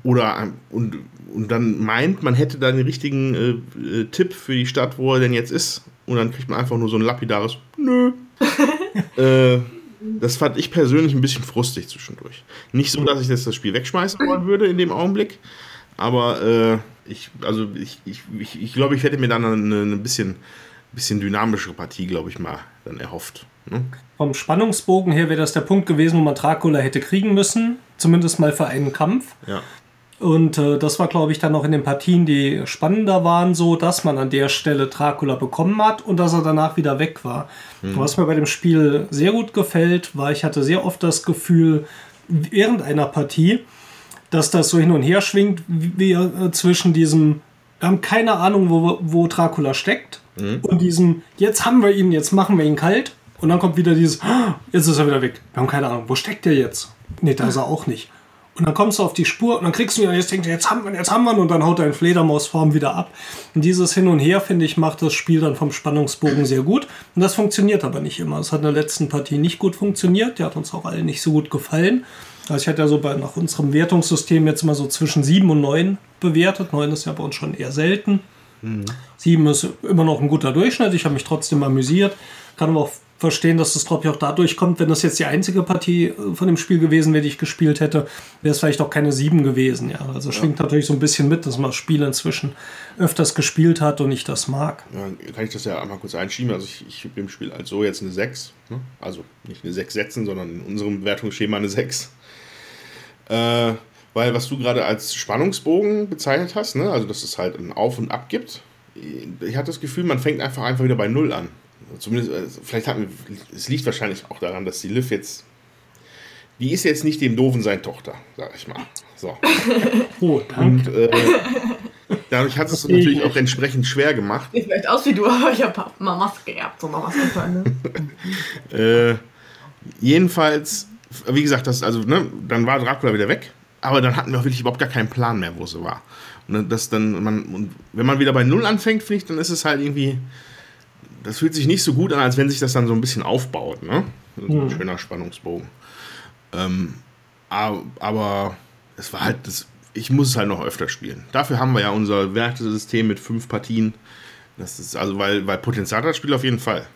oder und, und dann meint, man hätte da den richtigen äh, äh, Tipp für die Stadt, wo er denn jetzt ist, und dann kriegt man einfach nur so ein lapidares Nö. äh, das fand ich persönlich ein bisschen frustig zwischendurch. Nicht so, dass ich das, das Spiel wegschmeißen wollen würde in dem Augenblick, aber äh, ich, also ich, ich, ich, ich glaube, ich hätte mir dann eine, eine bisschen, bisschen dynamischere Partie, glaube ich, mal dann erhofft. Ne? Vom Spannungsbogen her wäre das der Punkt gewesen, wo man Dracula hätte kriegen müssen, zumindest mal für einen Kampf. Ja. Und äh, das war, glaube ich, dann auch in den Partien, die spannender waren, so, dass man an der Stelle Dracula bekommen hat und dass er danach wieder weg war. Mhm. Was mir bei dem Spiel sehr gut gefällt, war, ich hatte sehr oft das Gefühl, während einer Partie, dass das so hin und her schwingt, wie äh, zwischen diesem, wir haben keine Ahnung, wo, wo Dracula steckt, mhm. und diesem, jetzt haben wir ihn, jetzt machen wir ihn kalt. Und dann kommt wieder dieses, oh, jetzt ist er wieder weg. Wir haben keine Ahnung, wo steckt der jetzt? Nee, da ist er auch nicht. Und dann kommst du auf die Spur und dann kriegst du ihn, jetzt denkst du, jetzt haben wir jetzt haben wir ihn und dann haut er in Fledermausform wieder ab. Und dieses Hin und Her, finde ich, macht das Spiel dann vom Spannungsbogen sehr gut. Und das funktioniert aber nicht immer. Es hat in der letzten Partie nicht gut funktioniert. Der hat uns auch allen nicht so gut gefallen. Also ich hatte ja so bei, nach unserem Wertungssystem jetzt mal so zwischen 7 und 9 bewertet. 9 ist ja bei uns schon eher selten. Mhm. 7 ist immer noch ein guter Durchschnitt. Ich habe mich trotzdem amüsiert. Kann aber auch verstehen, dass das, glaube ich, auch dadurch kommt, wenn das jetzt die einzige Partie äh, von dem Spiel gewesen wäre, die ich gespielt hätte, wäre es vielleicht auch keine sieben gewesen. Ja, also ja. schwingt natürlich so ein bisschen mit, dass man das Spiel inzwischen öfters gespielt hat und ich das mag. Ja, kann ich das ja einmal kurz einschieben? Also ich, ich habe dem Spiel als so jetzt eine 6. Ne? Also nicht eine 6 setzen, sondern in unserem Bewertungsschema eine 6. Äh, weil was du gerade als Spannungsbogen bezeichnet hast, ne? also dass es halt ein Auf und Ab gibt, ich hatte das Gefühl, man fängt einfach einfach wieder bei Null an. Zumindest, äh, vielleicht hat es liegt wahrscheinlich auch daran, dass die Liv jetzt. Die ist jetzt nicht dem Doofen sein Tochter, sag ich mal. So. oh, danke. Und, äh, dadurch hat es okay. natürlich auch entsprechend schwer gemacht. Sieht vielleicht aus wie du, aber ich habe Mamas geerbt, so Mamas ne? äh, Jedenfalls, wie gesagt, das, also, ne, dann war Dracula wieder weg, aber dann hatten wir auch wirklich überhaupt gar keinen Plan mehr, wo sie war. Und das dann, man, und wenn man wieder bei Null anfängt, finde ich, dann ist es halt irgendwie das fühlt sich nicht so gut an, als wenn sich das dann so ein bisschen aufbaut. Ne? So ein mhm. schöner Spannungsbogen. Ähm, aber es war halt, das, ich muss es halt noch öfter spielen. Dafür haben wir ja unser Wertesystem mit fünf Partien. Das ist also, weil, weil Potenzial hat das Spiel auf jeden Fall.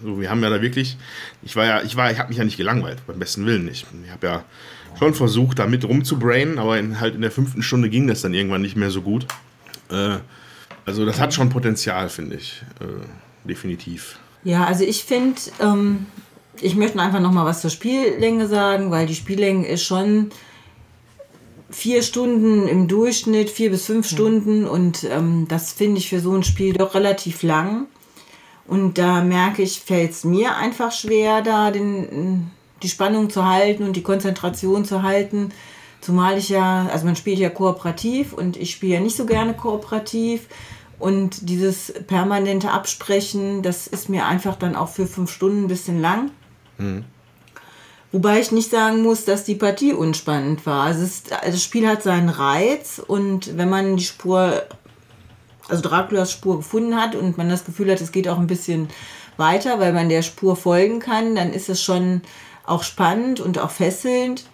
Also wir haben ja da wirklich, ich war ja, ich war, ich habe mich ja nicht gelangweilt, beim besten Willen nicht. Ich habe ja schon versucht, da mit rumzubrainen, aber in, halt in der fünften Stunde ging das dann irgendwann nicht mehr so gut. Äh, also das hat schon Potenzial, finde ich. Äh, definitiv. Ja, also ich finde, ähm, ich möchte einfach noch mal was zur Spiellänge sagen, weil die Spiellänge ist schon vier Stunden im Durchschnitt, vier bis fünf mhm. Stunden und ähm, das finde ich für so ein Spiel doch relativ lang. Und da merke ich, fällt es mir einfach schwer, da den, die Spannung zu halten und die Konzentration zu halten. Zumal ich ja, also man spielt ja kooperativ und ich spiele ja nicht so gerne kooperativ. Und dieses permanente Absprechen, das ist mir einfach dann auch für fünf Stunden ein bisschen lang. Mhm. Wobei ich nicht sagen muss, dass die Partie unspannend war. Also, es, das Spiel hat seinen Reiz und wenn man die Spur, also Draculas Spur gefunden hat und man das Gefühl hat, es geht auch ein bisschen weiter, weil man der Spur folgen kann, dann ist es schon auch spannend und auch fesselnd.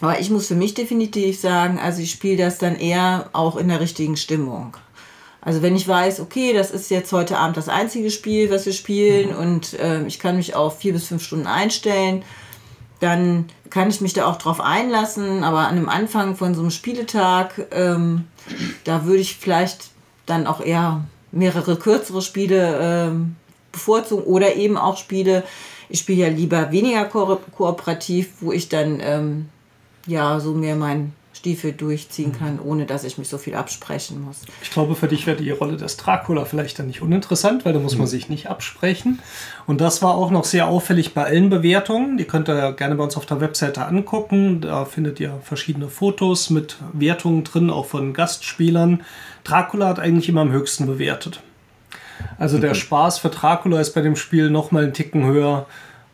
Aber ich muss für mich definitiv sagen, also ich spiele das dann eher auch in der richtigen Stimmung. Also wenn ich weiß, okay, das ist jetzt heute Abend das einzige Spiel, was wir spielen mhm. und äh, ich kann mich auf vier bis fünf Stunden einstellen, dann kann ich mich da auch drauf einlassen. Aber an dem Anfang von so einem Spieletag, ähm, da würde ich vielleicht dann auch eher mehrere kürzere Spiele ähm, bevorzugen oder eben auch Spiele. Ich spiele ja lieber weniger ko kooperativ, wo ich dann ähm, ja so mehr mein Stiefel durchziehen mhm. kann, ohne dass ich mich so viel absprechen muss. Ich glaube, für dich wäre die Rolle des Dracula vielleicht dann nicht uninteressant, weil da muss man mhm. sich nicht absprechen. Und das war auch noch sehr auffällig bei allen Bewertungen. Die könnt ihr gerne bei uns auf der Webseite angucken. Da findet ihr verschiedene Fotos mit Wertungen drin, auch von Gastspielern. Dracula hat eigentlich immer am höchsten bewertet. Also der mhm. Spaß für Dracula ist bei dem Spiel noch mal einen Ticken höher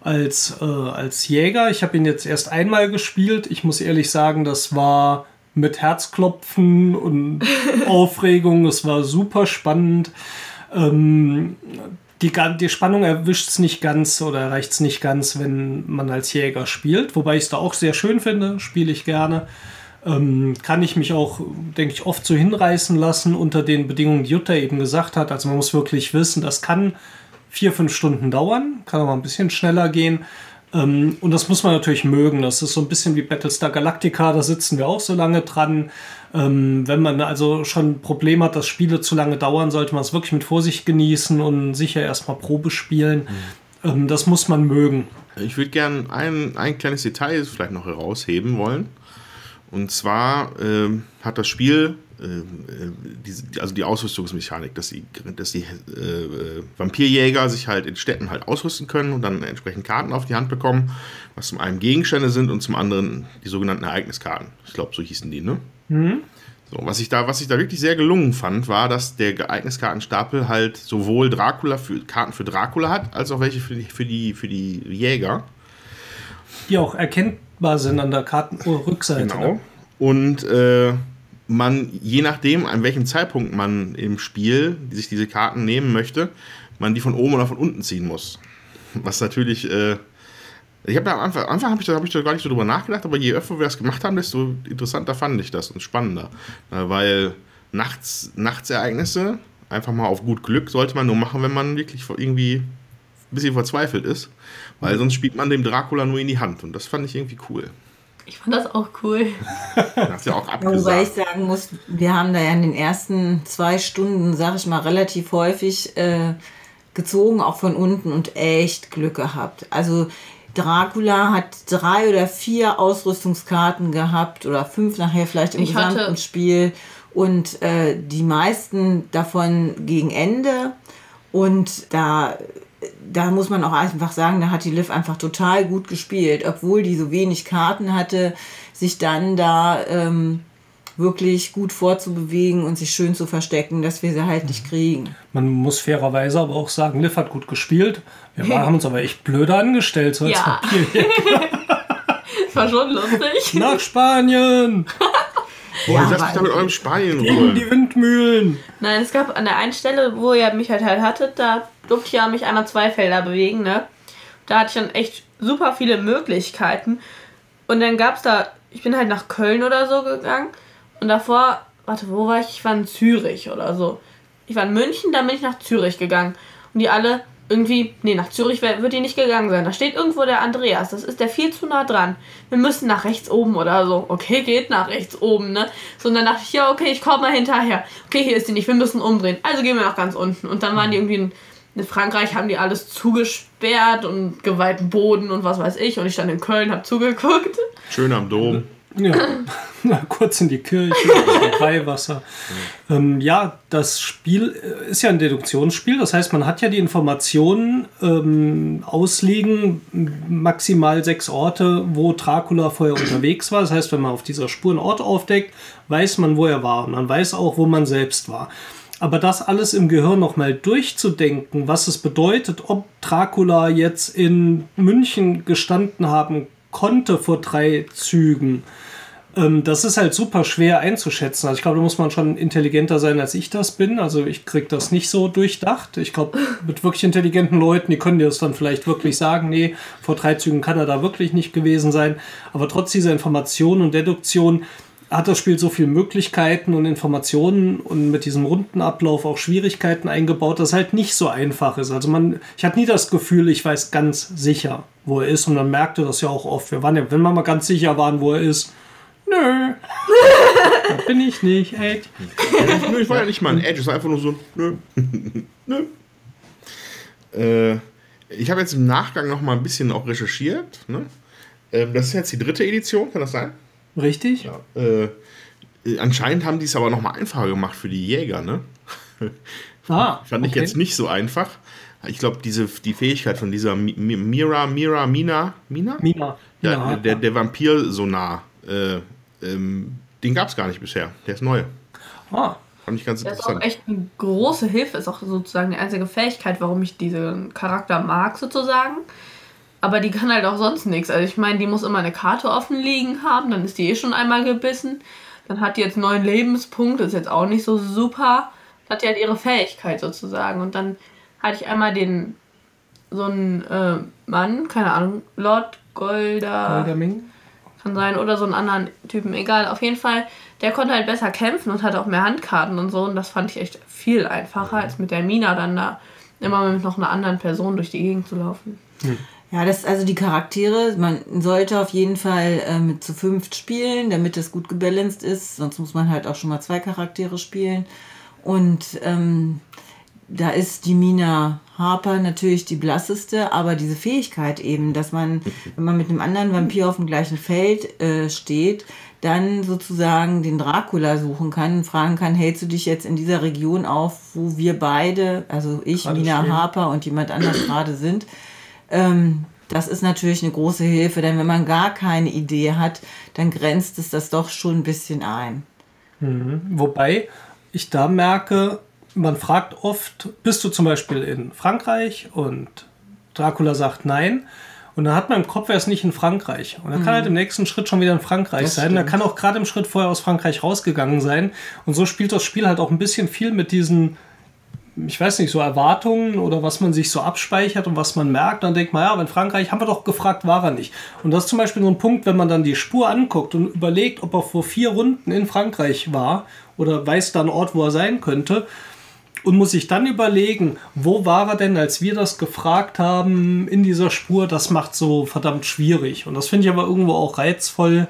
als, äh, als Jäger. Ich habe ihn jetzt erst einmal gespielt. Ich muss ehrlich sagen, das war mit Herzklopfen und Aufregung. Es war super spannend. Ähm, die, die Spannung erwischt es nicht ganz oder erreicht es nicht ganz, wenn man als Jäger spielt. Wobei ich es da auch sehr schön finde, spiele ich gerne. Ähm, kann ich mich auch, denke ich, oft so hinreißen lassen unter den Bedingungen, die Jutta eben gesagt hat. Also man muss wirklich wissen, das kann vier, fünf Stunden dauern, kann auch ein bisschen schneller gehen. Ähm, und das muss man natürlich mögen. Das ist so ein bisschen wie Battlestar Galactica, da sitzen wir auch so lange dran. Ähm, wenn man also schon ein Problem hat, dass Spiele zu lange dauern, sollte man es wirklich mit Vorsicht genießen und sicher erstmal Probe spielen. Mhm. Ähm, das muss man mögen. Ich würde gerne ein, ein kleines Detail vielleicht noch herausheben wollen. Und zwar äh, hat das Spiel, die, also die Ausrüstungsmechanik, dass die, dass die äh, Vampirjäger sich halt in Städten halt ausrüsten können und dann entsprechend Karten auf die Hand bekommen, was zum einen Gegenstände sind und zum anderen die sogenannten Ereigniskarten. Ich glaube, so hießen die, ne? Mhm. So, was ich da, was ich da wirklich sehr gelungen fand, war, dass der Ereigniskartenstapel halt sowohl Dracula für Karten für Dracula hat, als auch welche für die, für die, für die Jäger. Die auch erkennbar sind an der Kartenrückseite. Genau. Ne? Und äh, man, je nachdem, an welchem Zeitpunkt man im Spiel sich diese Karten nehmen möchte, man die von oben oder von unten ziehen muss. Was natürlich äh, ich habe am Anfang, Anfang habe ich, da, hab ich da gar nicht so drüber nachgedacht, aber je öfter wir das gemacht haben, desto interessanter fand ich das und spannender. Weil nachts, Nachtsereignisse, einfach mal auf gut Glück, sollte man nur machen, wenn man wirklich irgendwie ein bisschen verzweifelt ist. Weil sonst spielt man dem Dracula nur in die Hand. Und das fand ich irgendwie cool. Ich fand das auch cool. Hast ja auch abgesagt. Wobei ich sagen muss, wir haben da ja in den ersten zwei Stunden, sag ich mal, relativ häufig äh, gezogen, auch von unten und echt Glück gehabt. Also Dracula hat drei oder vier Ausrüstungskarten gehabt oder fünf nachher vielleicht im ich gesamten hatte. Spiel und äh, die meisten davon gegen Ende. Und da, da muss man auch einfach sagen, da hat die Liv einfach total gut gespielt, obwohl die so wenig Karten hatte, sich dann da ähm, wirklich gut vorzubewegen und sich schön zu verstecken, dass wir sie halt nicht kriegen. Man muss fairerweise aber auch sagen, Liv hat gut gespielt. Wir haben uns aber echt blöde angestellt, so als ja. das war schon lustig. Nach Spanien! Boah, ja, mich da mit eurem Spanien Gegen die Windmühlen. Nein, es gab an der einen Stelle, wo ihr mich halt halt hattet, da durfte ich ja mich einmal zwei Felder bewegen, ne? Da hatte ich dann echt super viele Möglichkeiten. Und dann gab es da, ich bin halt nach Köln oder so gegangen und davor, warte, wo war ich? Ich war in Zürich oder so. Ich war in München, dann bin ich nach Zürich gegangen. Und die alle irgendwie, nee, nach Zürich wird die nicht gegangen sein. Da steht irgendwo der Andreas. Das ist der viel zu nah dran. Wir müssen nach rechts oben oder so. Okay, geht nach rechts oben, ne? So, und dann dachte ich, ja, okay, ich komme mal hinterher. Okay, hier ist die nicht. Wir müssen umdrehen. Also gehen wir nach ganz unten. Und dann waren die irgendwie in, in Frankreich, haben die alles zugesperrt und geweihten Boden und was weiß ich. Und ich stand in Köln, hab zugeguckt. Schön am Dom. Ja, kurz in die Kirche, Weihwasser. Ähm, ja, das Spiel äh, ist ja ein Deduktionsspiel, das heißt, man hat ja die Informationen ähm, ausliegen, maximal sechs Orte, wo Dracula vorher unterwegs war. Das heißt, wenn man auf dieser Spur einen Ort aufdeckt, weiß man, wo er war. Und man weiß auch, wo man selbst war. Aber das alles im Gehirn nochmal durchzudenken, was es bedeutet, ob Dracula jetzt in München gestanden haben konnte vor drei Zügen. Ähm, das ist halt super schwer einzuschätzen. Also ich glaube, da muss man schon intelligenter sein, als ich das bin. Also ich kriege das nicht so durchdacht. Ich glaube, mit wirklich intelligenten Leuten, die können dir das dann vielleicht wirklich sagen, nee, vor drei Zügen kann er da wirklich nicht gewesen sein. Aber trotz dieser Information und Deduktion hat das Spiel so viele Möglichkeiten und Informationen und mit diesem runden Ablauf auch Schwierigkeiten eingebaut, dass halt nicht so einfach ist. Also man, ich hatte nie das Gefühl, ich weiß ganz sicher, wo er ist und man merkte das ja auch oft. Wir waren ja, wenn wir mal ganz sicher waren, wo er ist, nö, da bin ich nicht, Ed. nö, ich war ja nicht mal ein Edge, es war einfach nur so, nö, nö. Äh, ich habe jetzt im Nachgang noch mal ein bisschen auch recherchiert. Ne? Ähm, das ist jetzt die dritte Edition, kann das sein? Richtig. Ja, äh, anscheinend haben die es aber noch mal einfacher gemacht für die Jäger, ne? Ah, Fand ich okay. jetzt nicht so einfach. Ich glaube, diese die Fähigkeit von dieser Mira, Mira, Mina, Mina? Mina. Ja, ja. Der, der Vampir-Sonar, äh, ähm, den gab es gar nicht bisher. Der ist neu. Ah. Fand ich ganz das interessant. ist auch echt eine große Hilfe, ist auch sozusagen die einzige Fähigkeit, warum ich diesen Charakter mag, sozusagen. aber die kann halt auch sonst nichts. Also ich meine, die muss immer eine Karte offen liegen haben, dann ist die eh schon einmal gebissen. Dann hat die jetzt neun Lebenspunkte, ist jetzt auch nicht so super. Dann hat die halt ihre Fähigkeit sozusagen. Und dann hatte ich einmal den, so einen äh, Mann, keine Ahnung, Lord Golda. Golderming. Kann sein, oder so einen anderen Typen, egal. Auf jeden Fall, der konnte halt besser kämpfen und hatte auch mehr Handkarten und so. Und das fand ich echt viel einfacher, als mit der Mina dann da immer mit noch einer anderen Person durch die Gegend zu laufen. Ja, das also die Charaktere. Man sollte auf jeden Fall äh, mit zu fünft spielen, damit es gut gebalanced ist. Sonst muss man halt auch schon mal zwei Charaktere spielen. Und ähm, da ist die Mina Harper natürlich die blasseste, aber diese Fähigkeit eben, dass man, wenn man mit einem anderen Vampir auf dem gleichen Feld äh, steht, dann sozusagen den Dracula suchen kann und fragen kann, hältst du dich jetzt in dieser Region auf, wo wir beide, also ich, Gerade Mina stehen. Harper und jemand anders gerade sind. Ähm, das ist natürlich eine große Hilfe, denn wenn man gar keine Idee hat, dann grenzt es das doch schon ein bisschen ein. Wobei ich da merke, man fragt oft, bist du zum Beispiel in Frankreich? Und Dracula sagt nein. Und dann hat man im Kopf, er ist nicht in Frankreich. Und dann kann halt im nächsten Schritt schon wieder in Frankreich Das sein. Stimmt. kann auch gerade im Schritt vorher aus Frankreich rausgegangen sein. Und so spielt das Spiel halt auch ein bisschen viel mit diesen, ich weiß nicht, so Erwartungen oder was man sich so abspeichert und was man merkt. Dann denkt man, ja, aber in Frankreich haben wir doch gefragt, war er nicht. Und das ist zum Beispiel so ein Punkt, wenn man dann die Spur anguckt und überlegt, ob er vor vier Runden in Frankreich war oder weiß da einen Ort, wo er sein könnte. Und muss sich dann überlegen, wo war er denn, als wir das gefragt haben in dieser Spur, das macht so verdammt schwierig. Und das finde ich aber irgendwo auch reizvoll,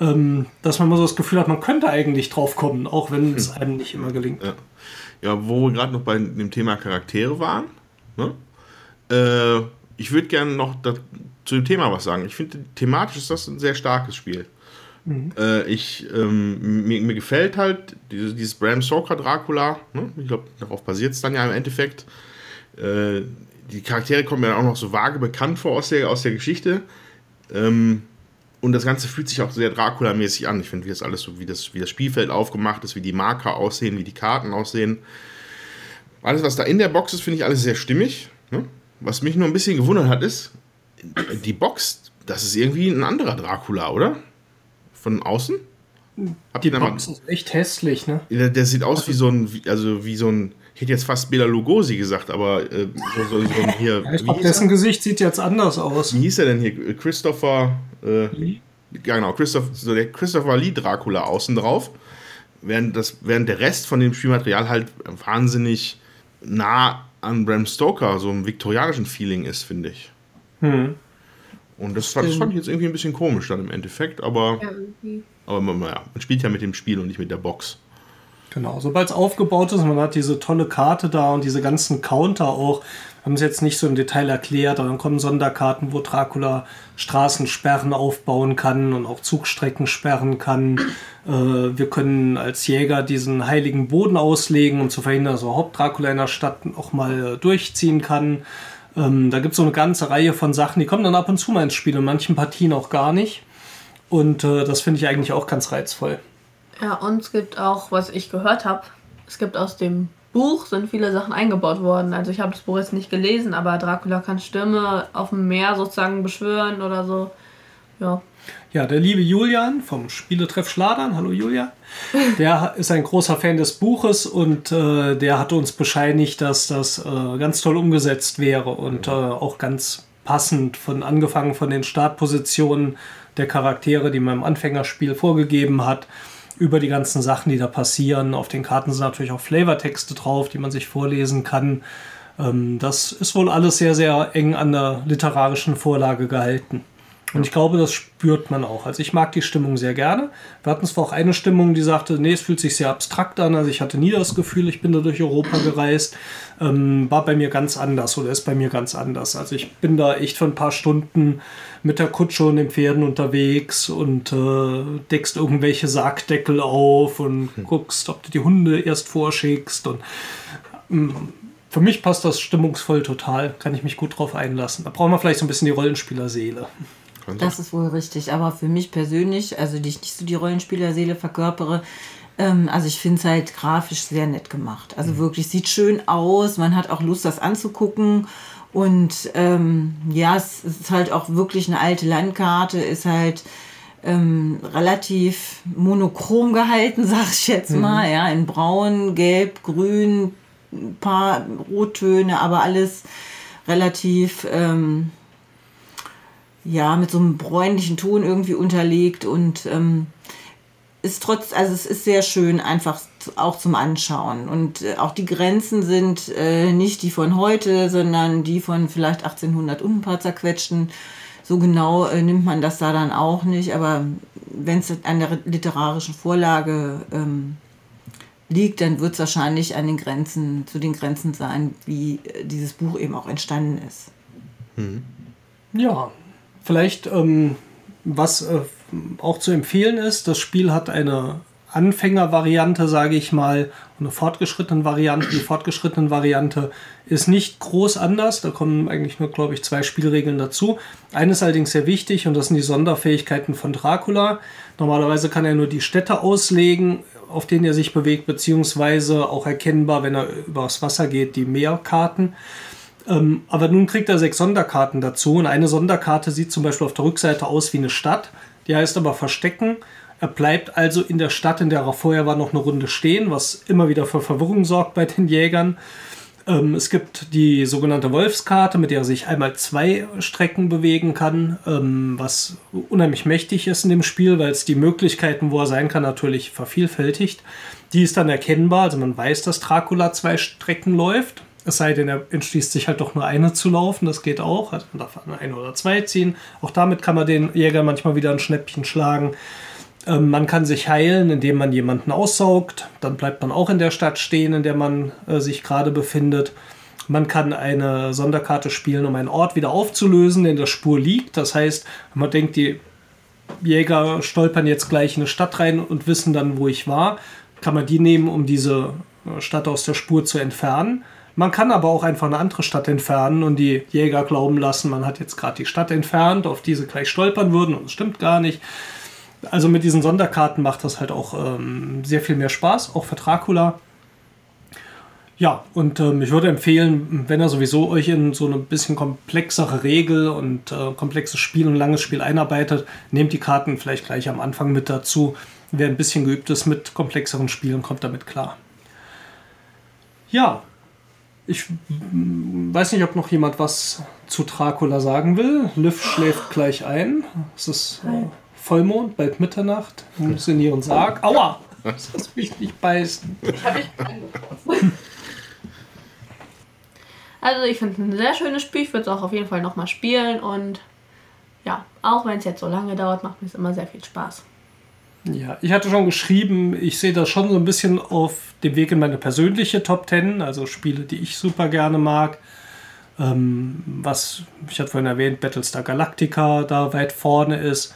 ähm, dass man mal so das Gefühl hat, man könnte eigentlich drauf kommen, auch wenn es einem nicht immer gelingt. Ja. Ja, wo wir gerade noch bei dem Thema Charaktere waren. Ne? Äh, ich würde gerne noch da, zu dem Thema was sagen. Ich finde, thematisch ist das ein sehr starkes Spiel. Äh, ich, ähm, mir, mir gefällt halt dieses, dieses Bram Stoker Dracula. Ne? Ich glaube, darauf basiert es dann ja im Endeffekt. Äh, die Charaktere kommen mir dann auch noch so vage bekannt vor aus der, aus der Geschichte. Ähm, und das Ganze fühlt sich auch sehr Dracula-mäßig an. Ich finde, wie das alles so, wie das, wie das Spielfeld aufgemacht ist, wie die Marker aussehen, wie die Karten aussehen. Alles, was da in der Box ist, finde ich alles sehr stimmig. Ne? Was mich nur ein bisschen gewundert hat, ist, die Box, das ist irgendwie ein anderer Dracula, oder? Von außen? Habt ihr da mal- ist echt hässlich, ne? der, der sieht aus wie so ein, also wie so ein, ich hätte jetzt fast Bela Lugosi gesagt, aber äh, so, so, so ein hier, Ja, ich glaube, dessen er? Gesicht sieht jetzt anders aus. wie hieß er denn hier? Christopher, äh, ja genau, Christopher, so der Christopher Lee Dracula außen drauf, während, das, während der Rest von dem Spielmaterial halt wahnsinnig nah an Bram Stoker, so einem viktorianischen Feeling ist, finde ich. Hm. Und das, fand- das fand ich jetzt irgendwie ein bisschen komisch dann im Endeffekt, aber, Ja, aber man, ja, man spielt ja mit dem Spiel und nicht mit der Box. Genau, sobald es aufgebaut ist, man hat diese tolle Karte da und diese ganzen Counter auch, haben sie jetzt nicht so im Detail erklärt, aber dann kommen Sonderkarten, wo Dracula Straßensperren aufbauen kann und auch Zugstrecken sperren kann. Äh, wir können als Jäger diesen heiligen Boden auslegen, um zu verhindern, dass so Haupt-Dracula in der Stadt auch mal äh, durchziehen kann. Ähm, da gibt es so eine ganze Reihe von Sachen, die kommen dann ab und zu mal ins Spiel, in manchen Partien auch gar nicht. Und äh, das finde ich eigentlich auch ganz reizvoll. Ja, und es gibt auch, was ich gehört habe, es gibt aus dem Buch sind viele Sachen eingebaut worden. Also ich habe das Buch jetzt nicht gelesen, aber Dracula kann Stürme auf dem Meer sozusagen beschwören oder so. Ja. Ja, der liebe Julian vom Spieletreff Schladern, hallo Julian, der ist ein großer Fan des Buches und äh, der hat uns bescheinigt, dass das äh, ganz toll umgesetzt wäre und äh, auch ganz passend von angefangen von den Startpositionen der Charaktere, die man im Anfängerspiel vorgegeben hat, über die ganzen Sachen, die da passieren. Auf den Karten sind natürlich auch Flavortexte drauf, die man sich vorlesen kann. Ähm, das ist wohl alles sehr, sehr eng an der literarischen Vorlage gehalten. Und ich glaube, das spürt man auch. Also ich mag die Stimmung sehr gerne. Wir hatten zwar auch eine Stimmung, die sagte, nee, es fühlt sich sehr abstrakt an. Also ich hatte nie das Gefühl, ich bin da durch Europa gereist. Ähm, war bei mir ganz anders oder ist bei mir ganz anders. Also ich bin da echt für ein paar Stunden mit der Kutsche und den Pferden unterwegs und äh, deckst irgendwelche Sargdeckel auf und guckst, ob du die Hunde erst vorschickst. Und ähm, für mich passt das stimmungsvoll total. Kann ich mich gut drauf einlassen. Da brauchen wir vielleicht so ein bisschen die Rollenspielerseele. Das ist wohl richtig. Aber für mich persönlich, also die ich nicht so die Rollenspielerseele verkörpere, ähm, also ich finde es halt grafisch sehr nett gemacht. Also wirklich, sieht schön aus. Man hat auch Lust, das anzugucken. Und ähm, ja, es ist halt auch wirklich eine alte Landkarte, ist halt ähm, relativ monochrom gehalten, sag ich jetzt mal. Ja, in braun, gelb, grün, ein paar Rottöne, aber alles relativ ähm, ja mit so einem bräunlichen Ton irgendwie unterlegt und ähm, ist trotz, also es ist sehr schön einfach auch zum Anschauen. Und äh, auch die Grenzen sind äh, nicht die von heute, sondern die von vielleicht 1800 und ein paar zerquetschten. So genau äh, nimmt man das da dann auch nicht. Aber wenn es an der literarischen Vorlage ähm, liegt, dann wird es wahrscheinlich an den Grenzen, zu den Grenzen sein, wie äh, dieses Buch eben auch entstanden ist. Ja, vielleicht ähm, was äh, auch zu empfehlen ist, das Spiel hat eine Anfängervariante, sage ich mal, und eine fortgeschrittene Variante. Die fortgeschrittene Variante ist nicht groß anders. Da kommen eigentlich nur, glaube ich, zwei Spielregeln dazu. Eine ist allerdings sehr wichtig und das sind die Sonderfähigkeiten von Dracula. Normalerweise kann er nur die Städte auslegen, auf denen er sich bewegt, beziehungsweise auch erkennbar, wenn er übers Wasser geht, die Meerkarten. Ähm, aber nun kriegt er sechs Sonderkarten dazu und eine Sonderkarte sieht zum Beispiel auf der Rückseite aus wie eine Stadt. Die heißt aber Verstecken. Er bleibt also in der Stadt, in der er vorher war, noch eine Runde stehen, was immer wieder für Verwirrung sorgt bei den Jägern. Ähm, es gibt die sogenannte Wolfskarte, mit der er sich einmal zwei Strecken bewegen kann, ähm, was unheimlich mächtig ist in dem Spiel, weil es die Möglichkeiten, wo er sein kann, natürlich vervielfältigt. Die ist dann erkennbar, also man weiß, dass Dracula zwei Strecken läuft. Es sei denn, er entschließt sich halt doch nur eine zu laufen, das geht auch. Also man darf eine oder zwei ziehen. Auch damit kann man den Jäger manchmal wieder ein Schnäppchen schlagen. Ähm, man kann sich heilen, indem man jemanden aussaugt. Dann bleibt man auch in der Stadt stehen, in der man äh, sich gerade befindet. Man kann eine Sonderkarte spielen, um einen Ort wieder aufzulösen, der in der Spur liegt. Das heißt, wenn man denkt, die Jäger stolpern jetzt gleich in eine Stadt rein und wissen dann, wo ich war, kann man die nehmen, um diese äh, Stadt aus der Spur zu entfernen. Man kann aber auch einfach eine andere Stadt entfernen und die Jäger glauben lassen, man hat jetzt gerade die Stadt entfernt, auf die sie gleich stolpern würden und es stimmt gar nicht. Also mit diesen Sonderkarten macht das halt auch ähm, sehr viel mehr Spaß, auch für Dracula. Ja, und ähm, ich würde empfehlen, wenn ihr sowieso euch in so eine bisschen komplexere Regel und äh, komplexes Spiel und langes Spiel einarbeitet, nehmt die Karten vielleicht gleich am Anfang mit dazu. Wer ein bisschen geübt ist mit komplexeren Spielen, kommt damit klar. Ja, ich weiß nicht, ob noch jemand was zu Dracula sagen will. Liv schläft gleich ein. Es ist äh, Vollmond, bald Mitternacht. Muss in ihren Sarg. Aua! Lass mich nicht beißen. Also ich finde es ein sehr schönes Spiel. Ich würde es auch auf jeden Fall nochmal spielen. Und ja, auch wenn es jetzt so lange dauert, macht mir es immer sehr viel Spaß. Ja, ich hatte schon geschrieben, ich sehe das schon so ein bisschen auf dem Weg in meine persönliche Top 10, also Spiele, die ich super gerne mag. Ähm, was, ich hatte vorhin erwähnt, Battlestar Galactica da weit vorne ist.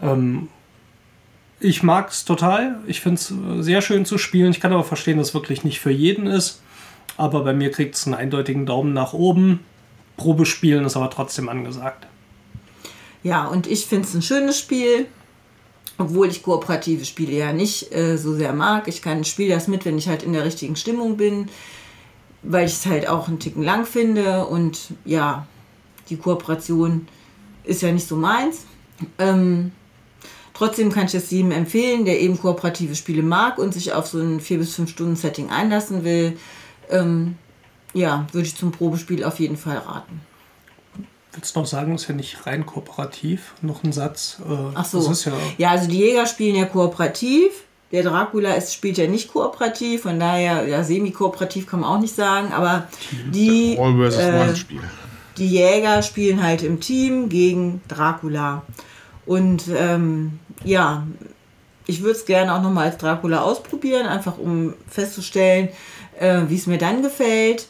Ähm, ich mag es total. Ich finde es sehr schön zu spielen. Ich kann aber verstehen, dass es wirklich nicht für jeden ist. Aber bei mir kriegt es einen eindeutigen Daumen nach oben. Probespielen ist aber trotzdem angesagt. Ja, und ich finde es ein schönes Spiel, obwohl ich kooperative Spiele ja nicht äh, so sehr mag. Ich kann spiele das mit, wenn ich halt in der richtigen Stimmung bin, weil ich es halt auch einen Ticken lang finde und ja, die Kooperation ist ja nicht so meins. Ähm, trotzdem kann ich es jedem empfehlen, der eben kooperative Spiele mag und sich auf so ein 4 bis 5 Stunden Setting einlassen will. Ähm, ja, würde ich zum Probespiel auf jeden Fall raten. Willst du noch sagen, ist ja nicht rein kooperativ? Noch ein Satz. Äh, Ach so. Das ist ja, Ja, also die Jäger spielen ja kooperativ. Der Dracula ist, spielt ja nicht kooperativ, von daher, ja, semi-kooperativ kann man auch nicht sagen, aber die, All versus äh, One Spiel. die Jäger spielen halt im Team gegen Dracula. Und ähm, ja, ich würde es gerne auch nochmal als Dracula ausprobieren, einfach um festzustellen, äh, wie es mir dann gefällt,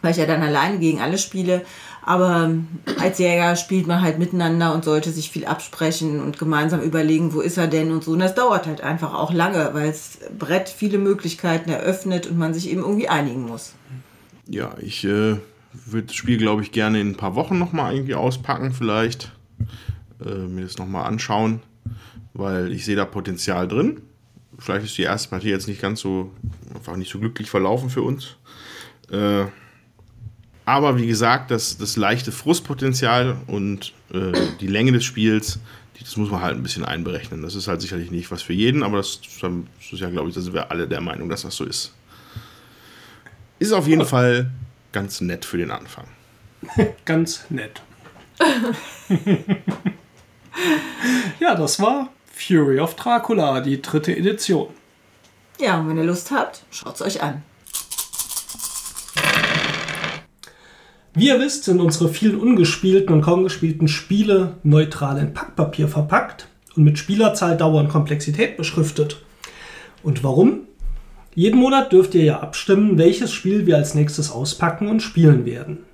weil ich ja dann alleine gegen alle spiele. Aber ähm, als Jäger spielt man halt miteinander und sollte sich viel absprechen und gemeinsam überlegen, wo ist er denn und so. Und das dauert halt einfach auch lange, weil das Brett viele Möglichkeiten eröffnet und man sich eben irgendwie einigen muss. Ja, ich äh, würde das Spiel, glaube ich, gerne in ein paar Wochen nochmal irgendwie auspacken, vielleicht. Äh, mir das nochmal anschauen, weil ich sehe da Potenzial drin. Vielleicht ist die erste Partie jetzt nicht ganz so, einfach nicht so glücklich verlaufen für uns. Äh, aber wie gesagt, das, das leichte Frustpotenzial und äh, die Länge des Spiels, die, das muss man halt ein bisschen einberechnen. Das ist halt sicherlich nicht was für jeden, aber das, das ist ja, glaube ich, da sind wir alle der Meinung, dass das so ist. Ist auf jeden Fall ganz nett für den Anfang. Ganz nett. ja, das war Fury of Dracula, die dritte Edition. Ja, und wenn ihr Lust habt, schaut es euch an. Wie ihr wisst, sind unsere vielen ungespielten und kaum gespielten Spiele neutral in Packpapier verpackt und mit Spielerzahl, Dauer und Komplexität beschriftet. Und warum? Jeden Monat dürft ihr ja abstimmen, welches Spiel wir als nächstes auspacken und spielen werden.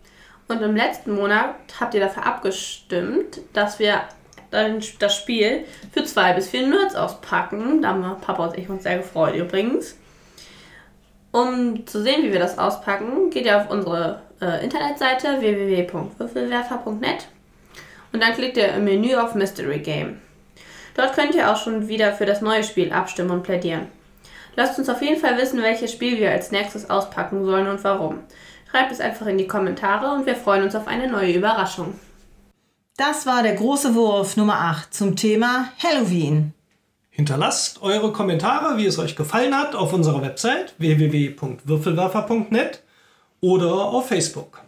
Und im letzten Monat habt ihr dafür abgestimmt, dass wir das Spiel für zwei bis vier Nerds auspacken. Da haben Papa und ich uns sehr gefreut übrigens. Um zu sehen, wie wir das auspacken, geht ihr auf unsere äh, Internetseite www.würfelwerfer.net und dann klickt ihr im Menü auf Mystery Game. Dort könnt ihr auch schon wieder für das neue Spiel abstimmen und plädieren. Lasst uns auf jeden Fall wissen, welches Spiel wir als nächstes auspacken sollen und warum. Schreibt es einfach in die Kommentare und wir freuen uns auf eine neue Überraschung. Das war der große Wurf Nummer 8 zum Thema Halloween. Hinterlasst eure Kommentare, wie es euch gefallen hat, auf unserer Website www.würfelwerfer.net oder auf Facebook.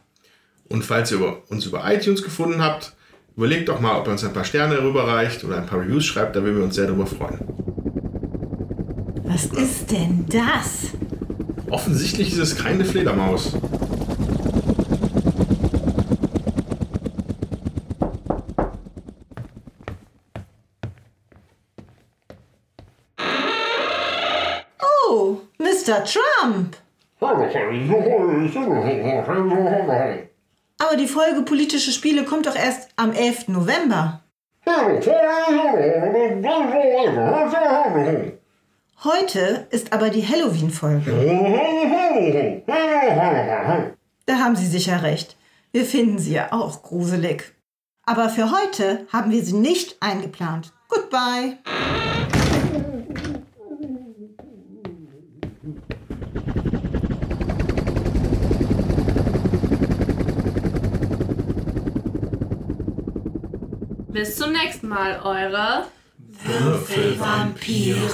Und falls ihr uns über iTunes gefunden habt, überlegt doch mal, ob ihr uns ein paar Sterne rüberreicht oder ein paar Reviews schreibt, da würden wir uns sehr darüber freuen. Was ist denn das? Offensichtlich ist es keine Fledermaus. Oh, Mr. Trump. Aber die Folge politische Spiele kommt doch erst am 11. November. Heute ist aber die Halloween-Folge. Da haben Sie sicher recht. Wir finden sie ja auch gruselig. Aber für heute haben wir sie nicht eingeplant. Goodbye. Bis zum nächsten Mal, eure Würfelvampire.